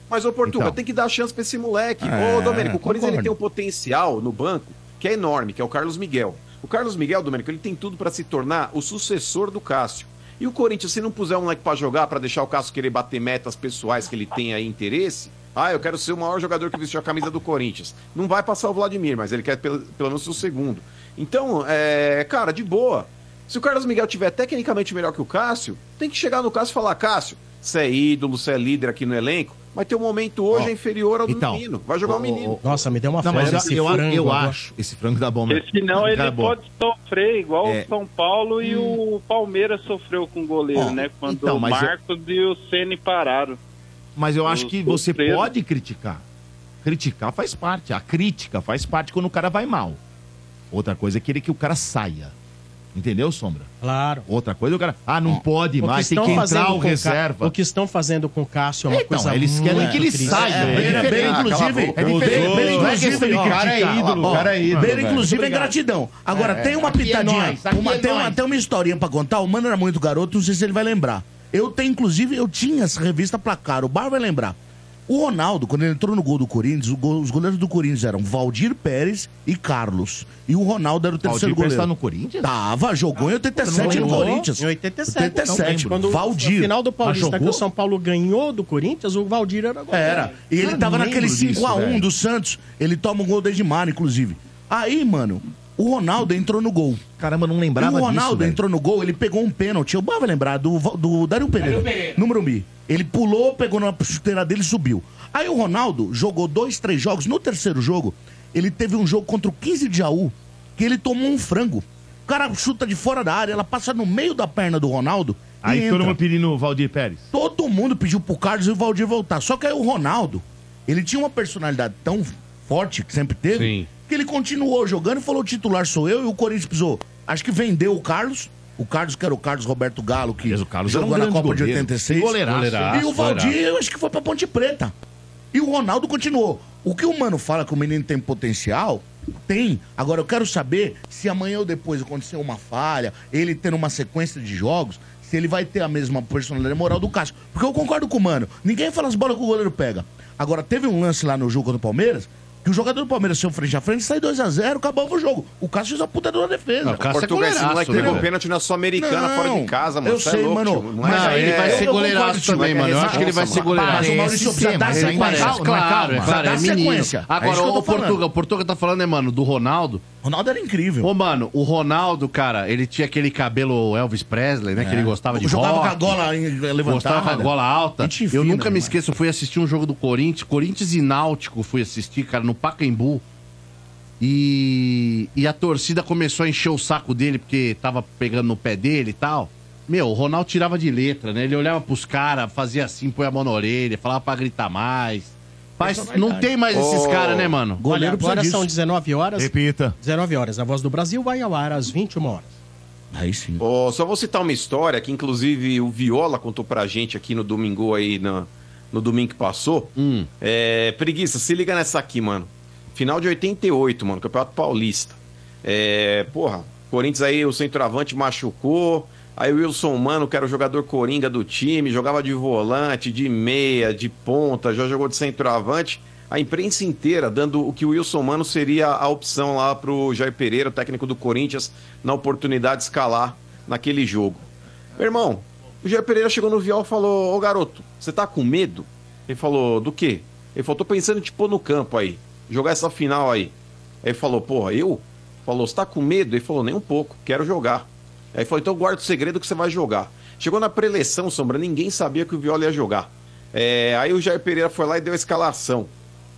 Mas, ô Portuga, Então. tem que dar chance pra esse moleque. É, ô, Domênico, o Corinthians ele tem um potencial no banco que é enorme, que é o Carlos Miguel. O Carlos Miguel, Domênico, ele tem tudo pra se tornar o sucessor do Cássio. E o Corinthians, se não puser um moleque pra jogar, pra deixar o Cássio querer bater metas pessoais que ele tem aí interesse, ah, eu quero ser o maior jogador que vestiu a camisa do Corinthians. Não vai passar o Vladimir, mas ele quer pelo, pelo menos o segundo. Então, é, cara, de boa. Se o Carlos Miguel tiver tecnicamente melhor que o Cássio, tem que chegar no Cássio e falar, Cássio, você é ídolo, você é líder aqui no elenco, mas teu momento hoje é inferior ao do então, menino. Vai jogar o menino. Nossa, me deu uma Não, mas esse eu, frango eu agora. acho, esse frango dá bom mesmo. Porque senão ele pode sofrer igual É. o São Paulo e o Palmeiras sofreu com o goleiro, Ó, né? Quando então, o mas eu- Marcos e o Ceni pararam. Mas eu acho que você pode criticar. Criticar faz parte. A crítica faz parte quando o cara vai mal. Outra coisa é querer que o cara saia. Entendeu, Sombra? Claro. Outra coisa é o cara. Ah, não pode mais, tem que entrar o reserva. O que estão fazendo com o Cássio é uma Então, coisa eles querem muito que ele triste. saia. É, É bem- diferente. Bem, Ah, cala a inclusive, é inclusive, de ó, criticar. cara é ídolo, Ó, cara é ídolo, inclusive é gratidão. Agora, É, tem uma é pitadinha, uma, é tem, uma, nóis. tem uma historinha pra contar. O Mano era muito garoto, não sei se ele vai lembrar. Eu tenho, inclusive, eu tinha essa revista Placar, o Bar vai lembrar. O Ronaldo, quando ele entrou no gol do Corinthians, gol- os goleiros do Corinthians eram Valdir Pérez e Carlos. E o Ronaldo era o terceiro Valdir Pérez goleiro. tá no Corinthians? Tava, jogou em 87 no Corinthians. Em 87. 87. Então, quando Valdir. No final do Paulista, Ah, que o São Paulo ganhou do Corinthians, o Valdir era goleiro. Era. E ele tava naquele lembro disso, 5x1 velho. do Santos. Ele toma um gol do Edmar, inclusive. Aí, mano, o Ronaldo entrou no gol. Caramba, não lembrava E o disso, Ronaldo velho. entrou no gol, ele pegou um pênalti. Eu vai lembrar do, do Dario Pereira, no Morumbi. Ele pulou, pegou na chuteira dele e subiu. Aí o Ronaldo jogou dois, três jogos. No terceiro jogo, ele teve um jogo contra o 15 de Jaú, que ele tomou um frango. O cara chuta de fora da área, ela passa no meio da perna do Ronaldo. Aí todo mundo pedindo o Valdir Pérez. Todo mundo pediu pro Carlos e o Valdir voltar. Só que aí o Ronaldo, ele tinha uma personalidade tão forte, que sempre teve, que ele continuou jogando e falou: o titular sou eu e o Corinthians precisou. Acho que vendeu o Carlos. O Carlos, que era o Carlos Roberto Galo, que Carlos era um jogou na Copa de goleiro. 86. Goleiraço. E o Valdir, Goleiraço. eu acho que foi pra Ponte Preta. E o Ronaldo continuou. O que o Mano fala que o menino tem potencial, tem. Agora eu quero saber se amanhã ou depois acontecer uma falha, ele tendo uma sequência de jogos, se ele vai ter a mesma personalidade moral do Cássio. Porque eu concordo com o Mano. Ninguém fala as bolas que o goleiro pega. Agora, teve um lance lá no jogo contra o Palmeiras, que o jogador do Palmeiras saiu frente a frente, sai 2x0, acabava o jogo. O Cássio fez a puta de uma defesa. Portugal, esse moleque pegou pênalti na Sul-Americana, Não, fora de casa, mano. eu Cê sei, é louco, mano, tio. mas aí ele vai ser goleiraço também, mas mano. Eu é acho que ele vai responsa, ser mano. goleiraço. Mas o Maurício precisa dar não é sequência. calma, não é Claro, claro, é sequência. É Agora, o Portuga, falando. o Portuga tá falando, né, mano, do Ronaldo. Ronaldo era incrível. Ô, mano, o Ronaldo, cara, ele tinha aquele cabelo Elvis Presley, né? É. Que ele gostava de Jogava rock. com a gola levantada. Gostava com a gola alta. Gente Eu fina nunca me demais. esqueço, eu fui assistir um jogo do Corinthians, Corinthians e Náutico, fui assistir, cara, no Pacaembu. E, e a torcida começou a encher o saco dele porque tava pegando no pé dele e tal. Meu, o Ronaldo tirava de letra, né? Ele olhava pros caras, fazia assim, põe a mão na orelha, falava pra gritar mais. Mas não tem mais esses caras, né, mano? Olha, agora são 19 horas. Repita. 19 horas. A Voz do Brasil vai ao ar às 21 horas. Aí sim. Ó, só vou citar uma história que, inclusive, o Viola contou pra gente aqui no domingo aí, na- no domingo que passou. É, preguiça, se liga nessa aqui, mano. Final de 88, mano, Campeonato Paulista. É, porra, Corinthians aí, o centroavante machucou. Aí o Wilson Mano, que era o jogador coringa do time, jogava de volante, de meia, de ponta, já jogou de centroavante. A imprensa inteira dando o que o Wilson Mano seria a opção lá pro Jair Pereira, o técnico do Corinthians, na oportunidade de escalar naquele jogo. Meu irmão, o Jair Pereira chegou no Viola e falou: Ô garoto, você tá com medo? Ele falou: Do quê? Ele falou: Tô pensando em te pôr no campo aí, jogar essa final aí. Aí ele falou: Porra, eu? Falou: Você tá com medo? Ele falou: Nem um pouco, quero jogar. Aí falou: Então guarda o segredo que você vai jogar. Chegou na preleção, Sombra, ninguém sabia que o Viola ia jogar. É, aí o Jair Pereira foi lá e deu a escalação.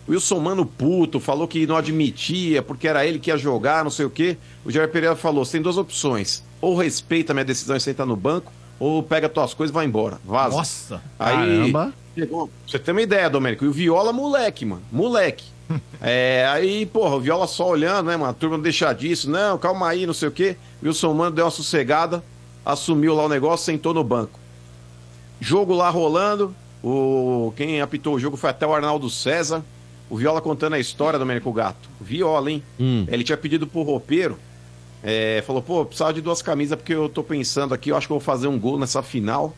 Wilson Mano puto, falou que não admitia, porque era ele que ia jogar, não sei o quê. O Jair Pereira falou: você tem duas opções. Ou respeita a minha decisão e senta no banco, ou pega tuas coisas e vai embora. Vaza. Nossa, Aí, caramba. chegou- você ter uma ideia, Domênico. E o Viola, moleque, mano. Moleque. É, aí, porra, o Viola só olhando, né, mano? A turma não deixar disso. Não, calma aí, não sei o quê. Wilson Mano deu uma sossegada, assumiu lá o negócio, sentou no banco. Jogo lá rolando. O... Quem apitou o jogo foi até o Arnaldo César. O Viola contando a história, Domênico Gato. Viola, hein? Ele tinha pedido pro roupeiro. É, falou, pô, precisava de duas camisas porque eu tô pensando aqui, eu acho que eu vou fazer um gol nessa final.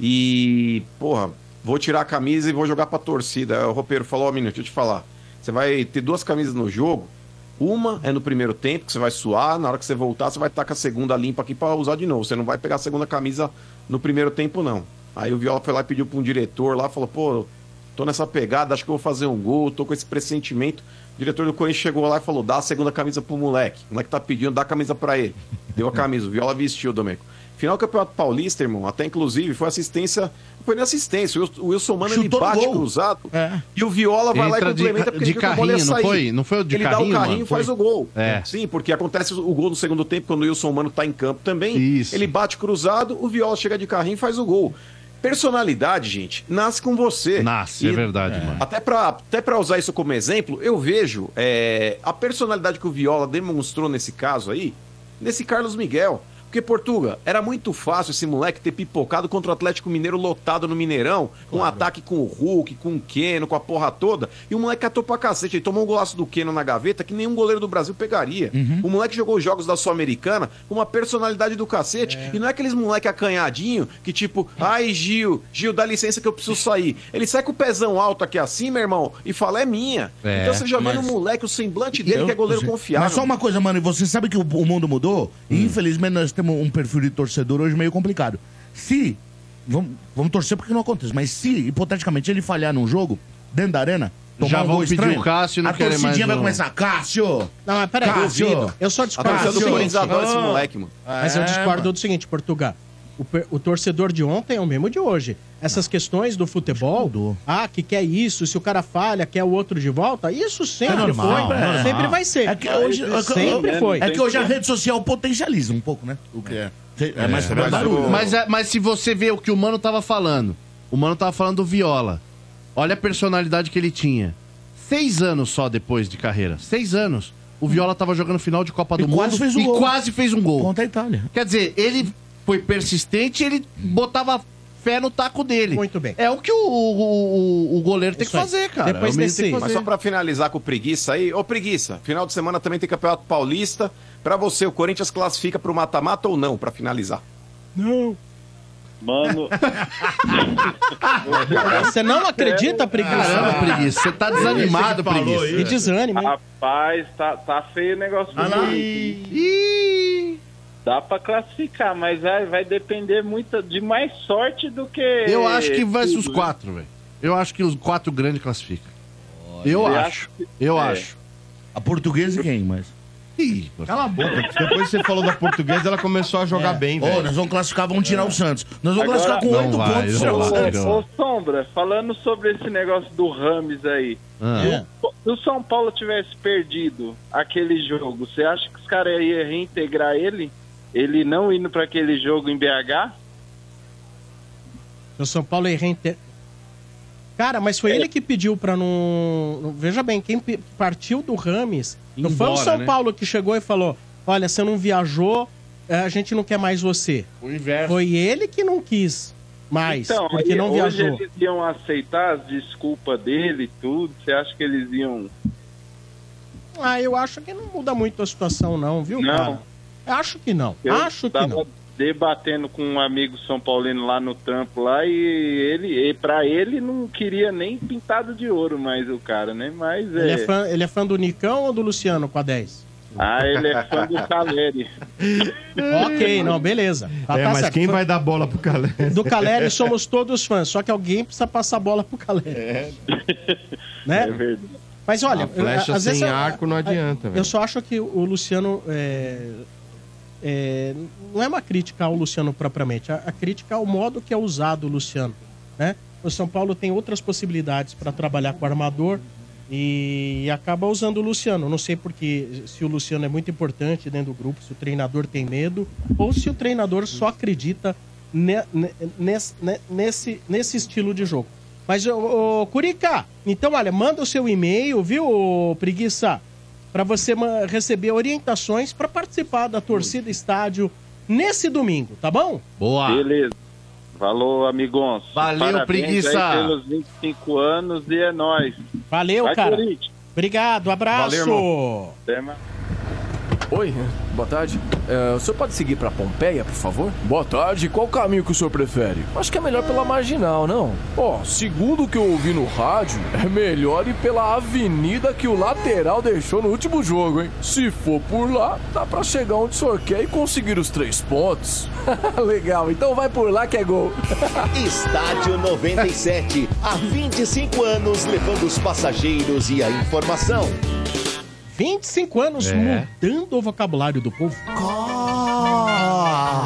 E, porra, vou tirar a camisa e vou jogar pra torcida. O roupeiro falou, ó, menino, deixa eu te falar. Você vai ter duas camisas no jogo. Uma é no primeiro tempo, que você vai suar. Na hora que você voltar, você vai estar com a segunda limpa aqui pra usar de novo. Você não vai pegar a segunda camisa no primeiro tempo, não. Aí o Viola foi lá e pediu pra um diretor lá, falou, pô, tô nessa pegada, acho que eu vou fazer um gol, tô com esse pressentimento. O diretor do Corinthians chegou lá e falou, dá a segunda camisa pro moleque. O moleque tá pedindo, dá a camisa pra ele. Deu a camisa, o Viola vestiu, Domênico. Final do Campeonato Paulista, irmão, até inclusive foi assistência, foi nem assistência, o Wilson- Mano ele Chutou bate cruzado e o Viola vai lá e Entra de complementa ca- porque de carrinho, não sair. foi? Não foi o de ele dá carrinho, o carrinho e faz o gol. É. Sim, porque acontece o gol no segundo tempo quando o Wilson Mano tá em campo também. Ele bate cruzado, o Viola chega de carrinho e faz o gol. Personalidade, gente, nasce com você. Nasce, é verdade, mano. Até pra, até pra usar isso como exemplo, eu vejo é, a personalidade que o Viola demonstrou nesse caso aí, nesse Carlos Miguel. Porque, Portuga, era muito fácil esse moleque ter pipocado contra o Atlético Mineiro lotado no Mineirão, com um ataque com o Hulk, com o Keno, com a porra toda. E o moleque catou pra cacete. Ele tomou um golaço do Keno na gaveta que nenhum goleiro do Brasil pegaria. O moleque jogou os jogos da Sul-Americana com uma personalidade do cacete. E não é aqueles moleque acanhadinho que tipo, ai Gil, Gil, dá licença que eu preciso sair. Ele sai com o pezão alto aqui assim, meu irmão, e fala, é minha. É, então você já vê mas- no moleque o semblante dele, Eu- que é goleiro confiável. Mas só uma coisa, mano, e você sabe que o, mundo mudou? E infelizmente nós temos um perfil de torcedor hoje meio complicado. Se. Vamos, vamos torcer porque não acontece, mas se, hipoteticamente, ele falhar num jogo, dentro da arena. tomar Já um vão gol pedir estranho, o Cássio e não A torcidinha mais vai começar, Cássio! Não, mas peraí, Cássio! duvido. Eu só discordo. Torcida do seguinte. Corinthians adora esse moleque, mano. Mas eu É, discordo do seguinte, Portugal. O, o torcedor de ontem é o mesmo de hoje. Essas questões do futebol, ah, que quer isso, se o cara falha, quer o outro de volta, isso sempre É normal, foi, é sempre vai ser. É que hoje, é que- sempre foi. É que hoje a rede social potencializa um pouco, né? O que é. É mais mas, barulho. mas, é- mas se você vê o que o Mano tava falando, o Mano tava falando do Viola. Olha a personalidade que ele tinha. Seis anos só depois de carreira. Seis anos. O Viola tava jogando final de Copa do quase Mundo fez o e gol. quase fez um gol. Contra a Itália. Quer dizer, ele foi persistente ele botava fé no taco dele. Muito bem. É o que o, o, o- o goleiro tem que fazer, cara. É o menino tem que Mas só pra finalizar com o preguiça aí, ô preguiça, final de semana também tem Campeonato Paulista. Pra você, o Corinthians classifica pro mata-mata ou não, pra finalizar? Não. Mano. Você não acredita, preguiça? Caramba, preguiça. Você tá desanimado, preguiça. Que desânimo, hein? Rapaz, tá, tá feio o negócio do Ah, lá. Dá pra classificar, mas vai, vai depender muito de mais sorte do que. Eu acho que vai ser os tudo, quatro, velho. Eu acho que os quatro grandes classificam. Eu acho. que- Eu É. acho. A portuguesa e quem, mas? Ih, Cala a boca, depois você falou da portuguesa, ela começou a jogar bem, Ô, velho. nós vamos classificar, vamos tirar o Santos. Nós vamos Agora- classificar com oito pontos. o Santos. não. Ô, Sombra, falando sobre esse negócio do Rames aí. Ah. Se o São Paulo tivesse perdido aquele jogo, você acha que os caras iam reintegrar ele? Ele não indo pra aquele jogo em BH? O São Paulo é reinter... Cara, mas foi ele que pediu pra não. Veja bem, quem partiu do Rames. Não foi o São né? Paulo que chegou e falou: olha, você não viajou, a gente não quer mais você. O inverso. Foi ele que não quis mais, Então, porque aí, não hoje viajou. eles iam aceitar as desculpas dele e tudo. Você acha que eles iam. Ah, eu acho que não muda muito a situação, não, viu, Não. cara? Acho que não. Eu acho que tava não. debatendo com um amigo São Paulino lá no trampo lá e ele, e para ele não queria nem pintado de ouro mais o cara, né? Mas Ele é. é, fã, ele é fã do Nicão ou do Luciano com a 10? Ah, ele é fã do Caleri. ok, não, beleza. Tá- é, tá mas certo. quem vai dar bola pro Calé? Do Caleri somos todos fãs, só que alguém precisa passar a bola pro Caleri. Né? É verdade. Mas olha, A flecha eu- às vezes sem eu- arco não adianta, Eu velho. só acho que o Luciano. é, é, não é uma crítica ao Luciano propriamente, a, a crítica ao modo que é usado o Luciano. Né? O São Paulo tem outras possibilidades para trabalhar com o armador e acaba usando o Luciano. Não sei porque se o Luciano é muito importante dentro do grupo, se o treinador tem medo, ou se o treinador só acredita ne- ne- nesse, ne- nesse, nesse estilo de jogo. Mas, ô, Curica, então, olha, manda o seu e-mail, viu, Preguiça? Para você receber orientações para participar da torcida estádio nesse domingo, tá bom? Boa. Beleza. Falou, amigões. Valeu, Parabéns preguiça. aí pelos 25 anos e é nóis. Valeu, Vai, cara. Obrigado, abraço. Valeu, irmão. Até mais. Oi, boa tarde. É, o senhor pode seguir pra Pompeia, por favor? Boa tarde. Qual caminho que o senhor prefere? Acho que é melhor pela marginal, não? Ó, segundo o que eu ouvi no rádio, é melhor ir pela avenida que o lateral deixou no último jogo, hein? Se for por lá, dá pra chegar onde o senhor quer e conseguir os três pontos. Legal, então vai por lá que é gol. Estádio 97, há 25 anos levando os passageiros e a informação. 25 anos É. mudando o vocabulário do povo.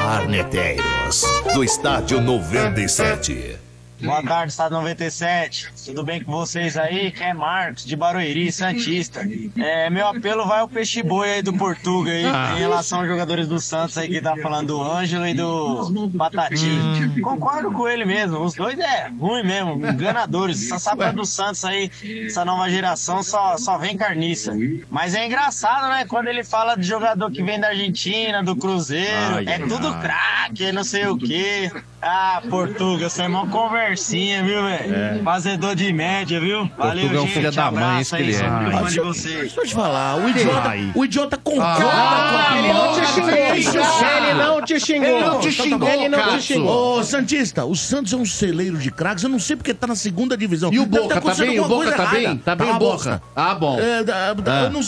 Arneteiros, do Estádio 97. Boa tarde, Estado 97. Tudo bem com vocês aí? Quem é Marcos, de Barueri, Santista. É, meu apelo vai ao peixe boi aí do Portuga aí, Ah. em relação aos jogadores do Santos aí que tá falando do Ângelo e do Batatinha. Concordo com ele mesmo, os dois é ruim mesmo, enganadores. Essa safra do Santos aí, essa nova geração só, só vem carniça. Mas é engraçado, né? Quando ele fala de jogador que vem da Argentina, do Cruzeiro, Ai, é tudo craque, não sei o quê. Ah, Portuga, seu irmão conversinha, viu, velho? É. Fazedor de média, viu? Valeu, Portuga é um gente. filho da mãe, abraço esse que ele é. Ah, de deixa- vocês. Deixa eu te falar, o idiota, Ai. o idiota concorda Ah, com a ele não te xingou. Ele não te xingou. Ele não te xingou, Ele não te xingou. Ô, Santista, o Santos é um celeiro de craques, eu não sei porque tá na segunda divisão. E o Boca, ter tá acontecido bem? O alguma Boca coisa tá bem? errada. Tá bem o Boca? Ah, bom. É, Ah.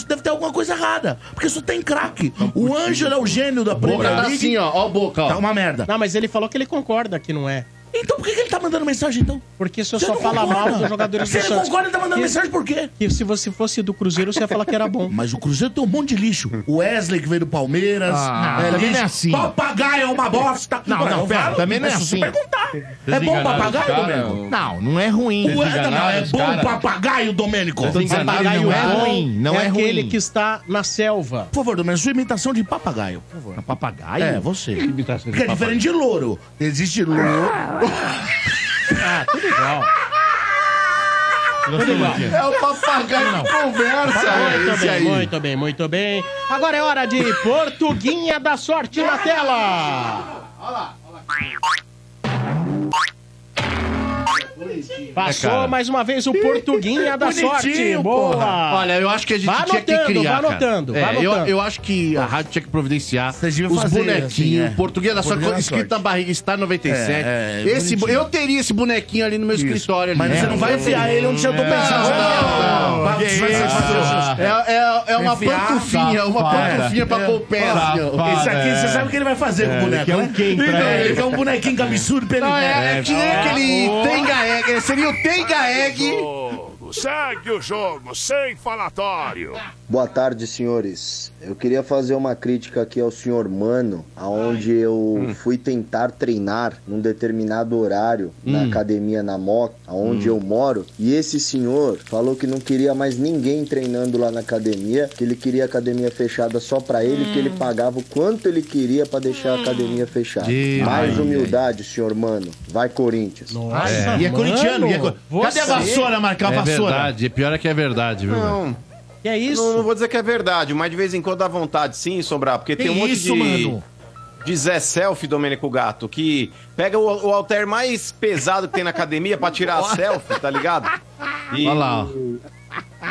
deve ter alguma coisa errada, porque só tem craque. O Ângelo é o gênio da Boca Premier tá League. assim, ó. Ó o Boca, ó. Tá uma merda. Não, mas ele falou que ele concorda que não é. Então por que, que ele tá mandando mensagem, então? Porque você Você só não fala concorda? mal dos jogadores Se do ele Santos. concorda, ele tá mandando Que- mensagem por quê? Que se você fosse do Cruzeiro, você ia falar que era bom. Mas o Cruzeiro tem um monte de lixo. O Wesley que veio do Palmeiras. Ah, também lixo. não é assim. Papagaio é uma bosta. Não, não, eu pera, também não é se você assim. perguntar. É bom papagaio, Domênico? Não, não é ruim. O Wesley, não, é bom papagaio, Domênico. Papagaio não é bom ruim, não é aquele ruim. que está na selva. Por favor, Domênico, sua imitação de papagaio, por favor. Papagaio? É, você. Porque é diferente de louro. Existe louro. Ah, tudo igual. Tudo igual. É o papagaio que conversa, é Muito esse bem, aí. muito bem, muito bem. Agora é hora de Portuguinha da Sorte na tela. Passou É, cara. mais uma vez o Portuguinha da Bonitinho, Sorte. porra. Boa. Olha, eu acho que a gente Vai tinha que criar, vai cara. anotando, vai É, eu, anotando. eu acho que a rádio tinha que providenciar os fazer, bonequinhos. assim, é. Português da da escrito sorte. na barriga, está 97. É, é, esse, bonitinho. eu teria esse bonequinho ali no meu escritório. Mas ali. você É, não vai eu enfiar ele onde eu tô pensando. Não, Vai- vai- vai- isso? vai- É, é, é uma Enfiar, pantufinha, uma pantufinha pra pôr o pé. assim. Esse aqui, você sabe o que ele vai fazer com o boneco, um né? Então, ele? Quer um bonequinho com absurdo pra ele. Não, é, é que nem aquele. Tenga Egg. Seria o Tenga Egg. Segue o jogo, sem falatório. Boa tarde, senhores. Eu queria fazer uma crítica aqui ao senhor Mano, aonde eu fui tentar treinar num determinado horário na academia na Moca, aonde eu moro, e esse senhor falou que não queria mais ninguém treinando lá na academia, que ele queria a academia fechada só pra ele, que ele pagava o quanto ele queria pra deixar a academia fechada. Mais humildade, senhor Mano. Vai Corinthians. Nossa, E é mano, corintiano. e é cor- Cadê a vassoura, marcar a É vassoura? Verdade, pior é que é verdade, viu? velho? Não, Que é isso? não, não vou dizer que é verdade, mas de vez em quando dá vontade sim, Sobrar, porque Que tem um monte isso, de... mano? de Zé Selfie, Domênico Gato, que pega o, o halter mais pesado que tem na academia pra tirar a selfie, tá ligado? E, Olha lá,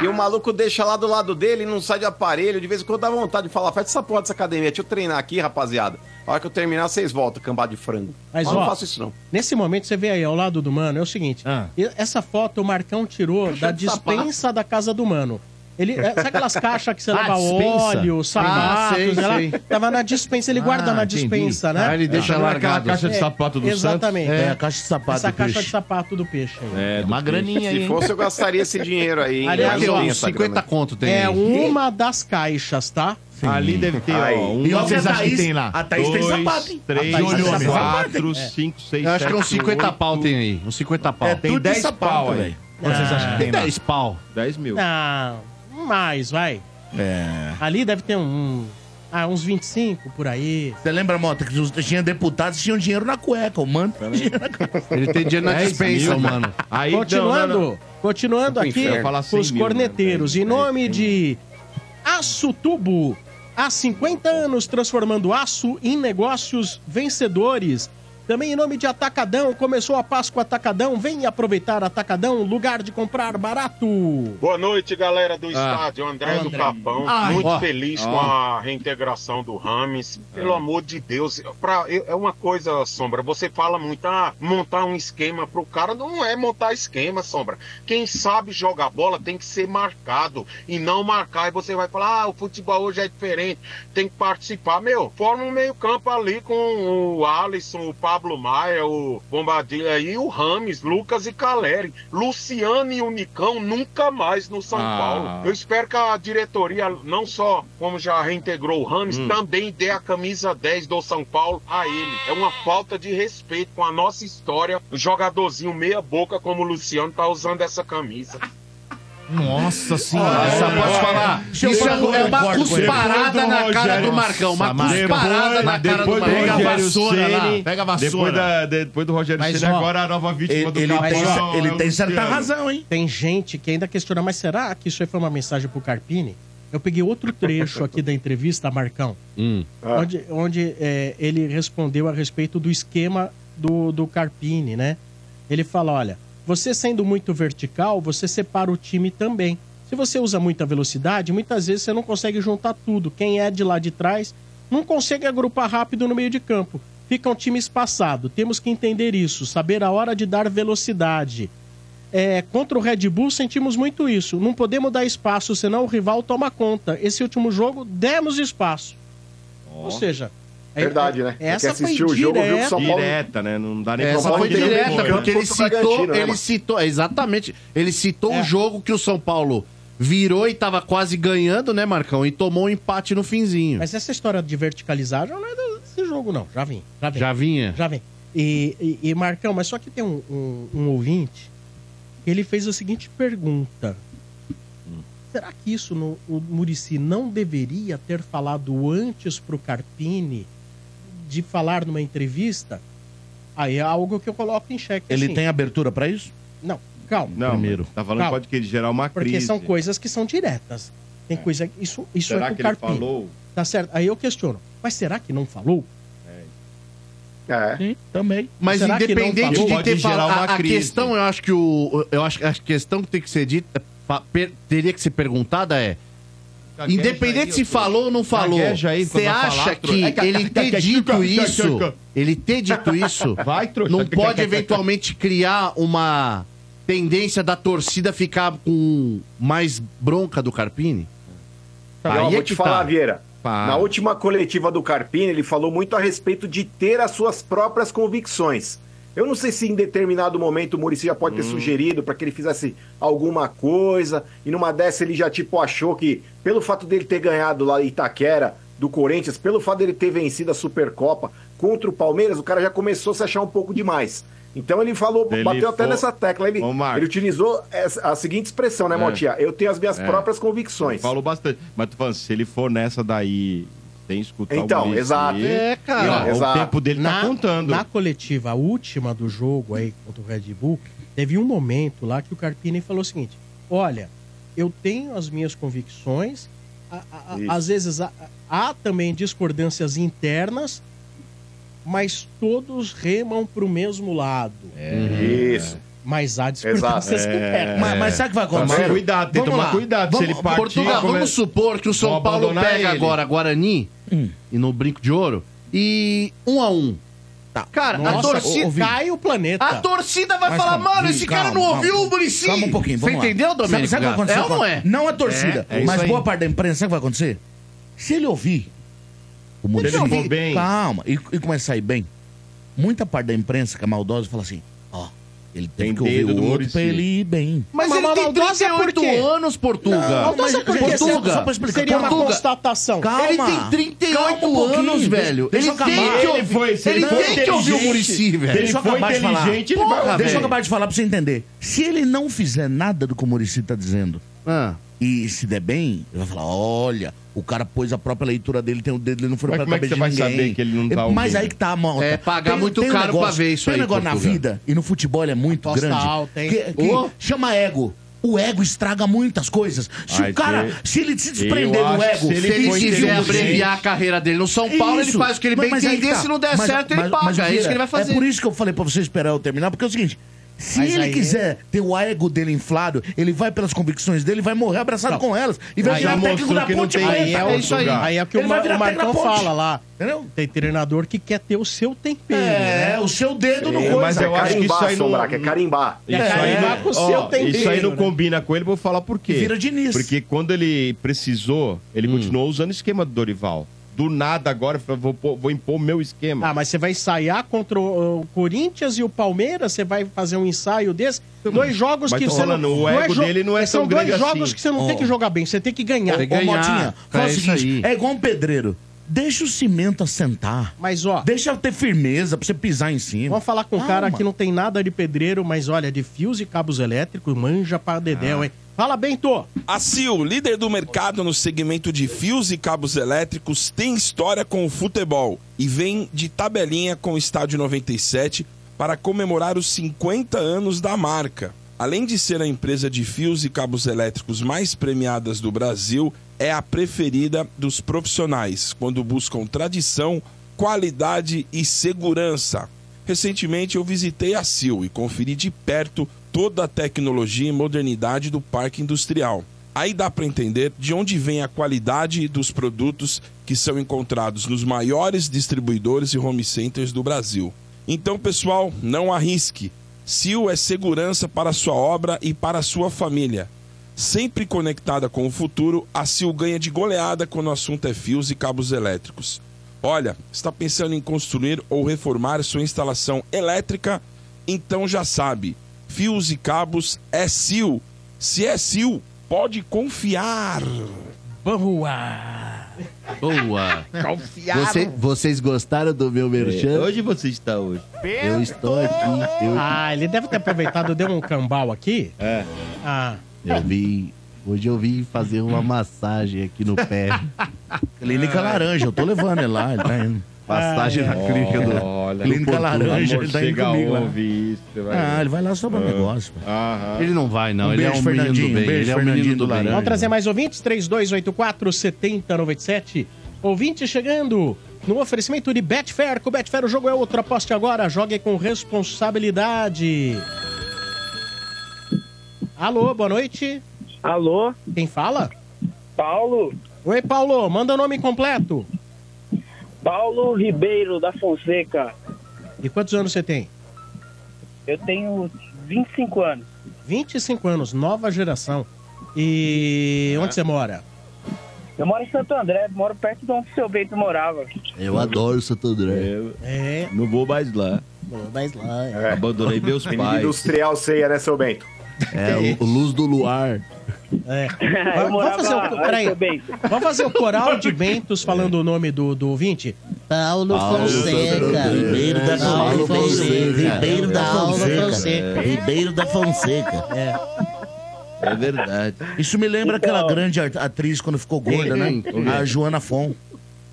E o maluco deixa lá do lado dele, não sai de aparelho. De vez em quando dá vontade de falar, fecha essa porra dessa academia, deixa eu treinar aqui, rapaziada. A hora que eu terminar, vocês voltam, cambado de frango. Mas, eu não ó, faço isso, não. Nesse momento, você vê aí ao lado do mano, é o seguinte: e- essa foto o Marcão tirou da de sapato. dispensa da casa do mano. Ele, é, sabe aquelas caixas que você Ah, leva dispensa? óleo, Ah, sapatos, sei, ela sei. tava na dispensa, ele guarda Ah, na entendi. dispensa, né? Ah, ele deixa Não é largado. aquela caixa de É, sapato do exatamente. Santos? É, a caixa de sapato Essa do caixa peixe. de sapato do peixe aí. É, uma graninha aí, Se fosse, eu gastaria esse dinheiro aí. hein? Aliás, ó, tem essa 50 grana. conto tem É aí. uma das caixas, tá? Ali deve ter, Aí. ó, um, E vocês acham que tem lá? a Thaís tem Dois, sapato, hein? três, tem sapato, quatro, hein? cinco, seis, Eu acho que é uns sete, 50 oito. pau tem aí. Uns 50 pau. É, tem tudo de 10 sapato, pau aí. Quanto vocês acham que tem lá? 10 pau. 10 mil. Não, mais, vai. É. Ali deve ter um. Ah, uns 25 por aí. Você lembra, Mota, que os- tinha deputados que tinham dinheiro na cueca. O mano tem dinheiro na cueca. Ele tem dinheiro na 10 dispensa, mano. Aí, Continuando, não, não, não. continuando aqui. Falar os 100 mil, corneteiros, né? em nome de Aço Tubo, há 50 anos transformando aço em negócios vencedores. Também em nome de Atacadão, começou a Páscoa Atacadão, vem aproveitar Atacadão, lugar de comprar barato. Boa noite, galera do Ah. estádio. André, do André. Capão. Ai. Muito Ó. feliz Ó. com a reintegração do Rames. Pelo amor de Deus. Pra, é uma coisa, Sombra. Você fala muito, ah, montar um esquema pro cara. Não é montar esquema, Sombra. Quem sabe jogar bola tem que ser marcado. E não marcar. E você vai falar, ah, o futebol hoje é diferente. Tem que participar. Meu, forma um meio-campo ali com o Alisson, o Pablo Maia, o Bombadilha e o Rames, Lucas e Caleri. Luciano e o Nicão nunca mais no São Ah. Paulo. Eu espero que a diretoria, não só como já reintegrou o Rames, Hum. também dê a camisa 10 do São Paulo a ele. É uma falta de respeito com a nossa história. O jogadorzinho meia boca como o Luciano tá usando essa camisa. Nossa senhora. Nossa, posso falar? Isso é, é uma cusparada na cara Rogério- do Marcão. Uma cusparada na cara do Marcão. Pega a vassoura lá. Ceni, Pega a vassoura. Depois, da, de- depois do Rogério Ceni, agora a nova vítima Ele, do ele Capão ele tem certa razão, hein? Tem gente que ainda questiona, mas será que isso aí foi uma mensagem pro Carpini? Eu peguei outro trecho aqui da entrevista, Marcão, Hum. onde, onde é, ele respondeu a respeito do esquema do, do Carpini, né? Ele fala: olha, você sendo muito vertical, você separa o time também. Se você usa muita velocidade, muitas vezes você não consegue juntar tudo. Quem é de lá de trás não consegue agrupar rápido no meio de campo. Fica um time espaçado. Temos que entender isso, saber a hora de dar velocidade. É, contra o Red Bull sentimos muito isso. Não podemos dar espaço, senão o rival toma conta. Esse último jogo, demos espaço. Ou seja, Verdade, né? Essa É que assistiu foi o jogo, viu que direta. São Paulo- Direta, né? Não dá nem pra Essa falar foi direta, foi, né? porque ele citou, né, ele mano? citou, exatamente, ele citou É. o jogo que o São Paulo virou e tava quase ganhando, né, Marcão? E tomou um empate no finzinho. Mas essa história de verticalizar já não é desse jogo, não. Já vem. Já vem. Já vinha? Já vem. E, e- e, Marcão, mas só que tem um, um, um ouvinte que ele fez a seguinte pergunta. Será que isso no, o Murici não deveria ter falado antes pro Carpini de falar numa entrevista? Aí é algo que eu coloco em xeque. Ele assim. tem abertura pra isso? Não, calma. Não, Primeiro. tá falando que Calma. pode que gerar uma Porque crise. são coisas que são diretas. Tem coisa. Isso, isso Será é com que o ele falou? Tá certo. Aí eu questiono. Mas será que não falou? É. Sim, também. Mas Será independente de ter falado, uma a, a crise. questão, eu acho que o, eu acho que a questão que tem que ser dita, teria que ser perguntada é, independente aí, se falou ou não falou, você acha falar, que ele ter dito isso, ele ter dito isso, Vai, trouxa. não pode eventualmente criar uma tendência da torcida ficar com mais bronca do Carpini? E, ó, Aí é vou que te falar, tá. Vieira. Pá. Na última coletiva do Carpini, ele falou muito a respeito de ter as suas próprias convicções. Eu não sei se em determinado momento o Muricy já pode ter sugerido para que ele fizesse alguma coisa, e numa dessa ele já tipo achou que, pelo fato dele ter ganhado lá Itaquera do Corinthians, pelo fato dele ter vencido a Supercopa contra o Palmeiras, o cara já começou a se achar um pouco demais. Então ele falou, Ele bateu até for- nessa tecla. Ele, ele utilizou a seguinte expressão, né, É. Motinha? Eu tenho as minhas É. próprias convicções. Falou bastante. Mas tô falando, se ele for nessa daí, tem que escutar Então, o Muricy, exato. É, cara. e, ó, Exato. O tempo dele tá contando. Na coletiva, a última do jogo aí contra o Red Bull, teve um momento lá que o Carpini falou o seguinte: Olha, eu tenho as minhas convicções, a- a- às vezes há, há também discordâncias internas, mas todos remam pro mesmo lado. Isso. Mas há discordâncias que pegam. Mas, mas sabe o que vai acontecer? Tomar cuidado, tem que Vamos tomar lá. cuidado. Se ele partir, Portugal, come- vamos supor que o São Paulo pega ele. agora Guarani e no Brinco de Ouro e um a um. Cara, a Nossa, torcida. ô, cai o planeta. A torcida vai Mas falar, calma, mano, esse cara calma, não calma. ouviu o Muricy. Calma um pouquinho, Você vamos lá. entendeu, Domênico? sabe o que vai acontecer? É ou não é? Não a torcida, É, é mas boa parte da imprensa, sabe o que vai acontecer? Se ele ouvir o Muricy... ele for bem. Calma, e, e começar a ir bem, muita parte da imprensa que é maldosa fala assim, ele tem, Tem que ouvir o do outro Muricy. pra ele ir bem. Mas, Mas ele uma tem maldosa por 38 quê? anos, Portuga. Não, mas é Portuga. só pra explicar, Seria uma calma. constatação. Calma. Ele tem 38 Calma um pouquinho, anos, velho. deixa ele acabar. tem que Ele ouvir, foi- se ele ele for tem que ouvir o inteligente, Muricy, velho. ele Deixa eu acabar de falar. Porra. Deixa eu acabar de falar pra você entender. Se ele não fizer nada do que o Muricy tá dizendo Ah. e se der bem, ele vai falar: olha, o cara pôs a própria leitura dele, tem o dedo, ele não foi Mas pra como é que você de vai ninguém. saber que ele não tá Mas ouvindo? aí que tá a malta. É pagar muito caro pra ver isso tem aí, um negócio na Portugal. vida e no futebol ele é muito Aposta grande. alta, hein? que, que Ô. chama ego. O ego estraga muitas coisas. Se Ai, o cara, que- se ele se desprender Eu do acho que ego, se Se ele quiser inteligente- abreviar a carreira dele no São Paulo, ele Isso. faz o que ele bem Mas- mas aí entender. tá. Se não der Mas- certo, ele mas- paga. mas, é isso que ele vai fazer. É por isso que eu falei pra você esperar eu terminar, porque é o seguinte. Se Mas ele aí- quiser ter o ego dele inflado, ele vai pelas convicções dele, vai morrer abraçado com elas e vai Aí virar já técnico mostrou da que não ponte tem preta. Aí é, o, É isso aí. aí é o que Ele o, vai Mar- virar o Marcão técnico da ponte. fala lá. Entendeu? Tem treinador que quer ter o seu tempero. É, né? o seu dedo no É, coisa. mas eu acho que carimbar, isso aí não... Sombra, que é carimbar. Isso É, aí, vai não, com o ó, seu tempero, isso aí não né? combina com ele, vou falar por quê. Vira Diniz. Porque quando ele precisou, ele Hum. continuou usando o esquema do Dorival. Do nada agora, vou, vou impor o meu esquema. Ah, mas você vai ensaiar contra o, o Corinthians e o Palmeiras? Você vai fazer um ensaio desse? Dois jogos Mas que você falando, não... o não ego jo- dele não é São tão dois jogos assim. que você não Ó. tem que jogar bem, você tem que ganhar. Tem que Ô, ganhar. Motinha, fala o É isso seguinte, é igual um pedreiro. Deixa o cimento assentar. Mas, ó, Deixa ter firmeza pra você pisar em cima. vamos falar com um Calma. cara que não tem nada de pedreiro, mas olha, de fios e cabos elétricos, manja pra dedéu, hein? Fala, Bento! A Sil, líder do mercado no segmento de fios e cabos elétricos, tem história com o futebol e vem de tabelinha com o Estádio 97 para comemorar os 50 anos da marca. Além de ser a empresa de fios e cabos elétricos mais premiadas do Brasil, é a preferida dos profissionais quando buscam tradição, qualidade e segurança. Recentemente eu visitei a Sil e conferi de perto toda a tecnologia e modernidade do parque industrial. Aí dá para entender de onde vem a qualidade dos produtos que são encontrados nos maiores distribuidores e home centers do Brasil. Então, pessoal, não arrisque. Sil é segurança para sua obra e para sua família. Sempre conectada com o futuro, a Sil ganha de goleada quando o assunto é fios e cabos elétricos. Olha, está pensando em construir ou reformar sua instalação elétrica? Então já sabe, fios e cabos é Sil. Se é Sil, pode confiar. Boa! Boa. Confiaram. Você- vocês gostaram do meu merchan? É, Hoje você está hoje. Eu estou aqui. Eu, Ah, ele deve ter aproveitado, deu um cambal aqui. É. Ah, eu vim. Hoje eu vim fazer uma massagem aqui no pé. Clínica Laranja, eu tô levando ele lá, ele tá indo. Passagem na clínica do. Olha, Clínica do Laranja, ele tá indo comigo lá. isso, Ah, ele vai lá só pra Ah. negócio. Ele não vai, não. Um ele é um menino do Fernandinho, bem. um beijo, ele é um Fernandinho menino do. Laranja. vamos trazer mais ouvintes? 3284-7097. Ouvinte chegando no oferecimento de Betfair. Com o Betfair o jogo é outro. Aposte agora, jogue com responsabilidade. Alô, boa noite. Alô? Quem fala? Paulo. Oi, Paulo. Manda o nome completo. Paulo Ribeiro da Fonseca. E quantos anos você tem? Eu tenho 25 anos. 25 anos, nova geração. E onde você mora? Eu moro em Santo André, moro perto de onde o seu Bento morava. Eu adoro Santo André. É. Não vou mais lá. Mas lá. É. Abandonei meus Menino pais. industrial ceia, né, seu Bento? É, o Luz do Luar. É. Vamos fazer o, peraí. Vamos fazer o coral de Bentos falando o nome do, do ouvinte? Paulo, Paulo Fonseca. Ribeiro da Paulo Fonseca. Ribeiro da Fonseca. Ribeiro da Fonseca. É. É verdade. Isso me lembra Então- aquela grande atriz quando ficou gorda, né? A Joana Fon.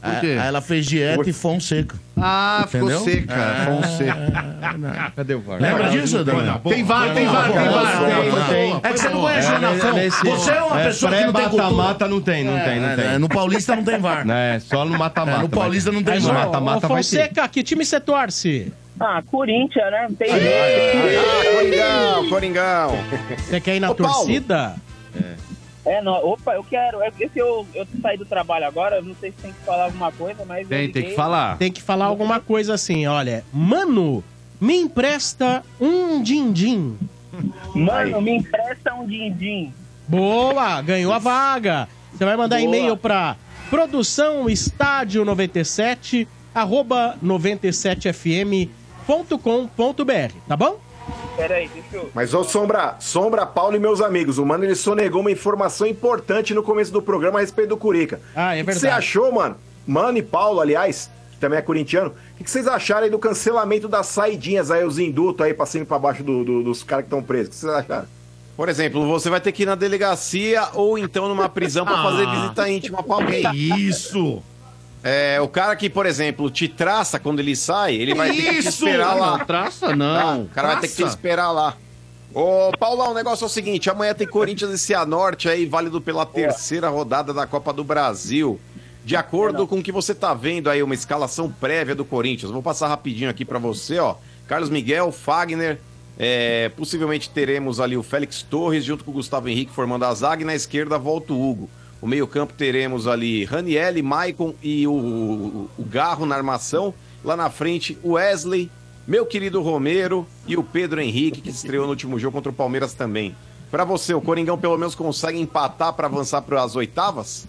A- quê? Aí ela fez dieta e Fonseca. Ah, ficou Entendeu? seca. É. Fonseca. Cadê o VAR? Lembra disso, Daniel? Tem VAR, tem VAR, tem VAR. É que você não conhece o Renatão. Você é uma É, pessoa que não tem cultura. Mata-mata não tem, não tem, não É, tem. é, no Paulista não tem VAR. É, só no mata-mata. É, no Paulista não tem No VAR. mata-mata vai. Fonseca, que time você torce? Ah, Corinthians, né? Não tem Ah, Coringão, Coringão. Você quer ir na torcida? É, não, opa, eu quero. É porque eu, eu saí do trabalho agora, eu não sei se tem que falar alguma coisa, mas. Tem, tem que falar. Tem que falar alguma coisa assim, olha. Mano, me empresta um din-din. Mano, me empresta um din-din. Boa, ganhou a vaga. Você vai mandar e-mail pra produção estádio 97 arroba 97fm.com.br, tá bom? Peraí, deixa eu. Mas, ô Sombra, Sombra, Paulo e meus amigos, o mano ele sonegou uma informação importante no começo do programa a respeito do Curica. Ah, é O que verdade. você achou, mano? Mano e Paulo, aliás, que também é corintiano, o que vocês acharam aí do cancelamento das saidinhas aí, os indutos aí pra cima e pra baixo do- do- dos caras que estão presos? O que vocês acharam? Por exemplo, você vai ter que ir na delegacia ou então numa prisão pra fazer visita íntima pra alguém. Isso! É, o cara que, por exemplo, te traça quando ele sai, ele vai ter que te esperar lá. Não, traça Tá? não. O cara vai ter que te Traça. esperar lá. Ô, Paulão, o negócio é o seguinte: amanhã tem Corinthians e Cianorte aí, válido pela terceira rodada da Copa do Brasil. De acordo com o que você tá vendo aí, uma escalação prévia do Corinthians. Vou passar rapidinho aqui pra você, ó. Carlos Miguel, Fagner. é, possivelmente teremos ali o Félix Torres junto com o Gustavo Henrique formando a zaga e na esquerda volta o Hugo. O meio-campo teremos ali Ranielli, Maicon e o, o- o Garro na armação. Lá na frente, Wesley, meu querido Romero e o Pedro Henrique, que estreou no último jogo contra o Palmeiras também. Pra você, o Coringão pelo menos consegue empatar pra avançar para as oitavas?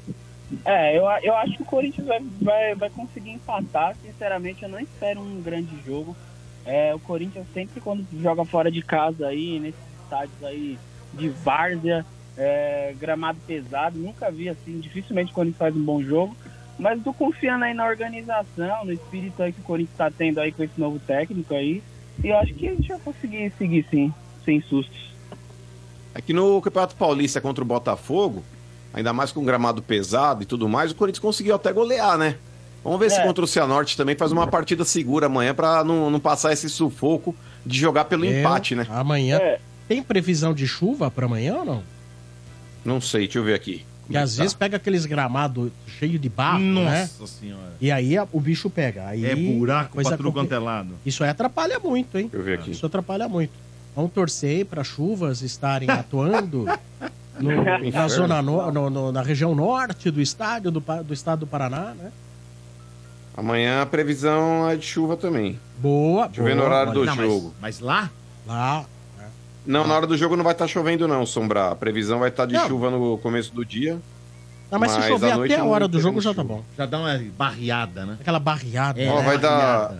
É, eu, eu acho que o Corinthians vai, vai, vai conseguir empatar. Sinceramente, eu não espero um grande jogo. É, o Corinthians sempre quando joga fora de casa aí, nesses estádios aí de várzea, é, gramado pesado, nunca vi assim, dificilmente o Corinthians faz um bom jogo. Mas tô confiando aí na organização, no espírito aí que o Corinthians tá tendo aí com esse novo técnico aí. E eu acho que a gente vai conseguir seguir sim, sem sustos. É que no Campeonato Paulista contra o Botafogo, ainda mais com gramado pesado e tudo mais, o Corinthians conseguiu até golear, né? Vamos ver se É. contra o Cianorte também faz uma partida segura amanhã pra não, não passar esse sufoco de jogar pelo Eu- empate, né? Amanhã. É. Tem previsão de chuva pra amanhã ou não? Não sei, deixa eu ver aqui. E às vezes pega aqueles gramados cheios de barro, né? Nossa senhora. E aí a- o bicho pega. Aí É buraco pra tudo quanto é lado. Isso aí atrapalha muito, hein? Deixa eu ver aqui. Isso atrapalha muito. Vamos torcer para chuvas estarem atuando no- na Inferno. zona no- no- no- na região norte do estádio do, Pa- do estado do Paraná, né? Amanhã a previsão é de chuva também. Boa. Deixa eu ver no horário do jogo. Mas lá? Lá. Não, na hora do jogo não vai estar chovendo não, Sombra. A previsão vai estar de Não. chuva no começo do dia. Não, mas, se Mas chover à noite até a hora do jogo já tá bom. Já dá uma barriada, né? Aquela barriada. É, Ó, vai dar...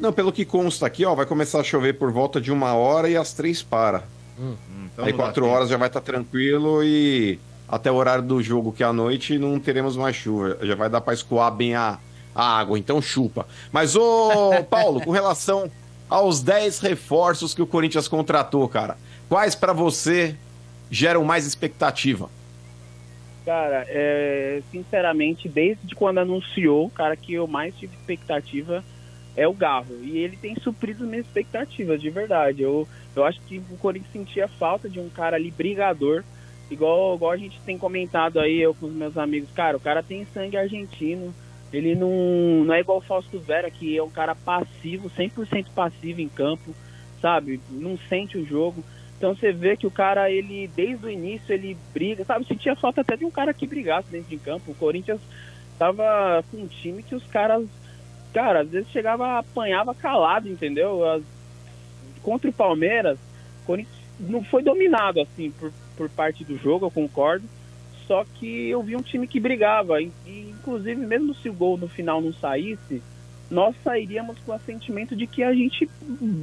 Não, pelo que consta aqui, ó, vai começar a chover por volta de uma hora e às três para. Então Aí não dá quatro horas já vai estar tranquilo e até o horário do jogo, que é à noite, não teremos mais chuva. Já vai dar para escoar bem a, a água, então chupa. Mas, ô Paulo, com relação aos 10 reforços que o Corinthians contratou, cara, quais para você geram mais expectativa? Cara, é, sinceramente, desde quando anunciou, cara que eu mais tive expectativa é o Garro. E ele tem suprido minhas expectativas, de verdade. Eu, eu acho que o Corinthians sentia falta de um cara ali brigador, igual, igual a gente tem comentado aí, eu com os meus amigos. Cara, o cara tem sangue argentino. Ele não, não é igual o Fausto Vera, que é um cara passivo, 100% passivo em campo, sabe? Não sente o jogo. Então você vê que o cara, ele, desde o início, ele briga, sabe? Sentia falta até de um cara que brigasse dentro de campo. O Corinthians tava com um time que os caras, cara, às vezes chegava, apanhava calado, entendeu? As- contra o Palmeiras, o Corinthians não foi dominado, assim, por, por parte do jogo, eu concordo. Só que eu vi um time que brigava. E, inclusive, mesmo se o gol no final não saísse, nós sairíamos com o sentimento de que a gente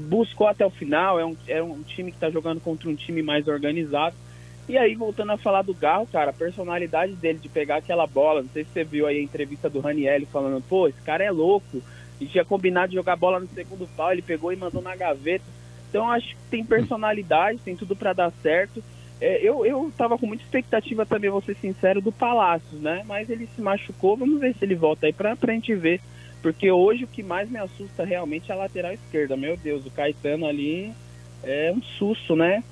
buscou até o final. É um, é um time que está jogando contra um time mais organizado. E aí, voltando a falar do Garro, cara, a personalidade dele de pegar aquela bola, não sei se você viu aí a entrevista do Ranielli falando, pô, esse cara é louco. E tinha combinado de jogar bola no segundo pau, ele pegou e mandou na gaveta. Então acho que tem personalidade, tem tudo para dar certo. É, eu, eu tava com muita expectativa também, vou ser sincero, do Palácios, né? Mas ele se machucou, vamos ver se ele volta aí pra, pra gente ver Porque hoje o que mais me assusta realmente é a lateral esquerda. Meu Deus, o Caetano ali é um susto, né?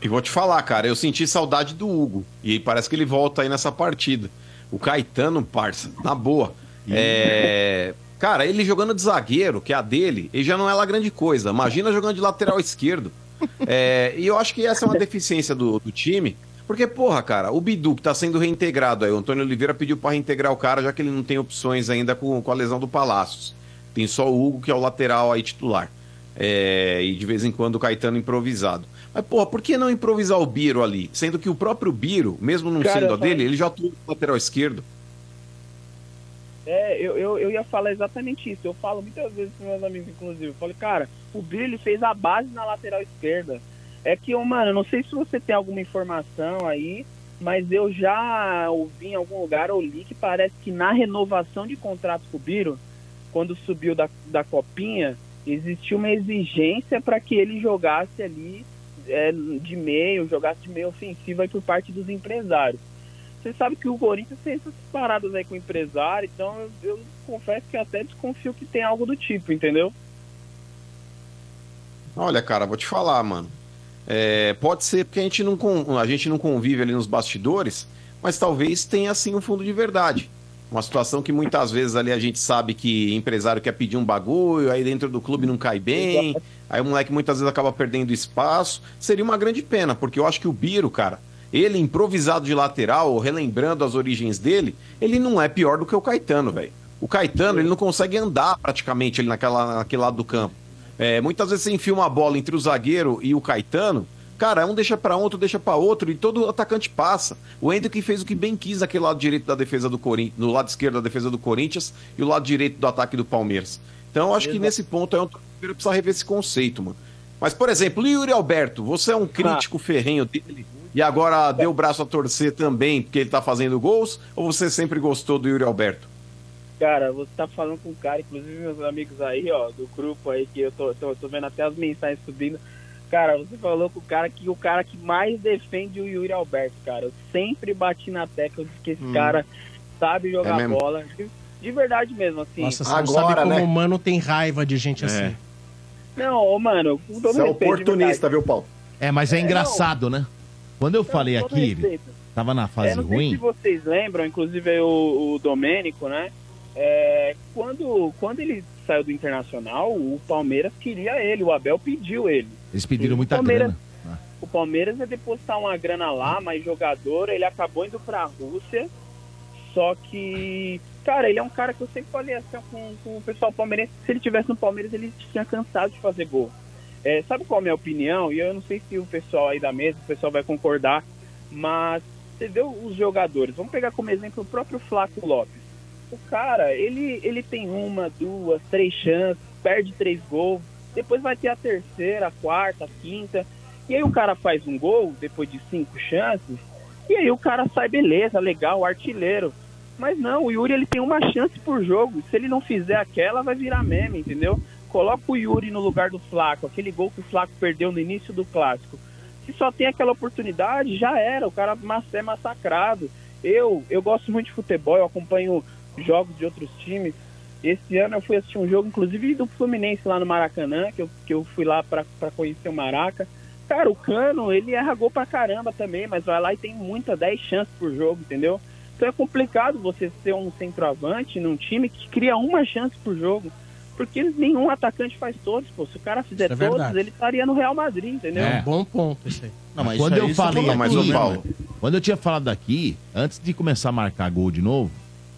E vou te falar, cara, eu senti saudade do Hugo. E parece que ele volta aí nessa partida. O Caetano, parça, na boa. É. Cara, ele jogando de zagueiro, que é a dele, ele já não é lá grande coisa. Imagina jogando de lateral esquerdo. É, e eu acho que essa é uma deficiência do, do time. Porque, porra, cara, o Bidu que tá sendo reintegrado aí, o Antônio Oliveira pediu pra reintegrar o cara, já que ele não tem opções ainda com, com a lesão do Palácios. Tem só o Hugo, que é o lateral aí titular. É, e de vez em quando o Caetano improvisado. Mas, porra, por que não improvisar o Biro ali? Sendo que o próprio Biro, mesmo não Cara, sendo a dele, ele já atua no lateral esquerdo. É, eu, eu, eu ia falar exatamente isso. Eu falo muitas vezes para meus amigos, inclusive. Eu falei, cara, o Billy fez a base na lateral esquerda. É que, eu, mano, não sei se você tem alguma informação aí, mas eu já ouvi em algum lugar ou li que parece que na renovação de contrato com o Biro, quando subiu da, da copinha, existiu uma exigência para que ele jogasse ali é, de meio, jogasse de meio ofensivo aí por parte dos empresários. Você sabe que o Corinthians tem essas paradas aí com o empresário, então eu, eu confesso que até desconfio que tem algo do tipo, entendeu? Olha, cara, vou te falar, mano. É, pode ser porque a gente, não, a gente não convive ali nos bastidores, mas talvez tenha assim um fundo de verdade. Uma situação que muitas vezes ali a gente sabe que empresário quer pedir um bagulho, aí dentro do clube não cai bem, aí o moleque muitas vezes acaba perdendo espaço. Seria uma grande pena, porque eu acho que o Biro, cara, ele improvisado de lateral, relembrando as origens dele, ele não é pior do que o Caetano, velho. O Caetano, ele não consegue andar praticamente ali naquela, naquele lado do campo. É, muitas vezes você enfia uma bola entre o zagueiro e o Caetano, cara, um deixa pra um, outro deixa pra outro e todo atacante passa. O Hendrick fez o que bem quis naquele lado direito da defesa do Corinthians, no lado esquerdo da defesa do Corinthians e o lado direito do ataque do Palmeiras. Então eu acho que nesse ponto é um torcedor precisa rever esse conceito, mano. Mas, por exemplo, o Yuri Alberto, você é um crítico ferrenho dele e agora deu o braço a torcer também porque ele tá fazendo gols? Ou você sempre gostou do Yuri Alberto? Cara, você tá falando com um cara, inclusive meus amigos aí, ó, do grupo aí, que eu tô, tô, tô vendo até as mensagens subindo. Cara, você falou com o cara que o cara que mais defende o Yuri Alberto, cara. Eu sempre bati na tecla de que esse Hum. cara sabe É jogar mesmo? bola. De, de verdade mesmo, assim. Nossa, você não sabe como o mano tem raiva de gente assim. Não, ô, mano, com todo Você é oportunista, viu, Paulo? É, mas é, É, engraçado, né? Quando eu falei todo aqui, respeito. tava na É, fase não sei ruim. se vocês lembram, inclusive o, o Domênico, né? É, quando, quando ele saiu do Internacional, o Palmeiras queria ele, o Abel pediu ele. Eles pediram O muita grana. O Palmeiras ia depositar uma grana lá, mas jogador, ele acabou indo pra Rússia. Só que, cara, ele é um cara que eu sempre falei assim com, com o pessoal palmeirense. Se ele tivesse no Palmeiras, ele tinha cansado de fazer gol. É, sabe qual é a minha opinião? E eu não sei se o pessoal aí da mesa, o pessoal vai concordar, mas você vê os jogadores. Vamos pegar como exemplo o próprio Flaco Lopes. O cara, ele, ele tem uma, duas, três chances, perde três gols, depois vai ter a terceira, a quarta, a quinta. E aí o cara faz um gol depois de cinco chances, e aí o cara sai, beleza, legal, artilheiro. Mas não, o Yuri ele tem uma chance por jogo. Se ele não fizer aquela, vai virar meme, entendeu? Coloca o Yuri no lugar do Flaco, aquele gol que o Flaco perdeu no início do clássico. Se só tem aquela oportunidade, já era, o cara é massacrado. Eu, eu gosto muito de futebol, eu acompanho jogos de outros times. Esse ano eu fui assistir um jogo, inclusive do Fluminense lá no Maracanã, que eu, que eu fui lá pra conhecer o Maraca. Cara, o Cano, ele erra gol pra caramba também, mas vai lá e tem muita, 10 chances por jogo, entendeu? Então é complicado você ser um centroavante num time que cria uma chance por jogo. Porque nenhum atacante faz todos, pô. Se o cara fizer Isso é todos, verdade. ele estaria no Real Madrid, entendeu? É. Um bom ponto isso aí. quando eu falei aqui, mas o Paulo. quando eu tinha falado aqui, antes de começar a marcar gol de novo,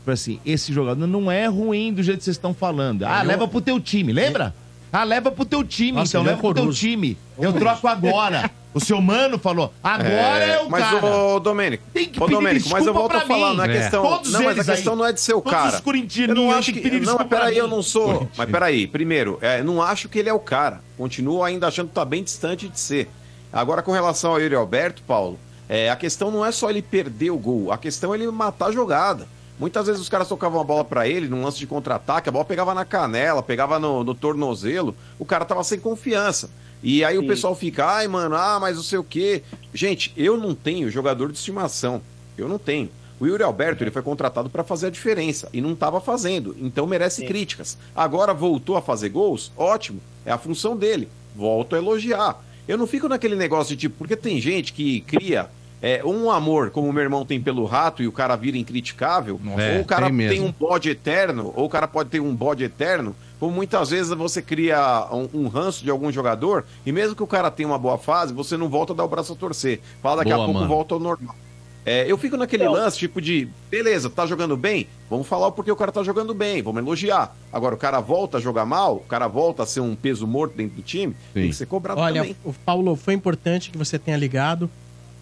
falei assim, esse jogador não é ruim do jeito que vocês estão falando. Ah, é leva pro teu time, lembra? Ah, leva pro teu time, Nossa, então é leva pro teu time. Eu troco agora. O seu mano falou, agora é, o mas cara. ô Domênico, Tem que ô pedir Domênico, mas eu volto a falar, não é É. questão, Todos não, mas a eles aí. questão não é de ser o Todos cara. os corintianinhos eu não acho que que, não, mas peraí, eu não sou, mas peraí, primeiro, é, não acho que ele é o cara. Continuo ainda achando que tá bem distante de ser. Agora com relação ao Yuri Alberto, Paulo, é, a questão não é só ele perder o gol, a questão é ele matar a jogada. Muitas vezes os caras tocavam a bola pra ele num lance de contra-ataque, a bola pegava na canela, pegava no, no tornozelo, o cara tava sem confiança. E aí o Sim. pessoal fica, ai, mano, ah, mas não sei o quê. Gente, eu não tenho jogador de estimação. Eu não tenho. O Yuri Alberto ele foi contratado para fazer a diferença e não estava fazendo, então merece críticas. Agora voltou a fazer gols, ótimo, é a função dele. Volto a elogiar. Eu não fico naquele negócio de tipo, porque tem gente que cria é, um amor, como o meu irmão tem pelo rato e o cara vira incriticável, É, ou o cara tem tem, um bode eterno, ou o cara pode ter um bode eterno, como muitas vezes você cria um, um ranço de algum jogador, e mesmo que o cara tenha uma boa fase, você não volta a dar o braço a torcer. Fala daqui Boa, a pouco mano. volta ao normal. É, eu fico naquele lance, tipo de, beleza, tá jogando bem? Vamos falar o porquê o cara tá jogando bem, vamos elogiar. Agora, o cara volta a jogar mal, o cara volta a ser um peso morto dentro do time, tem que ser cobrado Olha, também. o Paulo, foi importante que você tenha ligado.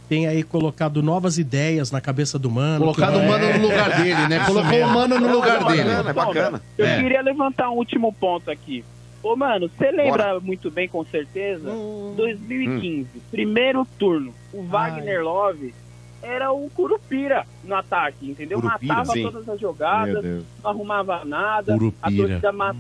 Tenha aí colocado novas ideias na cabeça do mano. Colocado o mano no lugar dele, né? Colocou o mano no lugar Bacana, dele. é bacana. Eu É. queria levantar um último ponto aqui. Ô, mano, você lembra muito bem, com certeza, 2015, primeiro turno, o Wagner Love era o Curupira no ataque, entendeu? Curupira, Matava sim. todas as jogadas, não arrumava nada, a Curupira. torcida ma-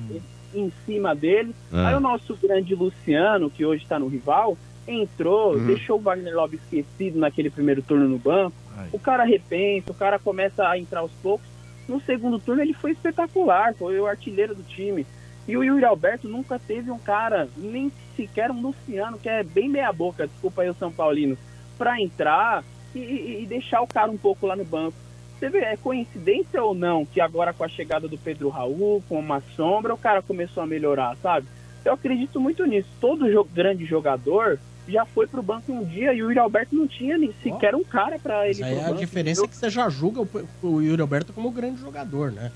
em cima dele. Ah. Aí o nosso grande Luciano, que hoje está no rival, entrou, Uhum. deixou o Wagner Love esquecido naquele primeiro turno no banco. O cara repensa, o cara começa a entrar aos poucos. No segundo turno ele foi espetacular, foi o artilheiro do time. E o Yuri Alberto nunca teve um cara, nem sequer um Luciano, que é bem meia boca, desculpa aí o São Paulino, pra entrar e, e- e deixar o cara um pouco lá no banco. Você vê, é coincidência ou não que agora com a chegada do Pedro Raul, com uma sombra, o cara começou a melhorar, sabe? Eu acredito muito nisso. Todo jo- grande jogador já foi pro banco um dia e o Yuri Alberto não tinha nem sequer um cara pra ele Mas aí a banco, diferença é entendeu? que você já julga o, o Yuri Alberto como grande jogador, né?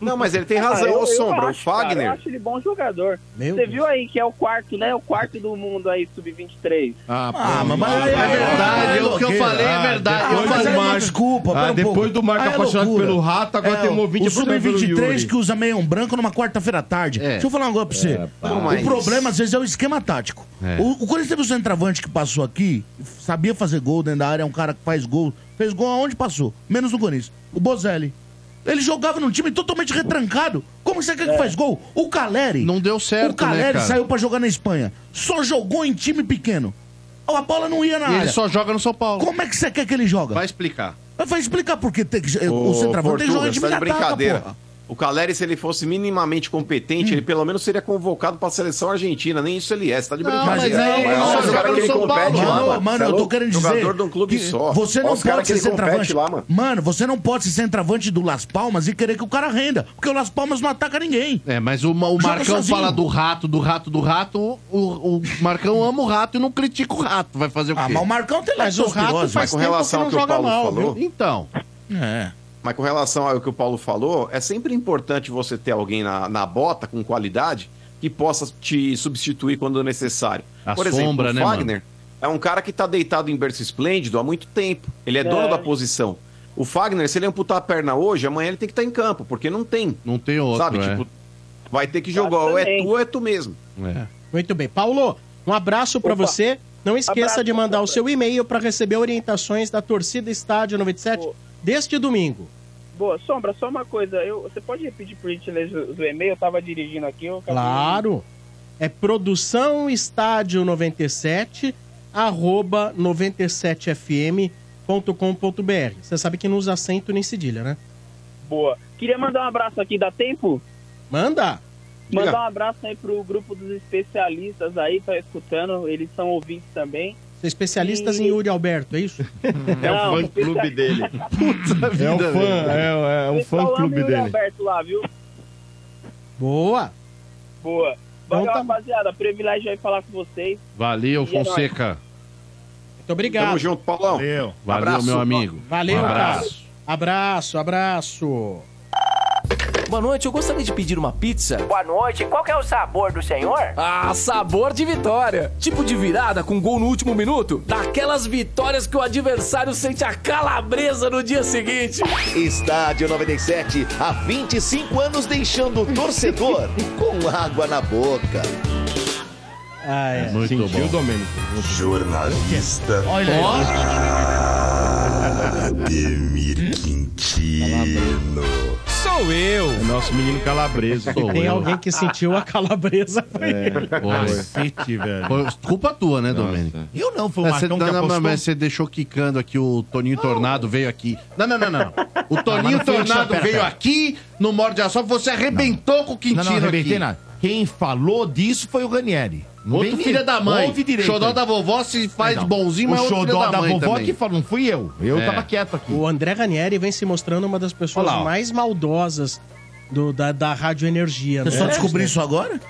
Não, mas ele tem razão, Ah, eu- ô eu Sombra. acho, o cara, Fagner. eu acho ele bom jogador. Meu Você viu aí que é o quarto, né? O quarto do mundo aí, sub-23. Ah, Ah, mas, mas é verdade, o que eu falei é verdade. depois eu falei, Marco- desculpa, Ah, um depois pouco. do Marco Aí é apaixonado loucura. pelo rato, agora tem um ouvinte O apaixonado pelo Sub-23 Yuri. que usa meião branco numa quarta-feira à tarde. Deixa eu falar uma coisa pra você. É, o problema, às vezes, é o esquema tático. É. O, o Corinthians teve um centroavante que passou aqui, sabia fazer gol dentro da área, é um cara que faz gol. Fez gol aonde passou? Menos no Corinthians. O Bozelli. Ele jogava num time totalmente retrancado. Como você quer que faz gol? O Caleri. Não deu certo, O Caleri né, cara? saiu pra jogar na Espanha. Só jogou em time pequeno. A bola não ia na E ele área. só joga no São Paulo. Como é que você quer que ele joga? Vai explicar. Vai explicar por que tem que, o, Ô, centroavante tem que jogar em time de brincadeira. porra. O Caleri, se ele fosse minimamente competente, Hum. ele pelo menos seria convocado pra seleção argentina. Nem isso ele é. Você tá de Não, brincadeira. mas aí, Mas não, olha mas o cara joga que ele compete Paulo. lá, Mano, mano. mano, Você é eu tô querendo dizer. Jogador de um clube só. Você não pode ser centroavante. lá, mano. mano, você não pode ser centroavante do Las Palmas e querer que o cara renda. Porque o Las Palmas não ataca ninguém. É, mas o, o Marcão sozinho. fala do rato, do rato, do rato. O, o Marcão ama o rato e não critica o rato. Vai fazer o quê? Ah, mas o Marcão tem Mas o rato faz com relação ao que o Paulo falou. Então. É. Mas com relação ao que o Paulo falou, é sempre importante você ter alguém na, na bota com qualidade que possa te substituir quando necessário. A Por exemplo, sombra, o né, Fagner é um cara que tá deitado em berço esplêndido há muito tempo. Ele é, É. dono da posição. O Fagner, se ele amputar a perna hoje, amanhã ele tem que estar em campo, porque não tem. Não tem outro, Sabe, é. tipo, vai ter que jogar, ou é tu ou é tu mesmo. É. Muito bem. Paulo, um abraço pra Opa. você. Não esqueça Abraço, de mandar o seu e-mail pra receber orientações da torcida Estádio 97 deste domingo. Boa, Sombra, só uma coisa. Eu, você pode repetir por gentileza o o e-mail? Eu tava dirigindo aqui. Eu Claro. É produção estádio 97 arroba 97fm.com.br. Você sabe que não usa acento nem cedilha, né? Boa. Queria mandar um abraço aqui, dá tempo? Manda! Mandar um abraço aí pro grupo dos especialistas aí, tá escutando. Eles são ouvintes também. É especialistas E- em Yuri Alberto, é isso? É o Não, fã-clube dele. Puta É o fã, é, é o Pessoal, fã clube dele. Alberto lá, viu? Boa! Boa. Valeu, Então tá- rapaziada. Privilégio aí falar com vocês. Valeu, E é Fonseca. Muito obrigado. Tamo junto, Paulão. Valeu. Valeu, Abraço. meu amigo. Valeu, Um cara. abraço. Abraço, abraço. Boa noite, eu gostaria de pedir uma pizza. Boa noite, qual que é o sabor do senhor? Ah, sabor de vitória! Tipo de virada com gol no último minuto? Daquelas vitórias que o adversário sente a calabresa no dia seguinte. Estádio 97, há 25 anos deixando o torcedor com água na boca. Ah, é. Muito Sentiu, bom. Domênico? Jornalista Olha aí. Ademir Quintino. Sou eu. É nosso menino calabresa. Se tem alguém que sentiu a calabresa. foi É, ele. Cacete, velho. Foi culpa tua, né, Domênico? Eu não, foi o É, Marcão você, que não, não, apostou. mas você deixou quicando aqui o Toninho Tornado veio aqui. Não, não, não, não. O Toninho não foi eu que Tornado pera, veio pera. aqui no Morde a Sopra, você arrebentou com o Não, Quintino não, arrebentei aqui. nada. Quem falou disso foi o Ranieri. Outro filho da mãe. Ouve direito. Xodó aí. da vovó se faz Não. bonzinho, mas o é outro filho xodó da da mãe vovó também. que falou, não fui eu. Eu É. tava quieto aqui. O André Ranieri vem se mostrando uma das pessoas lá, mais maldosas do, da, da Rádio Energia. Você né? só descobriu isso agora?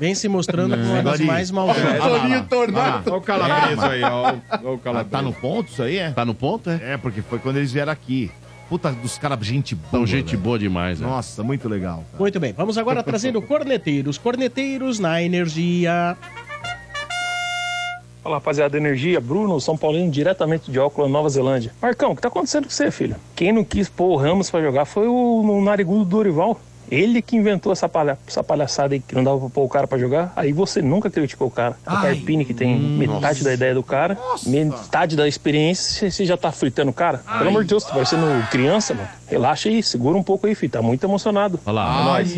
Vem se mostrando como uma das mais maldosas. Olha lá, olha lá. Tornado. Olha o calabresa aí, ó. Olha o Ah, calabresa. Tá no ponto isso aí, é? Tá no ponto, é? É, porque foi quando eles vieram aqui. Puta, dos caras, gente boa. São gente velho. boa demais, né? Nossa, muito legal. cara. Muito bem, vamos agora trazendo corneteiros. Corneteiros na Energia. Fala rapaziada, energia, Bruno, São Paulino, diretamente de Auckland, Nova Zelândia. Marcão, o que tá acontecendo com você, filho? Quem não quis pôr o Ramos pra jogar foi o, o narigudo Dorival. Ele que inventou essa, palha, essa palhaçada aí que não dava pra pôr o cara pra jogar. Aí você nunca criticou o cara. O Carpini, que tem metade da ideia do cara, metade da experiência, você já tá fritando o cara. Pelo amor de Deus, tá parecendo criança, mano. Relaxa aí, segura um pouco aí, filho. Tá muito emocionado. Olha lá. É nóis.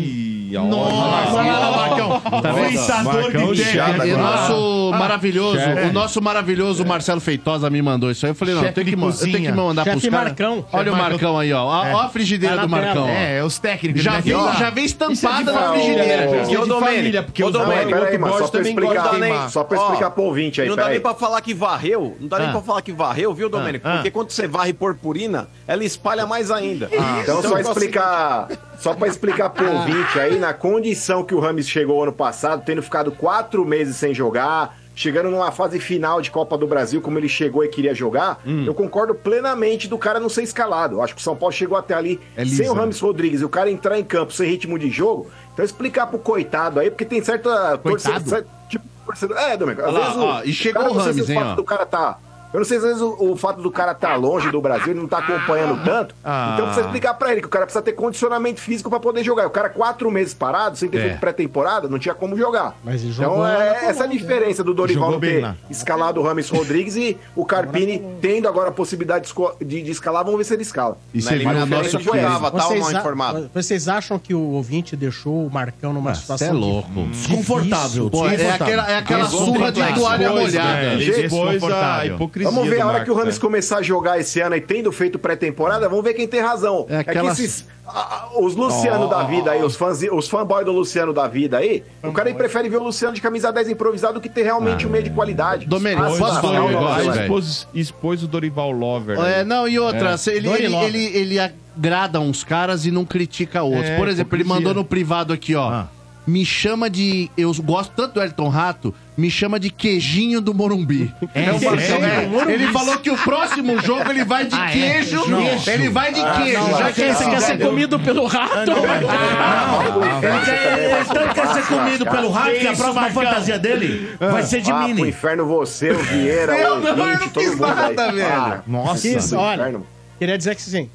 Nossa, olha lá, Marcão. Tá vendo? Fritador de E o nosso maravilhoso, chefe. o nosso maravilhoso Marcelo Feitosa me mandou isso aí. Eu falei, não, Chefe tenho que, de ma- eu tenho que mandar Chefe pros caras. Marcão. Olha o Marcão aí, ó. Ó, É. ó a frigideira Tá na do Marcão. tela. É, os técnicos. Já né? vem, já vem é estampada na frigideira. né? é Ô, de Domênico, família, porque os Domênico, Peraí, mas só gosta pra também gosta de explicar, só pra explicar pro ouvinte aí, Não dá peraí. nem pra falar que varreu, não dá nem Ah. pra falar que varreu, viu, Domênico? Ah. Porque quando você varre purpurina, ela espalha mais ainda. Então, só explicar, só para explicar pro ouvinte aí, na condição que o Rames chegou ano passado, tendo ficado quatro meses sem jogar, chegando numa fase final de Copa do Brasil, como ele chegou e queria jogar, eu concordo plenamente do cara não ser escalado. Eu acho que o São Paulo chegou até ali É sem o Rames Rodrigues e o cara entrar em campo sem ritmo de jogo. Então explicar pro coitado aí, porque tem certa Coitado? certo tipo, torcedor. É, Domenico, às lá, vezes ó, e chegou cara, o Rames, hein, fato ó. do cara tá eu não sei se às vezes o, o fato do cara estar longe do Brasil, ele não tá acompanhando tanto. Ah. Então precisa explicar pra ele que o cara precisa ter condicionamento físico pra poder jogar. O cara quatro meses parado, sem ter É. feito pré-temporada, não tinha como jogar. Mas ele jogou então é essa a diferença do Dorival ter lá. escalado o Rames Rodrigues e o Carpini tendo agora a possibilidade de, de- escalar. Vamos ver se ele escala. E nosso ele jogava, tá Vocês, mal a- informado. vocês acham que o ouvinte deixou o Marcão numa Ah, situação cê é de- louco. Desconfortável. Pô, é desconfortável. aquela, é aquela Desconfortável. surra de toalha molhada. É, ele expôs a Desconfortável. Hipocrisia Vamos ver do a hora Marcos, que o Rames né? começar a jogar esse ano e tendo feito pré-temporada, vamos ver quem tem razão. É É, que esses. a- a- os Luciano da vida aí, os fãs, os fanboy do Luciano da vida aí, o cara aí prefere ver o Luciano de camisa 10 improvisado do que ter realmente um meio de qualidade. Domênico, Ah, posso falar um expôs, expôs o Dorival Lover. É, aí. não, e outra, É. ele, ele, ele, ele agrada uns caras e não critica outros. É, Por exemplo, ele hipocrisia. mandou no privado aqui, ó. Ah. Me chama de. Eu gosto tanto do Elton Rato, me chama de queijinho do Morumbi. É, o é. Morumbi. Ele falou que o próximo jogo ele vai de Ah, é? queijo. Queijo. Ele vai de queijo. não, já que Quer- Você esse quer ser comido pelo rato? Ele quer, ele tanto quer ser comido pelo rato que a Isso, próxima fantasia dele vai ser de Ah, mini. inferno você, o Vieira, Eu o não, eu aí. nada, velho. Ah, Nossa. Isso, olha, queria dizer que sim.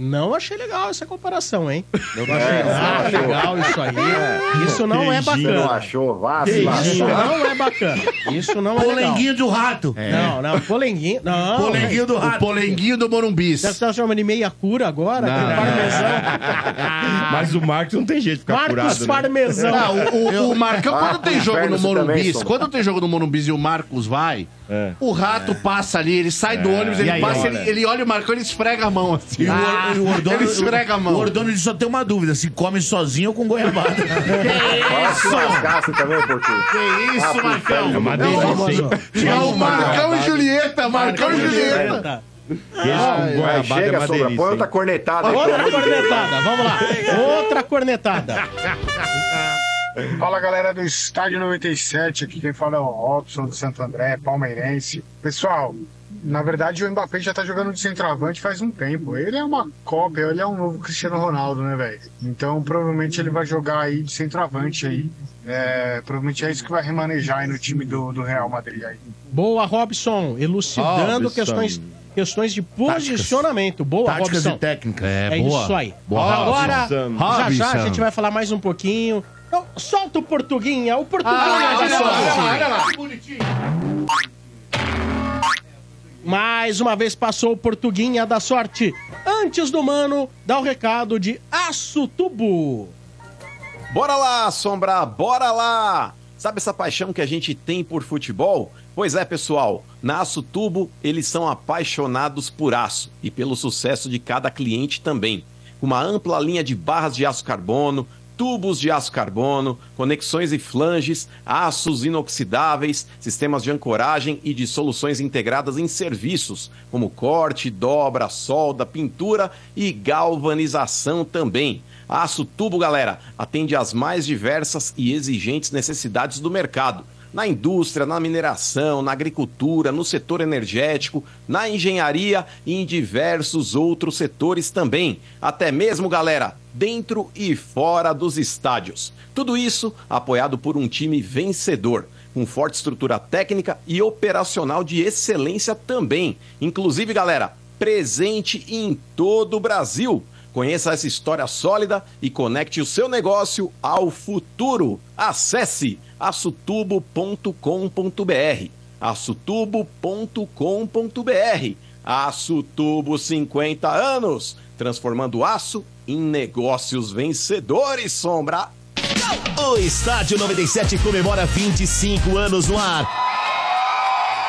Não achei legal essa comparação, hein? Não É, achei achou. legal isso aí. Isso não é Você não bacana. achou? Vá se Isso não é bacana. Isso não é legal. Polenguinho do rato. Não, não, polenguinho. Não. Polenguinho do O rato. polenguinho do Morumbis. Você tá chamando de meia cura agora? Não, não. parmesão. Mas o Marcos não tem jeito de ficar Marcos curado. né? Parmesão. Não, o, o- o Marcão, Ah, quando tem jogo no Sombra. quando tem jogo no Morumbis e o Marcos vai, É. o rato passa ali, ele sai do ônibus, E ele aí, passa, olha? ele, ele olha o Marcão, ele esfrega a mão assim. O, Ah, o Ordônio, ele esfrega a mão. O Ordônio só tem uma dúvida: se come sozinho ou com goiabada. Lascar você também, Portugal. Que isso, Ah, Marcão? É uma É o- delícia? É o Marcão e Julieta, Marcão e Julieta. Queijo com Vai, é chega, uma Sombra. delícia. Põe outra cornetada Outra de cornetada, vamos lá. Outra cornetada. Fala galera do Estádio 97, aqui quem fala é o Robson do Santo André, palmeirense. Pessoal, na verdade o Mbappé já tá jogando de centroavante faz um tempo. Ele é uma cópia, ele é um novo Cristiano Ronaldo, né, velho? Então provavelmente ele vai jogar aí de centroavante aí. É, provavelmente é isso que vai remanejar aí no time do, do Real Madrid aí. Boa, Robson. Elucidando Robson. questões, questões de posicionamento. Boa, Táticas Robson. e técnicas. É, É boa. isso aí. Boa, Agora, Robson. já já a gente vai falar mais um pouquinho. Então, solta o Portuguinha, o Portuguinha Ah, olha lá, olha lá, olha lá, que bonitinho. Mais uma vez passou o Portuguinha da sorte. Antes do mano, dá o recado de Aço Tubo. Bora lá, Sombra, bora lá! Sabe essa paixão que a gente tem por futebol? Pois é, pessoal, na Aço Tubo eles são apaixonados por aço e pelo sucesso de cada cliente também. Uma ampla linha de barras de aço carbono, tubos de aço carbono, conexões e flanges, aços inoxidáveis, sistemas de ancoragem e de soluções integradas em serviços, como corte, dobra, solda, pintura e galvanização também. Aço Tubo, galera, atende às mais diversas e exigentes necessidades do mercado. Na indústria, na mineração, na agricultura, no setor energético, na engenharia e em diversos outros setores também. Até mesmo, galera, dentro e fora dos estádios. Tudo isso apoiado por um time vencedor, com forte estrutura técnica e operacional de excelência também. Inclusive, galera, presente em todo o Brasil. Conheça essa história sólida e conecte o seu negócio ao futuro. Acesse açutubo.com.br. açutubo.com.br. Aço Tubo 50 anos, transformando aço em negócios vencedores, Sombra. O Estádio 97 comemora 25 anos no ar.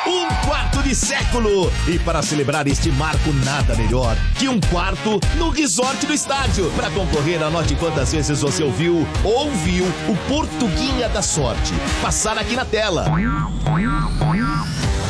Um quarto de século! E para celebrar este marco, nada melhor que um quarto no resort do estádio. Para concorrer, anote quantas vezes você ouviu ou viu o Portuguinha da Sorte passar aqui na tela.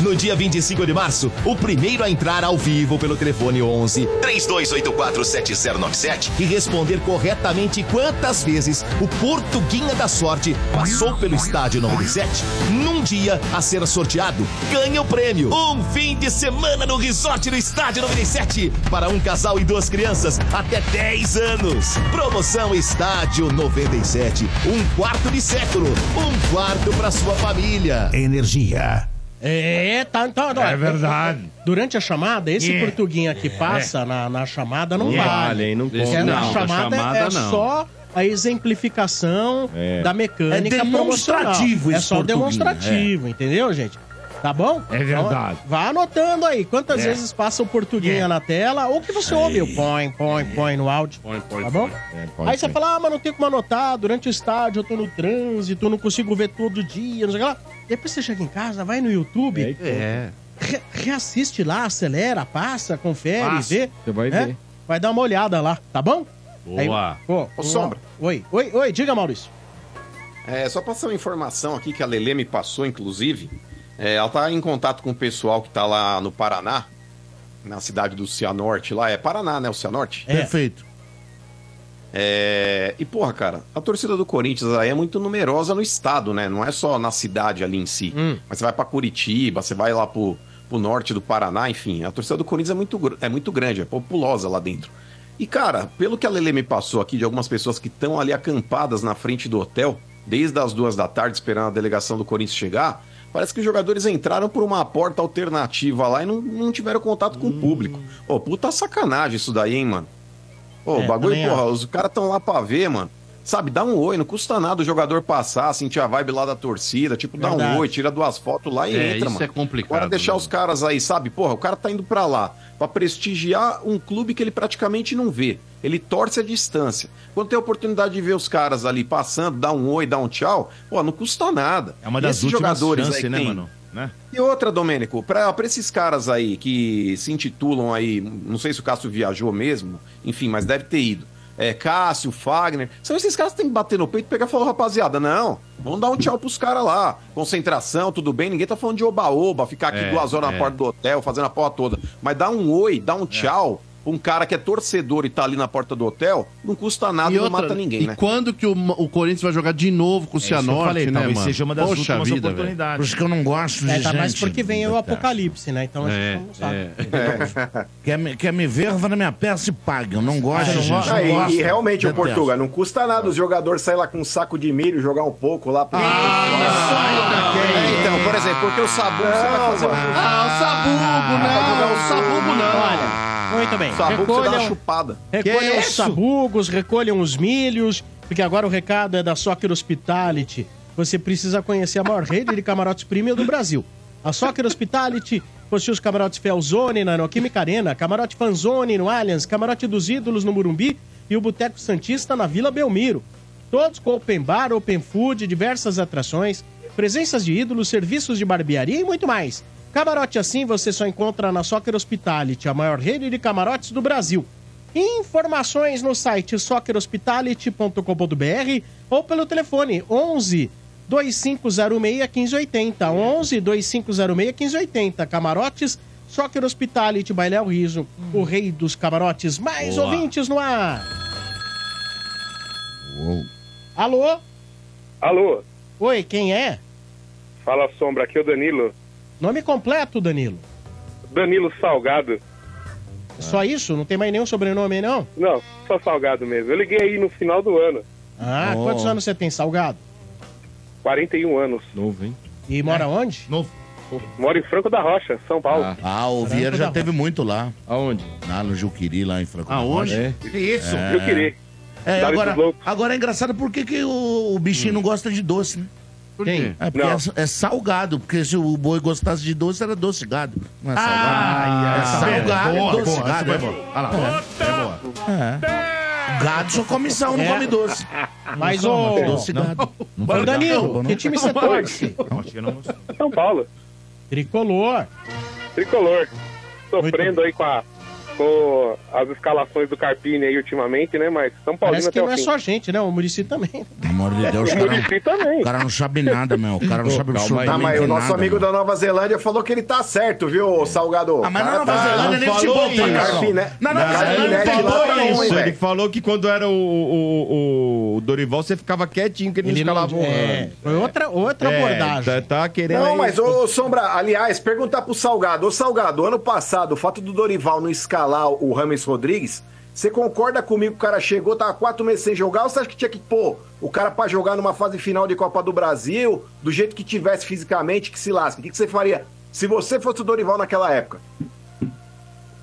No dia 25 de março, o primeiro a entrar ao vivo pelo telefone 11 3284 7097 e responder corretamente quantas vezes o Portuguinha da Sorte passou pelo estádio 97, num dia a ser sorteado, ganha o prêmio. Um fim de semana no resort do estádio 97 para um casal e duas crianças até 10 anos. Promoção Estádio 97, um quarto de século, um quarto para sua família. Energia. É, tá, então, É verdade. Durante a chamada, esse É. portuguinha que passa na, na chamada não Não vale. vale, hein? Não Porque conta. na Não, da chamada, chamada, é não. só a exemplificação É. da mecânica É demonstrativo promocional. É esse só portuguinha, demonstrativo, entendeu, gente? Tá bom? É verdade. Então, vá anotando aí quantas É. vezes passa o portuguinha É. na tela ou que você ouve o põe, põe, põe no áudio. tá bom? põe, aí você põe. fala, ah, mas não tem como anotar, durante o estádio eu tô no trânsito, eu não consigo ver todo dia, não sei o que lá. Depois você chega em casa, vai no YouTube, É. re- reassiste lá, acelera, passa, confere, Passa, vê. você vai né? ver. Vai dar uma olhada lá, tá bom? Boa. pô, Ô, Sombra. Oi, oi, oi, diga, Maurício. É, só passar uma informação aqui que a Lele me passou, inclusive. É, ela tá em contato com o pessoal que tá lá no Paraná, na cidade do Cianorte lá. É Paraná, né? O Cianorte? Perfeito. É, E, porra, cara, a torcida do Corinthians aí é muito numerosa no estado, né? Não é só na cidade ali em si. Mas você vai pra Curitiba, você vai lá pro, pro norte do Paraná, enfim. A torcida do Corinthians é muito, é muito grande, é populosa lá dentro. E, cara, pelo que a Lele me passou aqui de algumas pessoas que estão ali acampadas na frente do hotel, desde as duas da tarde, esperando a delegação do Corinthians chegar, parece que os jogadores entraram por uma porta alternativa lá e não, não tiveram contato com o público. Ô, puta sacanagem isso daí, hein, mano? Ô, É, o bagulho, porra, os caras estão lá pra ver, mano. Sabe, dá um oi, não custa nada o jogador passar, sentir a vibe lá da torcida, tipo, dá Verdade. um oi, tira duas fotos lá e É, entra, isso mano. é complicado, Agora deixar os caras aí, sabe? Porra, o cara tá indo pra lá pra prestigiar um clube que ele praticamente não vê. Ele torce a distância. Quando tem a oportunidade de ver os caras ali passando, dar um oi, dar um tchau, pô, não custa nada. É uma E das esses últimas jogadores chances, aí né, tem- mano? Né? e outra, Domênico, pra, pra esses caras aí que se intitulam aí, não sei se o Cássio viajou mesmo, enfim, mas deve ter ido. É, Cássio, Fagner, são esses caras que tem que bater no peito e pegar e falar, rapaziada, não, vamos dar um tchau pros caras lá. Concentração, tudo bem, ninguém tá falando de oba-oba, ficar aqui É, duas horas é. na porta do hotel, fazendo a porra toda. Mas dá um oi, dá um tchau. Um cara que é torcedor e tá ali na porta do hotel, não custa nada e, não mata ninguém, e né? quando que o, o Corinthians vai jogar de novo com o eu Cianorte, falei, né, talvez mano? seja uma das Poxa últimas vida, oportunidades. velho. Por isso que eu não gosto de É, tá mais gente. porque vem o apocalipse, né? Então a gente É, não sabe. Quer, me, quer me ver, vai na minha peça e paga. Eu não gosto de gente. Ah, não e, gosto. e realmente, o. Portugal, não custa nada os jogadores saírem lá com um saco de milho, jogar um pouco lá. Pra... É, então, por exemplo, porque o Sabu você vai fazer. Ah, o Sabugo, não, o Sabugo não. Olha, muito bem. Sabugo você dá uma Recolham, chupada. recolham os sabugos, recolham os milhos, porque agora o recado é da Soccer Hospitality. Você precisa conhecer a maior rede de camarotes premium do Brasil. A Soccer Hospitality Possui os camarotes Felzone na Neoquímica Arena, camarote Fanzone no Allianz, camarote dos Ídolos no Murumbi e o Boteco Santista na Vila Belmiro. Todos com open bar, open food, diversas atrações, presenças de ídolos, serviços de barbearia e muito mais. Camarote assim você só encontra na Soccer Hospitality, a maior rede de camarotes do Brasil. Informações no site soccerhospitality.com.br ou pelo telefone 11 2506 1580. 11 2506 1580. Camarotes, Soccer Hospitality, Bailéu Riso, o rei dos camarotes. Mais Boa. ouvintes no ar. Alô? Alô, Oi, quem é? fala Sombra, aqui é o Danilo. Nome completo, Danilo. Danilo Salgado. Só isso? Não tem mais nenhum sobrenome aí, não? Não, só Salgado mesmo. Eu liguei aí no final do ano. Ah, Oh. quantos anos você tem, Salgado? 41 anos. Novo, hein? E mora onde? Novo. Moro em Franco da Rocha, São Paulo. Ah, o Vieira já teve muito lá. Aonde? Lá no Juquiri, lá em Franco. da Aonde? Rocha. É. Que isso? É. Juquiri. É, Cidade agora, dos Loucos. agora é engraçado por que, que o, o bichinho não gosta de doce, né? Por quê? É porque Não. é, é salgado, porque se o boi gostasse de doce, era doce gado. Não é salgado. Ah, é salgado, boa, é doce boa, gado. é. boa. Olha lá. É boa. É. Gado só come sal, não É. come doce. Mas Não o. doce gado. Ô, Danilo, que time você torce? São Paulo. Tricolor. Tricolor. Sofrendo aí com, a, com as escalações do Carpini aí ultimamente, né? Mas São Paulo Parece que não o é fim. só gente, né? O Murici também. Pelo amor de Deus, O cara. Muricy também. O cara não sabe nada, meu. O cara não sabe absolutamente Tá, mas o nosso nada, amigo meu. da Nova Zelândia falou que ele tá certo, viu, Salgado? Ah, mas na Cara, Nova tá- Zelândia futebol falou tem, isso. cara. Carpine- Na Nova Carpinete Zelândia lá não tá falou Isso, ele falou que quando era o, o, o- o Dorival, você ficava quietinho, que ele, Ele não escalava o é, foi outra, outra É, abordagem. Tá, tá querendo Não, mas, ô Sombra, aliás, perguntar pro Salgado. Ô, Salgado, ano passado, o fato do Dorival não escalar o Rames Rodrigues, você concorda comigo que o cara chegou, tava quatro meses sem jogar, ou você acha que tinha que pôr o cara pra jogar numa fase final de Copa do Brasil, do jeito que tivesse fisicamente, que se lasque? O que, que você faria se você fosse o Dorival naquela época?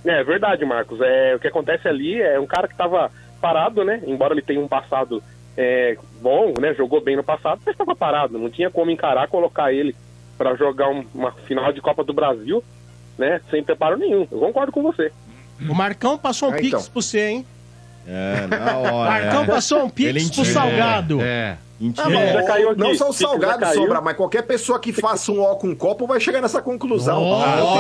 É verdade, Marcos. É, o que acontece ali é um cara que estava parado, né? Embora ele tenha um passado é, bom, né? Jogou bem no passado, mas estava parado. Não tinha como encarar, colocar ele para jogar um- uma final de Copa do Brasil, né? Sem preparo nenhum. Eu concordo com você. O Marcão passou um É, pix então. pra você, hein? É, na hora. Marcão é. passou um pix Ele pro. Salgado. É. Ah, bom, caiu aqui. não só o Salgado, caiu. Sombra, mas qualquer pessoa que faça um ó com um copo vai chegar nessa conclusão. Nossa, Ah, eu ó,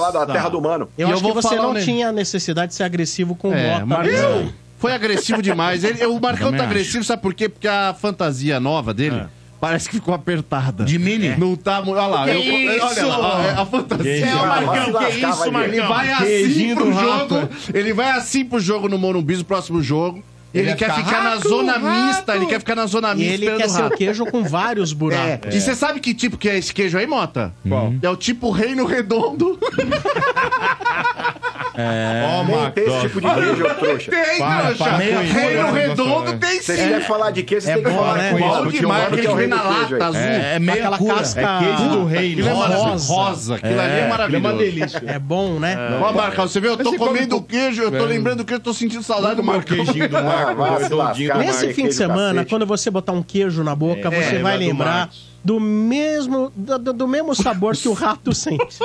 lá da terra do mano. Eu E acho eu que vou você não ne- tinha necessidade de ser agressivo com o É, Mota. Marcão foi agressivo demais. Ele, o Marcão tá acho. agressivo, sabe por quê? Porque a fantasia nova dele parece que ficou apertada. De mini? Não tá. Olha lá, Que eu- olha isso? lá, é a fantasia. Que É? Marcão, que isso. Marcão? Ele vai assim pro rato. jogo. Ele vai assim pro jogo no Morumbi, no próximo jogo. Ele, Ele quer vai ficar na rato, zona rato. mista, ele quer ficar na zona E mista ele quer ser o queijo com vários É. buracos. E você sabe que tipo que é esse queijo aí, Mota? Qual? É o tipo reino redondo. É. Nem tem esse tipo de queijo, ô trouxa. Tem, Para, trouxa. para com isso, Reino redondo tem Se você sim. quiser falar de queijo, você É tem que bom, falar né? com Bom isso. demais, que aquele é o que vem rei na lata azul. É, é meia Aquela cura. casca É queijo do rei, Aquilo é rosa. maravilhoso. Rosa. Aquilo ali é é uma maravilhoso. delícia. É bom, né? Ó, Marcão, você viu? Eu tô Você come comendo com- queijo, eu tô É. lembrando que eu tô sentindo saudade do Vamos Marcão. queijinho do Ah, Marco, vai se redondinho do Nesse Marco. Fim de semana, quando você botar um queijo na boca, É, você vai do lembrar Marcos. Do mesmo, do, do- mesmo sabor que o rato sente.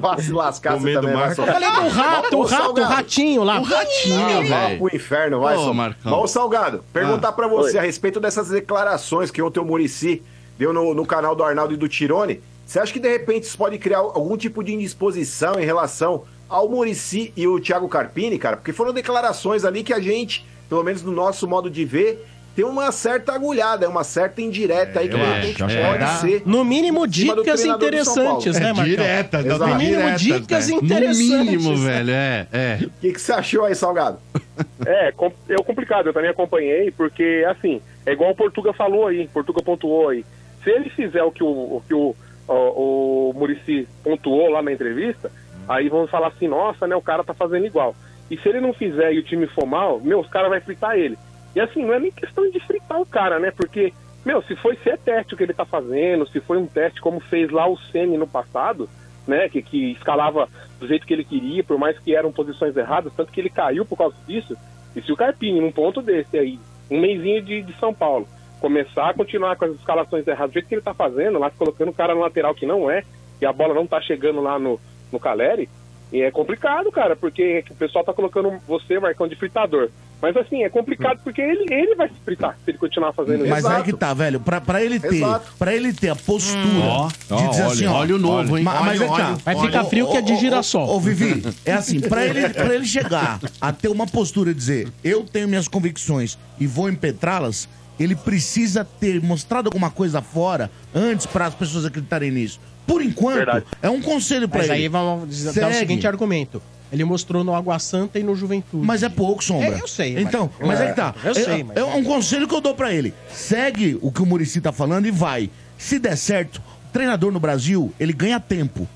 Vai se lascar você Comendo também, vai Marco. só. Eu falei do rato, o rato, o ratinho lá. O ratinho, Ah, vai velho. pro inferno, vai, Ô. Marcão. Bom, Salgado, perguntar pra você Oi. a respeito dessas declarações que ontem o Murici deu no, no canal do Arnaldo e do Tirone. Você acha que de repente isso pode criar algum tipo de indisposição em relação ao Murici e o Thiago Carpini, cara? Porque foram declarações ali que a gente, pelo menos no nosso modo de ver, tem uma certa agulhada, uma certa indireta aí que eu de acho, repente pode ser. No mínimo, dicas interessantes, né, Marcão? Direta, Exato. No mínimo, diretas, dicas né? No interessantes. mínimo, velho, é, é. O que, que você achou aí, Salgado? É, é complicado, eu também acompanhei, porque, assim, é igual o Portuga falou aí, Portuga pontuou aí. Se ele fizer o que o, o, que o, o, o Muricy pontuou lá na entrevista, aí vamos falar assim, nossa, né, o cara tá fazendo igual. E se ele não fizer e o time for mal, meu, os caras vão fritar ele. E assim, não é nem questão de fritar o cara, né, porque, meu, se foi se é teste o que ele tá fazendo, se foi um teste como fez lá o Ceni no passado, né, que, que escalava do jeito que ele queria, por mais que eram posições erradas, tanto que ele caiu por causa disso. E se o Carpini, num ponto desse aí, um mêsinho de, de São Paulo, começar a continuar com as escalações erradas, do jeito que ele tá fazendo, lá colocando o cara no lateral que não é, e a bola não tá chegando lá no, no Caleri, e é complicado, cara, porque o pessoal tá colocando você, Marcão, de fritador. Mas assim, é complicado porque ele, ele vai se fritar se ele continuar fazendo isso. Mas aí que tá, velho. Pra, pra ele ter, Exato. pra ele ter a postura Hum. de Ó, dizer ó, assim, ó. óleo novo, hein? Ma- Mas, Óleo, é que tá. óleo. Vai ficar frio que é de girassol. Ô, Vivi, é assim, pra ele, pra ele chegar a ter uma postura de dizer, eu tenho minhas convicções e vou impetrá-las, ele precisa ter mostrado alguma coisa fora antes para as pessoas acreditarem nisso. Por enquanto, Verdade. é um conselho pra Mas ele. aí vamos dizer- dar o Segue. seguinte argumento. Ele mostrou no Água Santa e no Juventude. Mas é pouco, Sombra. É, eu sei. Então, mas é que tá. Eu É- sei, mas... É, um conselho que eu dou pra ele. Segue o que o Murici tá falando e vai. Se der certo, o treinador no Brasil, ele ganha tempo.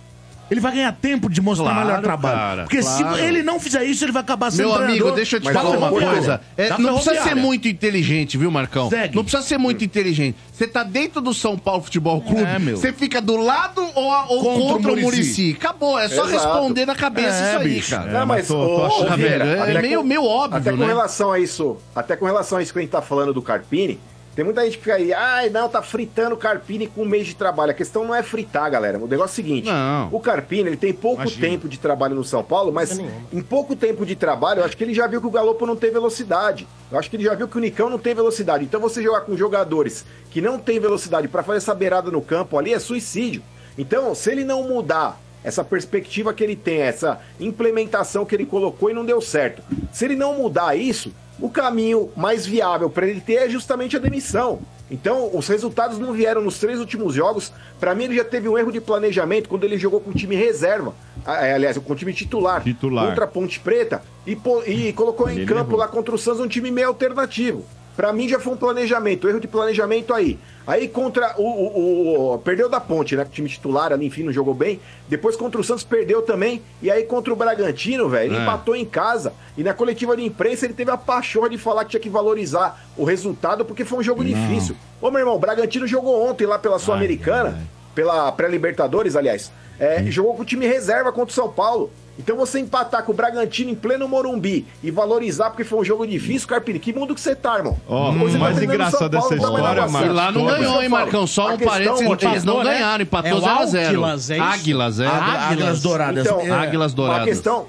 Ele vai ganhar tempo de mostrar Claro, melhor trabalho. cara, Porque claro. se ele não fizer isso, ele vai acabar sendo Meu amigo, deixa eu te falar uma coisa. É, não precisa ser muito inteligente, viu, Marcão? Segue. Não precisa ser muito inteligente. Você tá dentro do São Paulo Futebol Clube, É, meu. você fica do lado ou, ou Contra contra, o. Murici. Acabou, é só Exato. responder na cabeça É, isso aí, bicho. cara. Não, mas, tô, tô achando, é meio, com- meio óbvio, Até com né? relação a isso, até com relação a isso que a gente tá falando do Carpini, tem muita gente que fica aí, ai, não, tá fritando o Carpini com um mês de trabalho. A questão não é fritar, galera. O negócio é o seguinte: o Carpini, ele tem pouco Imagina. tempo de trabalho no São Paulo, mas em pouco tempo de trabalho, eu acho que ele já viu que o Galopo não tem velocidade. Eu acho que ele já viu que o Nicão não tem velocidade. Então você jogar com jogadores que não têm velocidade pra fazer essa beirada no campo ali é suicídio. Então, se ele não mudar essa perspectiva que ele tem, essa implementação que ele colocou e não deu certo. Se ele não mudar isso, o caminho mais viável para ele ter é justamente a demissão. Então, os resultados não vieram nos três últimos jogos. Para mim, ele já teve um erro de planejamento quando ele jogou com o time reserva. Ah, é, Aliás, com o time titular, Titular. contra a Ponte Preta e, e colocou em Ele campo errou. lá contra o Santos um time meio alternativo. Pra mim já foi um planejamento, erro de planejamento aí. Aí contra o, o- o- Perdeu da ponte, né? O time titular ali, enfim, não jogou bem. Depois contra o Santos perdeu também. E aí contra o Bragantino, velho, ele É. empatou em casa. E na coletiva de imprensa ele teve a pachorra de falar que tinha que valorizar o resultado porque foi um jogo difícil. Ô, meu irmão, o Bragantino jogou ontem lá pela Sul-Americana, pela pré-Libertadores, aliás. É, Jogou com o time reserva contra o São Paulo. Então você empatar com o Bragantino em pleno Morumbi e valorizar porque foi um jogo difícil, Carpini, que mundo que você tá, irmão? Ó, você mais tá mais na história, Marcos, E lá não ganhou, hein, Marcão? Só A um parênteses, empatou, eles não né? ganharam, empatou É o 0x0. Águilas, é isso? Águilas, é. Águilas, Águilas Douradas. Então, É. Águilas A Douradas. questão,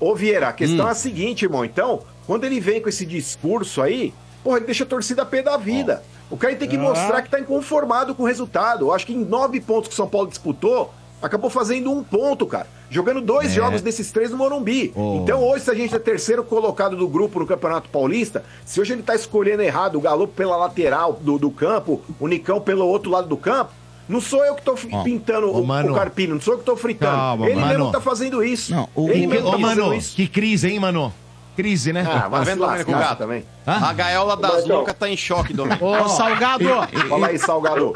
ô Vieira, a questão Hum. é a seguinte, irmão. Então, quando ele vem com esse discurso aí, porra, ele deixa a torcida a pé da vida. O cara tem que Ah. mostrar que tá inconformado com o resultado. Eu acho que em nove pontos que o São Paulo disputou, acabou fazendo um ponto, cara. Jogando dois É. jogos desses três no Morumbi. Oh. Então, hoje, se a gente é terceiro colocado do grupo no Campeonato Paulista, se hoje ele tá escolhendo errado o Galo pela lateral do, do campo, o Nicão pelo outro lado do campo, não sou eu que tô fi- pintando o, mano. o Carpino, não sou eu que tô fritando. Calma, ele mano. mesmo tá fazendo isso. Não, o- ele Que- mesmo Ô, tá mano, isso. que crise, hein, mano? Crise, né? Ah, vai vendo, Domênico Gato. também. A gaiola das loucas tá em choque, Domênico. Ô, Salgado! Fala aí, Salgado.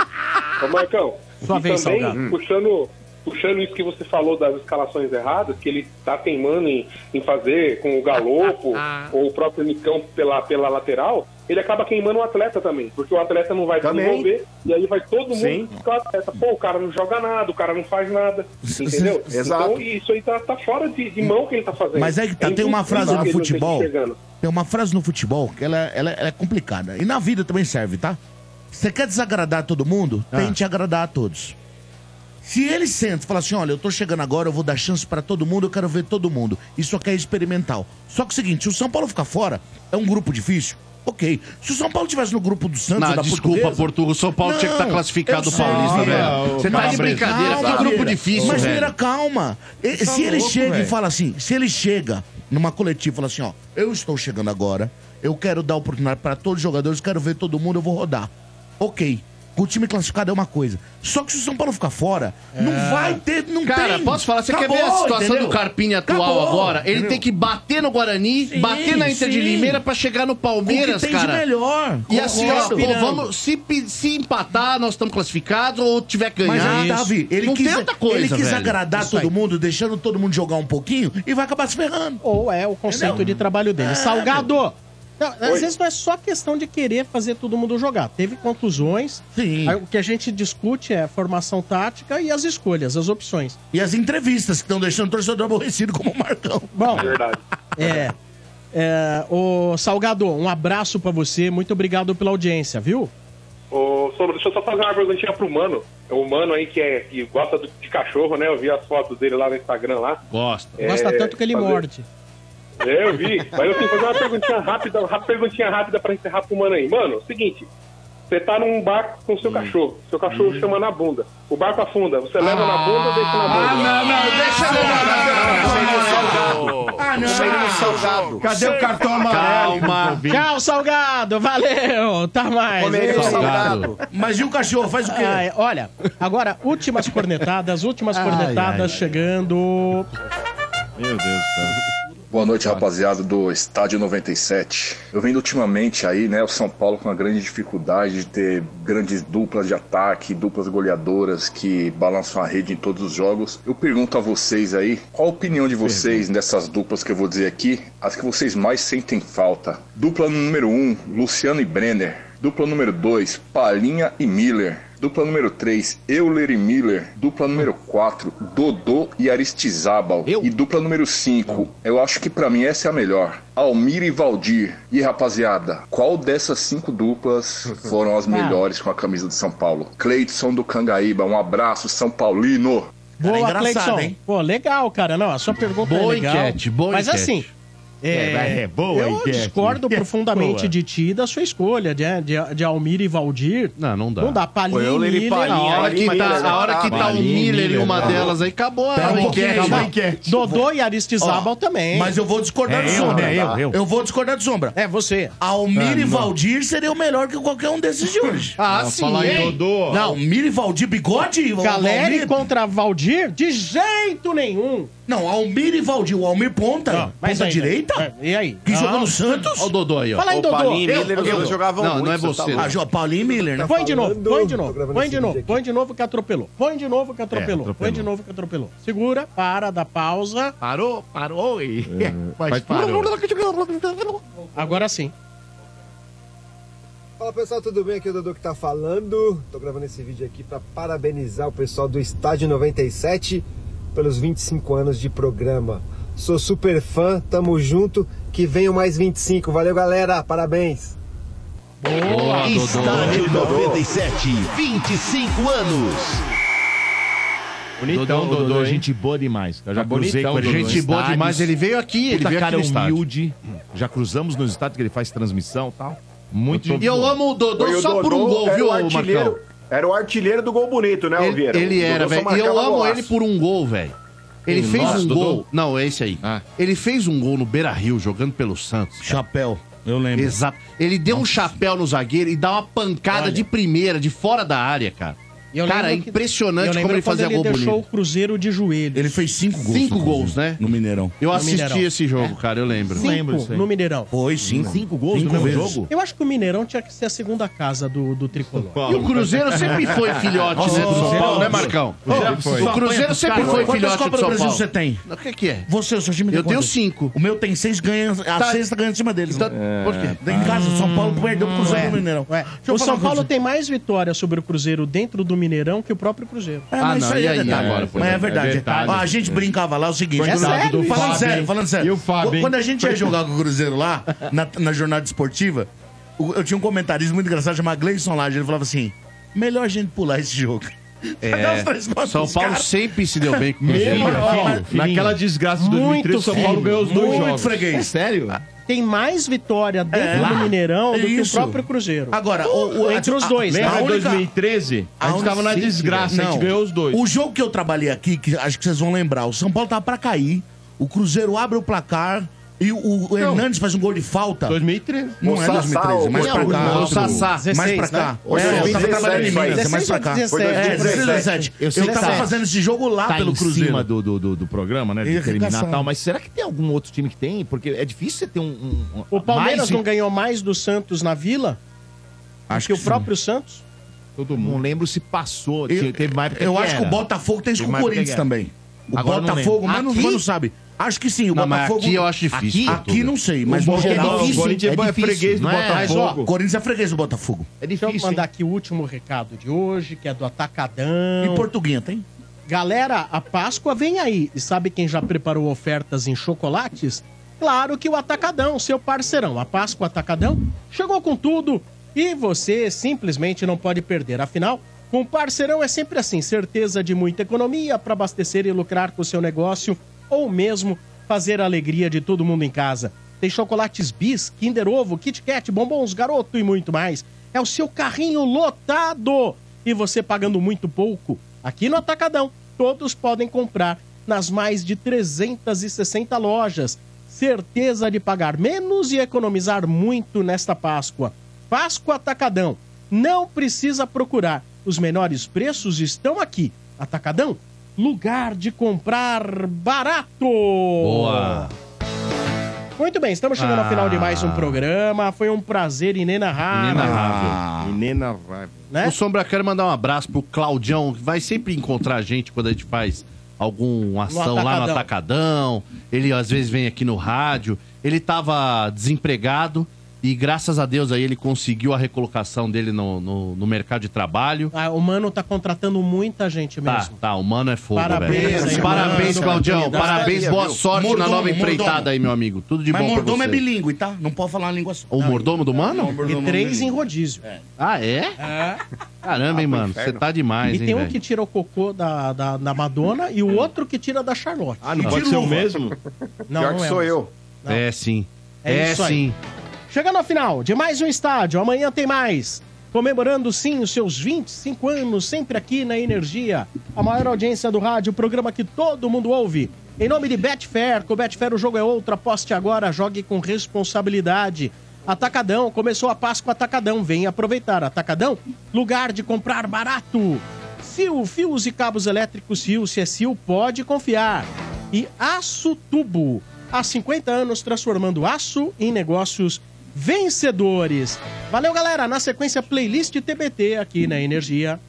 Ô, Marcão, Sua e vez, também, Salgado. puxando, puxando isso que você falou das escalações erradas, que ele tá teimando em, em fazer com o Galopo ou o próprio Nicão pela, pela lateral, ele acaba queimando o atleta também, porque o atleta não vai Também. desenvolver, e aí vai todo mundo buscar o atleta. Pô, o cara não joga nada, o cara não faz nada, entendeu? Exato. Então isso aí tá, tá fora de, de mão que ele tá fazendo. Mas é que tá, tem uma frase no futebol. Tem uma frase no futebol que ela, ela, ela é complicada. E na vida também serve, tá? Você quer desagradar todo mundo? Tente agradar a todos. Se ele senta e fala assim: olha, eu tô chegando agora, eu vou dar chance pra todo mundo, eu quero ver todo mundo. Isso aqui é experimental. Só que é o seguinte: se o São Paulo ficar fora, é um grupo difícil. Ok. Se o São Paulo tivesse no grupo do Santos, Não, da desculpa, Portugal. O São Paulo tinha que estar Não, classificado do Paulista, sei. velho. Você tá de brincadeira. calma, Que grupo Vieira. difícil, Mas, velho. Vieira, calma. E- Tá se ele louco, chega e velho. fala assim, se ele chega numa coletiva e fala assim, ó, eu estou chegando agora, eu quero dar oportunidade para todos os jogadores, quero ver todo mundo, eu vou rodar. Ok. O time classificado é uma coisa. Só que se o São Paulo ficar fora, não vai ter, não Cara, tem. posso falar? Você quer ver a Acabou, situação entendeu? do Carpini atual Acabou, agora? Ele entendeu? tem que bater no Guarani, Sim, bater na Inter de sim. Limeira pra chegar no Palmeiras, Com o que tem de cara. melhor. E assim, ó, pô, vamos, se, se empatar, nós estamos classificados, ou tiver que Mas ganhar. aí, Davi, ele não quis, tem outra coisa, ele quis velho. agradar Isso todo aí. mundo, deixando todo mundo jogar um pouquinho e vai acabar se ferrando. Ou é o conceito de trabalho dele. É, Salgado! Não, às Oi. vezes não é só questão de querer fazer todo mundo jogar. Teve contusões. Sim. Aí o que a gente discute é a formação tática e as escolhas, as opções. E as entrevistas que estão deixando o torcedor aborrecido como o Marcão. Bom, Verdade. é. é o Salgado, um abraço pra você. Muito obrigado pela audiência, viu? Ô, Sombra, deixa eu só fazer uma perguntinha pro Mano. É o Mano aí que, é, que gosta de cachorro, né? Eu vi as fotos dele lá no Instagram lá. Gosta. É, Gosta tanto que ele fazer- morde. É, eu vi. Mas assim, fazer uma perguntinha rápida, uma perguntinha rápida pra encerrar pro Mano aí. Mano, seguinte. Você tá num barco com seu cachorro. Seu cachorro chama na bunda. O barco afunda. Você leva na bunda ou deixa na bunda? Ah, não, não, deixa Ah, não. salgado. Cadê o cartão amarelo? Calma. Tchau, Salgado. Valeu. Tá mais. Comerei salgado. Mas e o cachorro? Faz o quê? Ai, olha, agora, últimas cornetadas, últimas Ai, cornetadas ai, ai. chegando. Meu Deus do céu. Boa noite, rapaziada do Estádio 97. Eu vendo ultimamente aí, né, o São Paulo com uma grande dificuldade de ter grandes duplas de ataque, duplas goleadoras que balançam a rede em todos os jogos. Eu pergunto a vocês aí, qual a opinião de vocês dessas duplas que eu vou dizer aqui, as que vocês mais sentem falta? Dupla número 1, um, Luciano e Brenner. Dupla número 2, Palinha e Miller. Dupla número 3, Euler e Miller. Dupla número 4, Dodô e Aristizábal. E dupla número 5, eu acho que pra mim essa é a melhor. Almir e Valdir. E rapaziada, qual dessas cinco duplas foram as Cara. melhores com a camisa do São Paulo? Cleidson do Cangaíba, um abraço, São Paulino. Boa, engraçado, Cleidson. hein? Pô, legal, cara. Não, a sua pergunta Boa é legal. enquete, boa Mas enquete. assim. É, é, boa eu enquete. discordo É, profundamente boa. de ti e da sua escolha, de, de, de Almir e Valdir. Não, não dá. Não dá. Palinha e Miller. A hora que tá, a hora que tá o Miller em uma delas aí, acabou a Pera um pouquinho, enquete. enquete. Dodô e Aristizábal também. Mas eu vou discordar É do eu, Sombra. é eu, eu. vou discordar do Sombra. É você. Almir Ah, e. Valdir seria o melhor que qualquer um desses de hoje. Ah, sim, fala aí? Dodô. Não, Almir e Valdir bigode? Caleri contra Valdir? De jeito nenhum. Não, Almir e Valdir. O Almir ponta? mas ponta aí, direita? é, E aí? Que Não. jogou no Santos? Olha o Dodô aí, ó. Fala aí, O Dodô. Paulinho e Miller, os eu- dois jogavam Não, muito, não é você, tá não. Ah, Paulinho e Miller, né? Põe de novo, põe de novo, põe de novo, põe de novo que atropelou. Põe de novo que atropelou. atropelou. Põe de novo que atropelou. Segura, para, dá pausa. Parou, parou e. Mas Mas parou. Agora sim. Fala pessoal, tudo bem? Aqui é o Dodô que tá falando. Tô gravando esse vídeo aqui para parabenizar o pessoal do Estádio 97 pelos 25 anos de programa. Sou super fã, tamo junto, que venham mais 25. Valeu galera, parabéns! Boa, Estádio 97, 25 anos. Bonitão, Dodô, Dodô, gente boa demais. Eu já Tá cruzei bonitão, com ele Gente boa demais, ele veio aqui, ele veio aqui cara no estádio. humilde. Já cruzamos nos estádios que ele faz transmissão e tal. Muito E eu amo o Dodô Foi o só por um gol, viu, Marcão? Era o artilheiro do gol bonito, né, Ele, Alvieira? ele O era, velho. E eu amo golaço. ele por um gol, velho. Ele fez Nossa, um Dodô? gol. Não, é esse aí. Ele fez um gol no Beira Rio, jogando pelo Santos. Chapéu, eu lembro. Exato. Ele deu um chapéu no zagueiro e dá uma pancada Olha. de primeira, de fora da área, cara. Eu cara, é lembro que- impressionante eu como lembro ele fazia ele gol deixou bonito. o Cruzeiro de joelhos. Ele fez cinco gols. Cinco gols, né? No Mineirão. Eu No assisti Mineirão. esse jogo, cara, eu lembro. Cinco no Mineirão. Foi, cinco. Cinco gols Cinco no mesmo vezes. jogo? Eu acho que o Mineirão tinha que ser a segunda casa do, do tricolor. E o Cruzeiro sempre foi filhote, né, do São Paulo, né, Marcão? O Cruzeiro sempre foi Quantas filhote Copas do do São Brasil Paulo. você tem? O que que é? Você, o seu time tem Eu tenho cinco. O meu tem seis, ganha, a Tá. sexta ganha em cima deles. Então, né? por quê? Em casa, o São Paulo perdeu pro Cruzeiro Ué, no Mineirão. O São Paulo tem mais vitórias sobre o Cruzeiro dentro do Mineirão que o próprio Cruzeiro. É, mas isso aí é detalhe. agora, mas é verdade. É. Ó, a gente brincava lá o seguinte. É sério falando Fábio, sério, falando sério. E o Fábio? Quando a gente ia jogar com o Cruzeiro lá, na, na jornada esportiva, eu tinha um comentarista muito engraçado chamado Gleison Laje. Ele falava assim: melhor a gente pular esse jogo. Pontos São Paulo caras. sempre se deu bem com o Cruzeiro. Naquela desgraça de 2013, o São Paulo ganhou os dois muito jogos. freguês. É sério? Tem mais vitória dentro É. do Mineirão do que o próprio Cruzeiro. Agora, o, o- Entre os dois, a- né? Lembra a em única- 2013? A gente única- tava na Sim, desgraça, a gente não. ganhou os dois. O jogo que eu trabalhei aqui, que acho que vocês vão lembrar, o São Paulo tava pra cair, o Cruzeiro abre o placar e o, o Hernandes faz um gol de falta. 2013. Não O é Sassá, 2013, é mais o- pra o- cá. o Sassá. mais 16, pra cá. né? Foi É, eu tava 2017, trabalhando em Minas, é mais 16 pra cá. 17? É, 17. 17. Eu que tava fazendo esse jogo lá tá pelo em Cruzeiro. cima do, do, do, do programa, né? De terminar tal. Mas será que tem algum outro time que tem? Porque é difícil você ter um. um- um- O Palmeiras mais não ganhou mais do Santos na Vila? Acho que o sim. próprio Santos? Todo mundo. Não lembro se passou. Eu, teve época eu que acho que o Botafogo tem isso com o Corinthians que também. O Agora Botafogo, mas não, Aqui? sabe. Acho que sim, o Não, Botafogo. aqui eu acho difícil, Aqui, Tuga. não sei, mas O Botafogo- geral. o Corinthians é difícil, freguês do é? Botafogo. Mas, ó, o Corinthians é freguês do Botafogo. É Deixa eu difícil. mandar aqui o último recado de hoje, que é do Atacadão. E Portuguinha tem? Galera, a Páscoa vem aí. E sabe quem já preparou ofertas em chocolates? Claro que o Atacadão, seu parceirão. A Páscoa Atacadão chegou com tudo. E você simplesmente não pode perder. Afinal, com parceirão é sempre assim: certeza de muita economia para abastecer e lucrar com o seu negócio ou mesmo fazer a alegria de todo mundo em casa. Tem chocolates bis, Kinder Ovo, Kit Kat, bombons, garoto e muito mais. É o seu carrinho lotado e você pagando muito pouco. Aqui no Atacadão, todos podem comprar nas mais de 360 lojas. Certeza de pagar menos e economizar muito nesta Páscoa. Páscoa Atacadão. Não precisa procurar. Os menores preços estão aqui. Atacadão, lugar de comprar barato. Boa. Muito bem, estamos chegando ao final de mais um programa. Foi um prazer inenarrável. Inenarrável. Inenarrável. Né? O Sombra, quero mandar um abraço pro Claudião, que vai sempre encontrar a gente quando a gente faz alguma ação lá no Atacadão. Atacadão. Ele às vezes vem aqui no rádio. Ele tava desempregado e graças a Deus aí ele conseguiu a recolocação dele no, no, no mercado de trabalho. Ah, o Mano tá contratando muita gente Tá, mesmo. tá, o mano é fogo, Parabéns velho. aí, Parabéns, Mano. Claudião. Parabéns, boa Viu? sorte na Mordomo, nova empreitada mordomo. aí, meu amigo. Tudo de Mas bom pra mordomo você. é bilíngue, tá? Não pode falar uma língua só. O mordomo do mano? E três em rodízio. Ah, é? Caramba, hein, mano. Você tá demais, E hein, tem um velho. que tira o cocô da, da, da Madonna e o outro que tira da Charlotte. Ah, não pode ser o mesmo? Não, Pior não que é sou eu. É sim. É É, isso aí. sim. Chegando ao final de mais um estádio, amanhã tem mais. Comemorando sim os seus 25 anos, sempre aqui na Energia. A maior audiência do rádio, o programa que todo mundo ouve. Em nome de Betfair, com Betfair o jogo é outro, aposte agora, jogue com responsabilidade. Atacadão, começou a Páscoa Atacadão, vem aproveitar. Atacadão, lugar de comprar barato. Sil, fios e cabos elétricos Sil, se é Sil, pode confiar. E Aço Tubo, há 50 anos transformando aço em negócios vencedores. Valeu, galera. Na sequência, playlist TBT aqui na Energia.